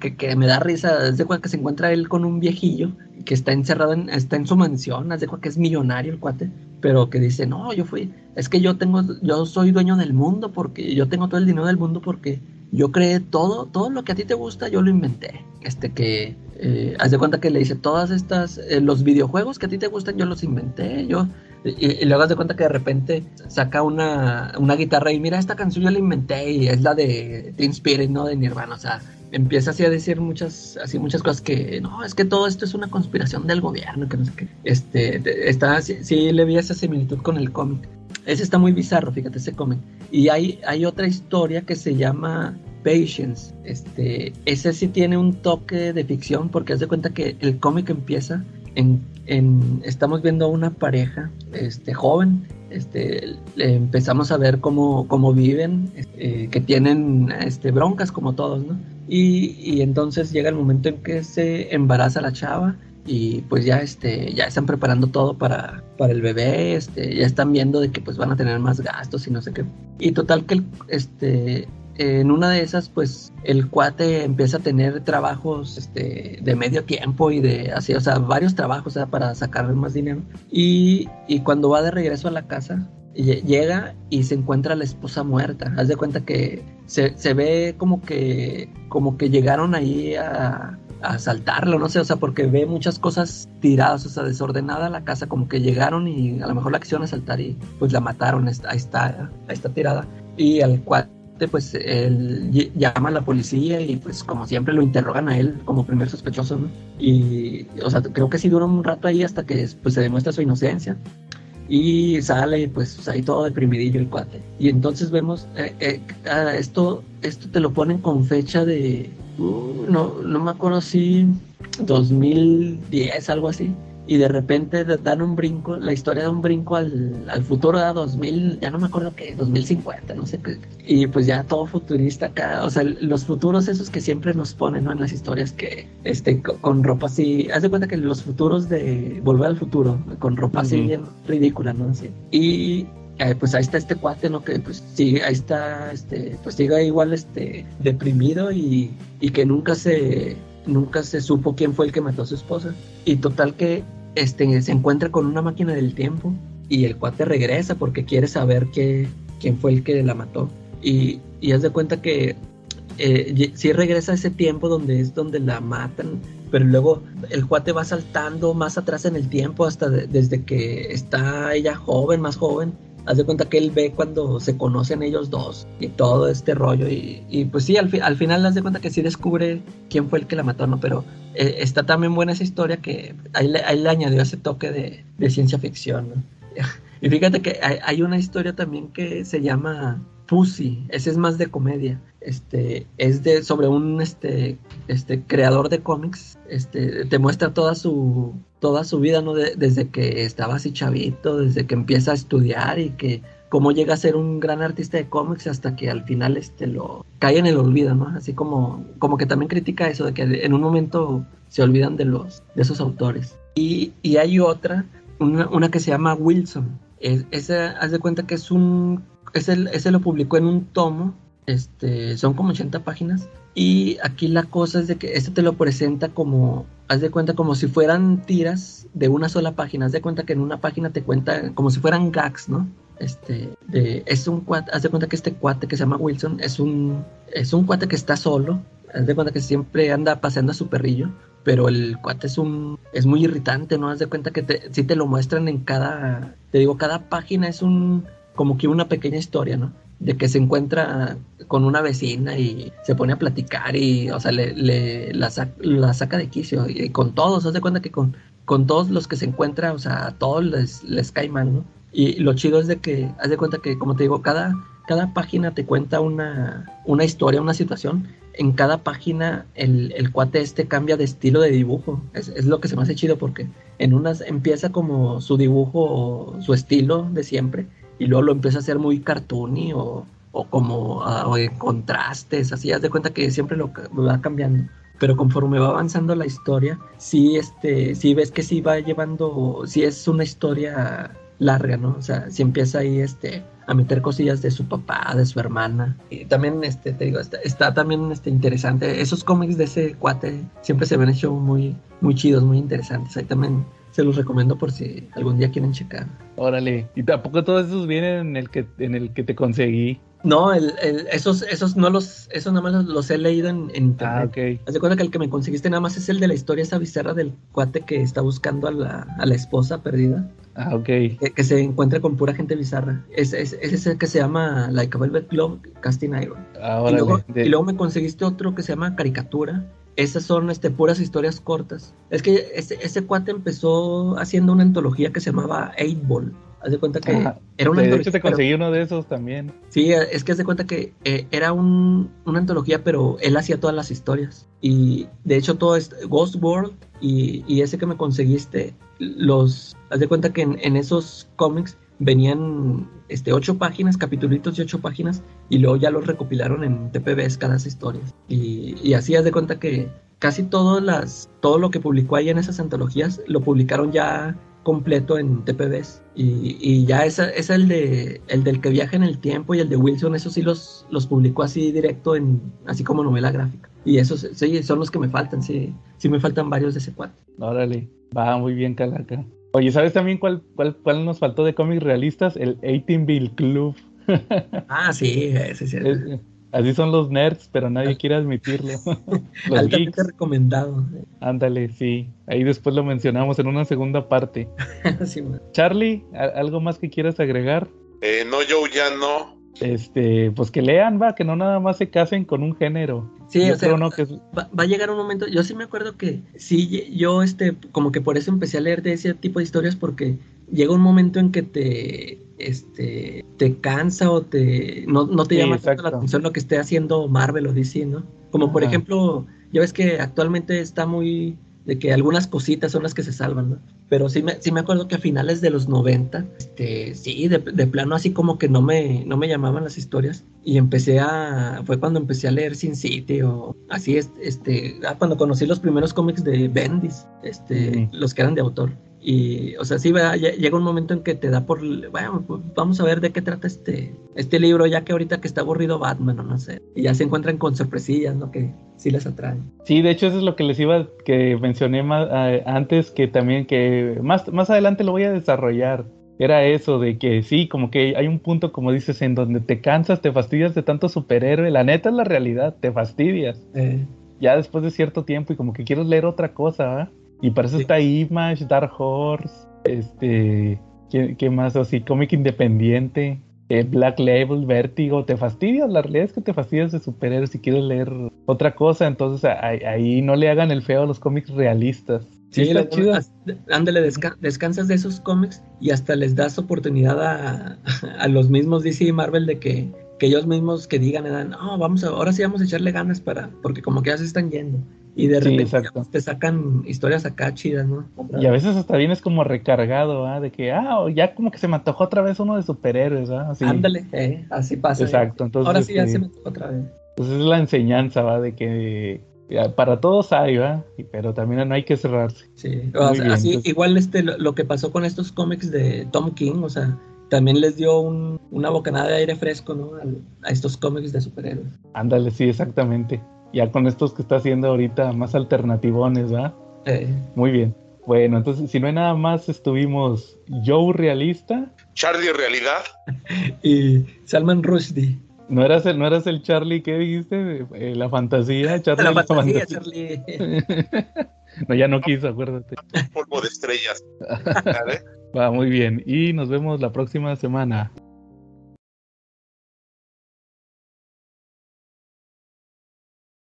que, que me da risa, es de que se encuentra él con un viejillo que está encerrado, en, está en su mansión, es de que es millonario el cuate, pero que dice, no, yo fui, es que yo tengo, yo soy dueño del mundo porque yo tengo todo el dinero del mundo porque yo creé todo, todo lo que a ti te gusta, yo lo inventé. Este que, eh, haz de cuenta que le dice, todas estas, eh, los videojuegos que a ti te gustan, yo los inventé, yo... Y, luego haz de cuenta que de repente saca una, una, guitarra y mira, esta canción yo la inventé y es la de Teen Spirit, ¿no? De Nirvana, o sea, empieza así a decir muchas, así muchas cosas que, no, es que todo esto es una conspiración del gobierno, que no sé qué. Este, está, sí, sí le vi esa similitud con el cómic. Ese está muy bizarro, fíjate, ese cómic. Y hay, hay otra historia que se llama Patience. Este, ese sí tiene un toque de ficción porque haz de cuenta que el cómic empieza en, en, estamos viendo a una pareja este, joven. Este, empezamos a ver cómo, cómo viven, este, que tienen este, broncas como todos, ¿no? Y, y entonces llega el momento en que se embaraza la chava y pues ya este ya están preparando todo para, para el bebé este ya están viendo de que pues van a tener más gastos y no sé qué y total que este en una de esas pues el cuate empieza a tener trabajos este de medio tiempo y de así o sea varios trabajos para sacar más dinero y, y cuando va de regreso a la casa llega y se encuentra la esposa muerta haz de cuenta que se, se ve como que como que llegaron ahí a asaltarlo, no sé, o sea, porque ve muchas cosas tiradas, o sea, desordenada la casa, como que llegaron y a lo mejor la quisieron asaltar y pues la mataron, ahí está, ahí está tirada. Y al pues él llama a la policía y pues como siempre lo interrogan a él como primer sospechoso. Y, o sea, creo que sí duró un rato ahí hasta que pues se demuestra su inocencia. Y sale, pues ahí todo deprimidillo el cuate. Y entonces vemos, eh, eh, esto, esto te lo ponen con fecha de, Uh, no, no me acuerdo si 2010, algo así. Y de repente dan un brinco, la historia da un brinco al, al futuro de 2000, ya no me acuerdo qué, 2050, no sé qué. Y pues ya todo futurista acá, o sea, los futuros esos que siempre nos ponen ¿no? en las historias que, este, con, ropa así, haz de cuenta que los futuros de Volver al Futuro, con ropa así bien ridícula, ¿no? Así. Y eh, pues ahí está este cuate, ¿no? Que pues sigue, ahí está, este, pues sigue igual, este, deprimido y, y que nunca se, nunca se supo quién fue el que mató a su esposa. Y total que, este, se encuentra con una máquina del tiempo y el cuate regresa porque quiere saber que, quién fue el que la mató. Y, y haz de cuenta que eh, sí regresa a ese tiempo donde es donde la matan, pero luego el cuate va saltando más atrás en el tiempo hasta desde que está ella joven, más joven, haz de cuenta que él ve cuando se conocen ellos dos y todo este rollo y, y pues sí, al, al final haz de cuenta que sí descubre quién fue el que la mató, ¿no? Pero eh, está también buena esa historia que ahí le, ahí le añadió ese toque de, de, ciencia ficción, ¿no? *laughs* Y fíjate que hay, hay, una historia también que se llama Pussy, ese es más de comedia, este, es de sobre un este, este creador de cómics, este, te muestra toda su toda su vida, ¿no? desde que estaba así chavito, desde que empieza a estudiar y que cómo llega a ser un gran artista de cómics hasta que al final este lo cae en el olvido, ¿no? Así como, como que también critica eso de que en un momento se olvidan de los de esos autores. Y, y hay otra, una, una, que se llama Wilson. Es, esa, haz de cuenta que es un, ese, ese lo publicó en un tomo, este, son como 80 páginas. Y aquí la cosa es de que este te lo presenta como haz de cuenta como si fueran tiras de una sola página. Haz de cuenta que en una página te cuenta como si fueran gags, ¿no? Este, es un cuate, haz de cuenta que este cuate que se llama Wilson es un, es un cuate que está solo. Haz de cuenta que siempre anda paseando a su perrillo, pero el cuate es un, es muy irritante, ¿no? Haz de cuenta que te, si te lo muestran en cada, te digo, cada página es un, como que una pequeña historia, ¿no? De que se encuentra con una vecina y se pone a platicar y, o sea, le, le la, saca de quicio y con todos, haz de cuenta que con, con todos los que se encuentra, o sea, a todos les, les cae mal, ¿no? Y lo chido es de que, haz de cuenta que, como te digo, cada, cada página te cuenta una, una historia, una situación. En cada página el, el cuate este cambia de estilo de dibujo. Es, es lo que se me hace chido porque en unas empieza como su dibujo su estilo de siempre y luego lo empieza a hacer muy cartoony o, o como ah, o de contrastes, así haz de cuenta que siempre lo, lo va cambiando. Pero conforme va avanzando la historia, sí, este, sí ves que sí va llevando, sí es una historia larga, ¿no? O sea, sí empieza ahí, este, a meter cosillas de su papá, de su hermana. Y también, este, te digo, está, está también, este, interesante. Esos cómics de ese cuate siempre se ven hecho muy, muy chidos, muy interesantes. Ahí también se los recomiendo por si algún día quieren checar. Órale. Y tampoco todos esos vienen en el que, en el que te conseguí. No, el, el- esos, esos no los, esos nada más los, los he leído en, en Ah, internet. ok. Haz de cuenta que el que me conseguiste nada más es el de la historia esa bizarra del cuate que está buscando a la, a la esposa perdida, Ah, ok. que, que se encuentra con pura gente bizarra. Es, es, ese es el que se llama Like a Velvet Casting Iron. Ah, Y órale. luego, De- y luego me conseguiste otro que se llama Caricatura. Esas son este, puras historias cortas. Es que ese, ese cuate empezó haciendo una antología que se llamaba Eight Ball. Haz de cuenta que Ajá. era una de hecho, antología, te pero- conseguí uno de esos también. Sí, es que haz de cuenta que eh, era un, una antología, pero él hacía todas las historias. Y de hecho todo es Ghost World y, y ese que me conseguiste, los, haz de cuenta que en, en esos cómics venían este, ocho páginas, capitulitos de ocho páginas, y luego ya los recopilaron en TPBs cada historias. Y, y así haz de cuenta que casi todas las, todo lo que publicó ahí en esas antologías lo publicaron ya completo en TPBs y, y ya esa es el de el del que viaja en el tiempo y el de Wilson esos sí los los publicó así directo en así como novela gráfica y esos sí son los que me faltan sí sí me faltan varios de ese cuate Órale. Va muy bien, Calaca. Oye, ¿sabes también cuál, cuál, cuál nos faltó de cómics realistas? El 18 Club. *laughs* ah sí ese sí Es- así son los nerds, pero nadie quiere admitirlo. *laughs* *laughs* los altamente geeks. recomendado Ándale, sí. Ahí después lo mencionamos en una segunda parte. Sí. Charlie, ¿a- ¿algo más que quieras agregar? Eh, no, yo ya no. Este, pues que lean, va, que no nada más se casen con un género. Sí, Yo o sea, ¿no? que es- va, va a llegar un momento, yo sí me acuerdo que sí, yo este, como que por eso empecé a leer de ese tipo de historias porque llega un momento en que te, este, te cansa o te, no, no te Sí, llama tanto la atención lo que esté haciendo Marvel o DC, ¿no? Como por Ajá. ejemplo, ya ves que actualmente está muy, de que algunas cositas son las que se salvan, ¿no? Pero sí me, sí me acuerdo que a finales de los 90, este, sí, de, de plano así como que no me, no me llamaban las historias. Y empecé a, fue cuando empecé a leer Sin City o así, es- este, ah, cuando conocí los primeros cómics de Bendis, este, los que eran de autor. Y, o sea, sí, ¿verdad? Lle- llega un momento en que te da por, bueno, vamos a ver de qué trata este, este libro, ya que ahorita que está aburrido Batman o no sé. Y ya se encuentran con sorpresillas, ¿no? Que sí les atraen. Sí, de hecho eso es lo que les iba, que mencioné más, eh, antes, que también que más, más adelante lo voy a desarrollar. Era eso de que sí, como que hay un punto, como dices, en donde te cansas, te fastidias de tanto superhéroe. La neta es la realidad, te fastidias. Eh, Ya después de cierto tiempo y como que quieres leer otra cosa, ¿va? Y para eso Sí. está Image, Dark Horse, este, ¿qué, qué más? Así, cómic independiente, eh, Black Label, Vértigo, te fastidias, la realidad es que te fastidias de superhéroes si quieres leer otra cosa, entonces a- ahí, ahí no le hagan el feo a los cómics realistas. Sí, está chido. Ándale, desca- descansas de esos cómics y hasta les das oportunidad a, *laughs* a los mismos DC y Marvel de que, que ellos mismos que digan, eh, no, vamos a, ahora sí vamos a echarle ganas para, porque como que ya se están yendo. Y de repente te sacan historias acá chidas, ¿no? Y a veces hasta vienes como recargado, ¿ah? De que, ah, ya como que se me antojó otra vez uno de superhéroes, ¿ah? Así. Ándale, eh, así pasa. Exacto, entonces, Ahora sí ya este, se me tocó otra vez. Pues es la enseñanza, ¿va? De que para todos hay, ¿va? Pero también no hay que cerrarse. Sí, o Muy sea, bien, así, entonces- igual este, lo, lo que pasó con estos cómics de Tom King, o sea, también les dio un- una bocanada de aire fresco, ¿no? A estos cómics de superhéroes. Ándale, sí, exactamente. Ya con estos que está haciendo ahorita más alternativones, ¿va? Eh, Muy bien. Bueno, entonces, si no hay nada más, estuvimos Joe Realista. Charlie Realidad. *laughs* y Salman Rushdie. ¿No eras el, no eras el Charlie, ¿qué dijiste? Eh, la fantasía, *laughs* Charlie. La la fantasía, fantasía. Charlie. *laughs* no, ya no quiso, acuérdate. Polvo de estrellas. ¿Vale? Va, muy bien. Y nos vemos la próxima semana.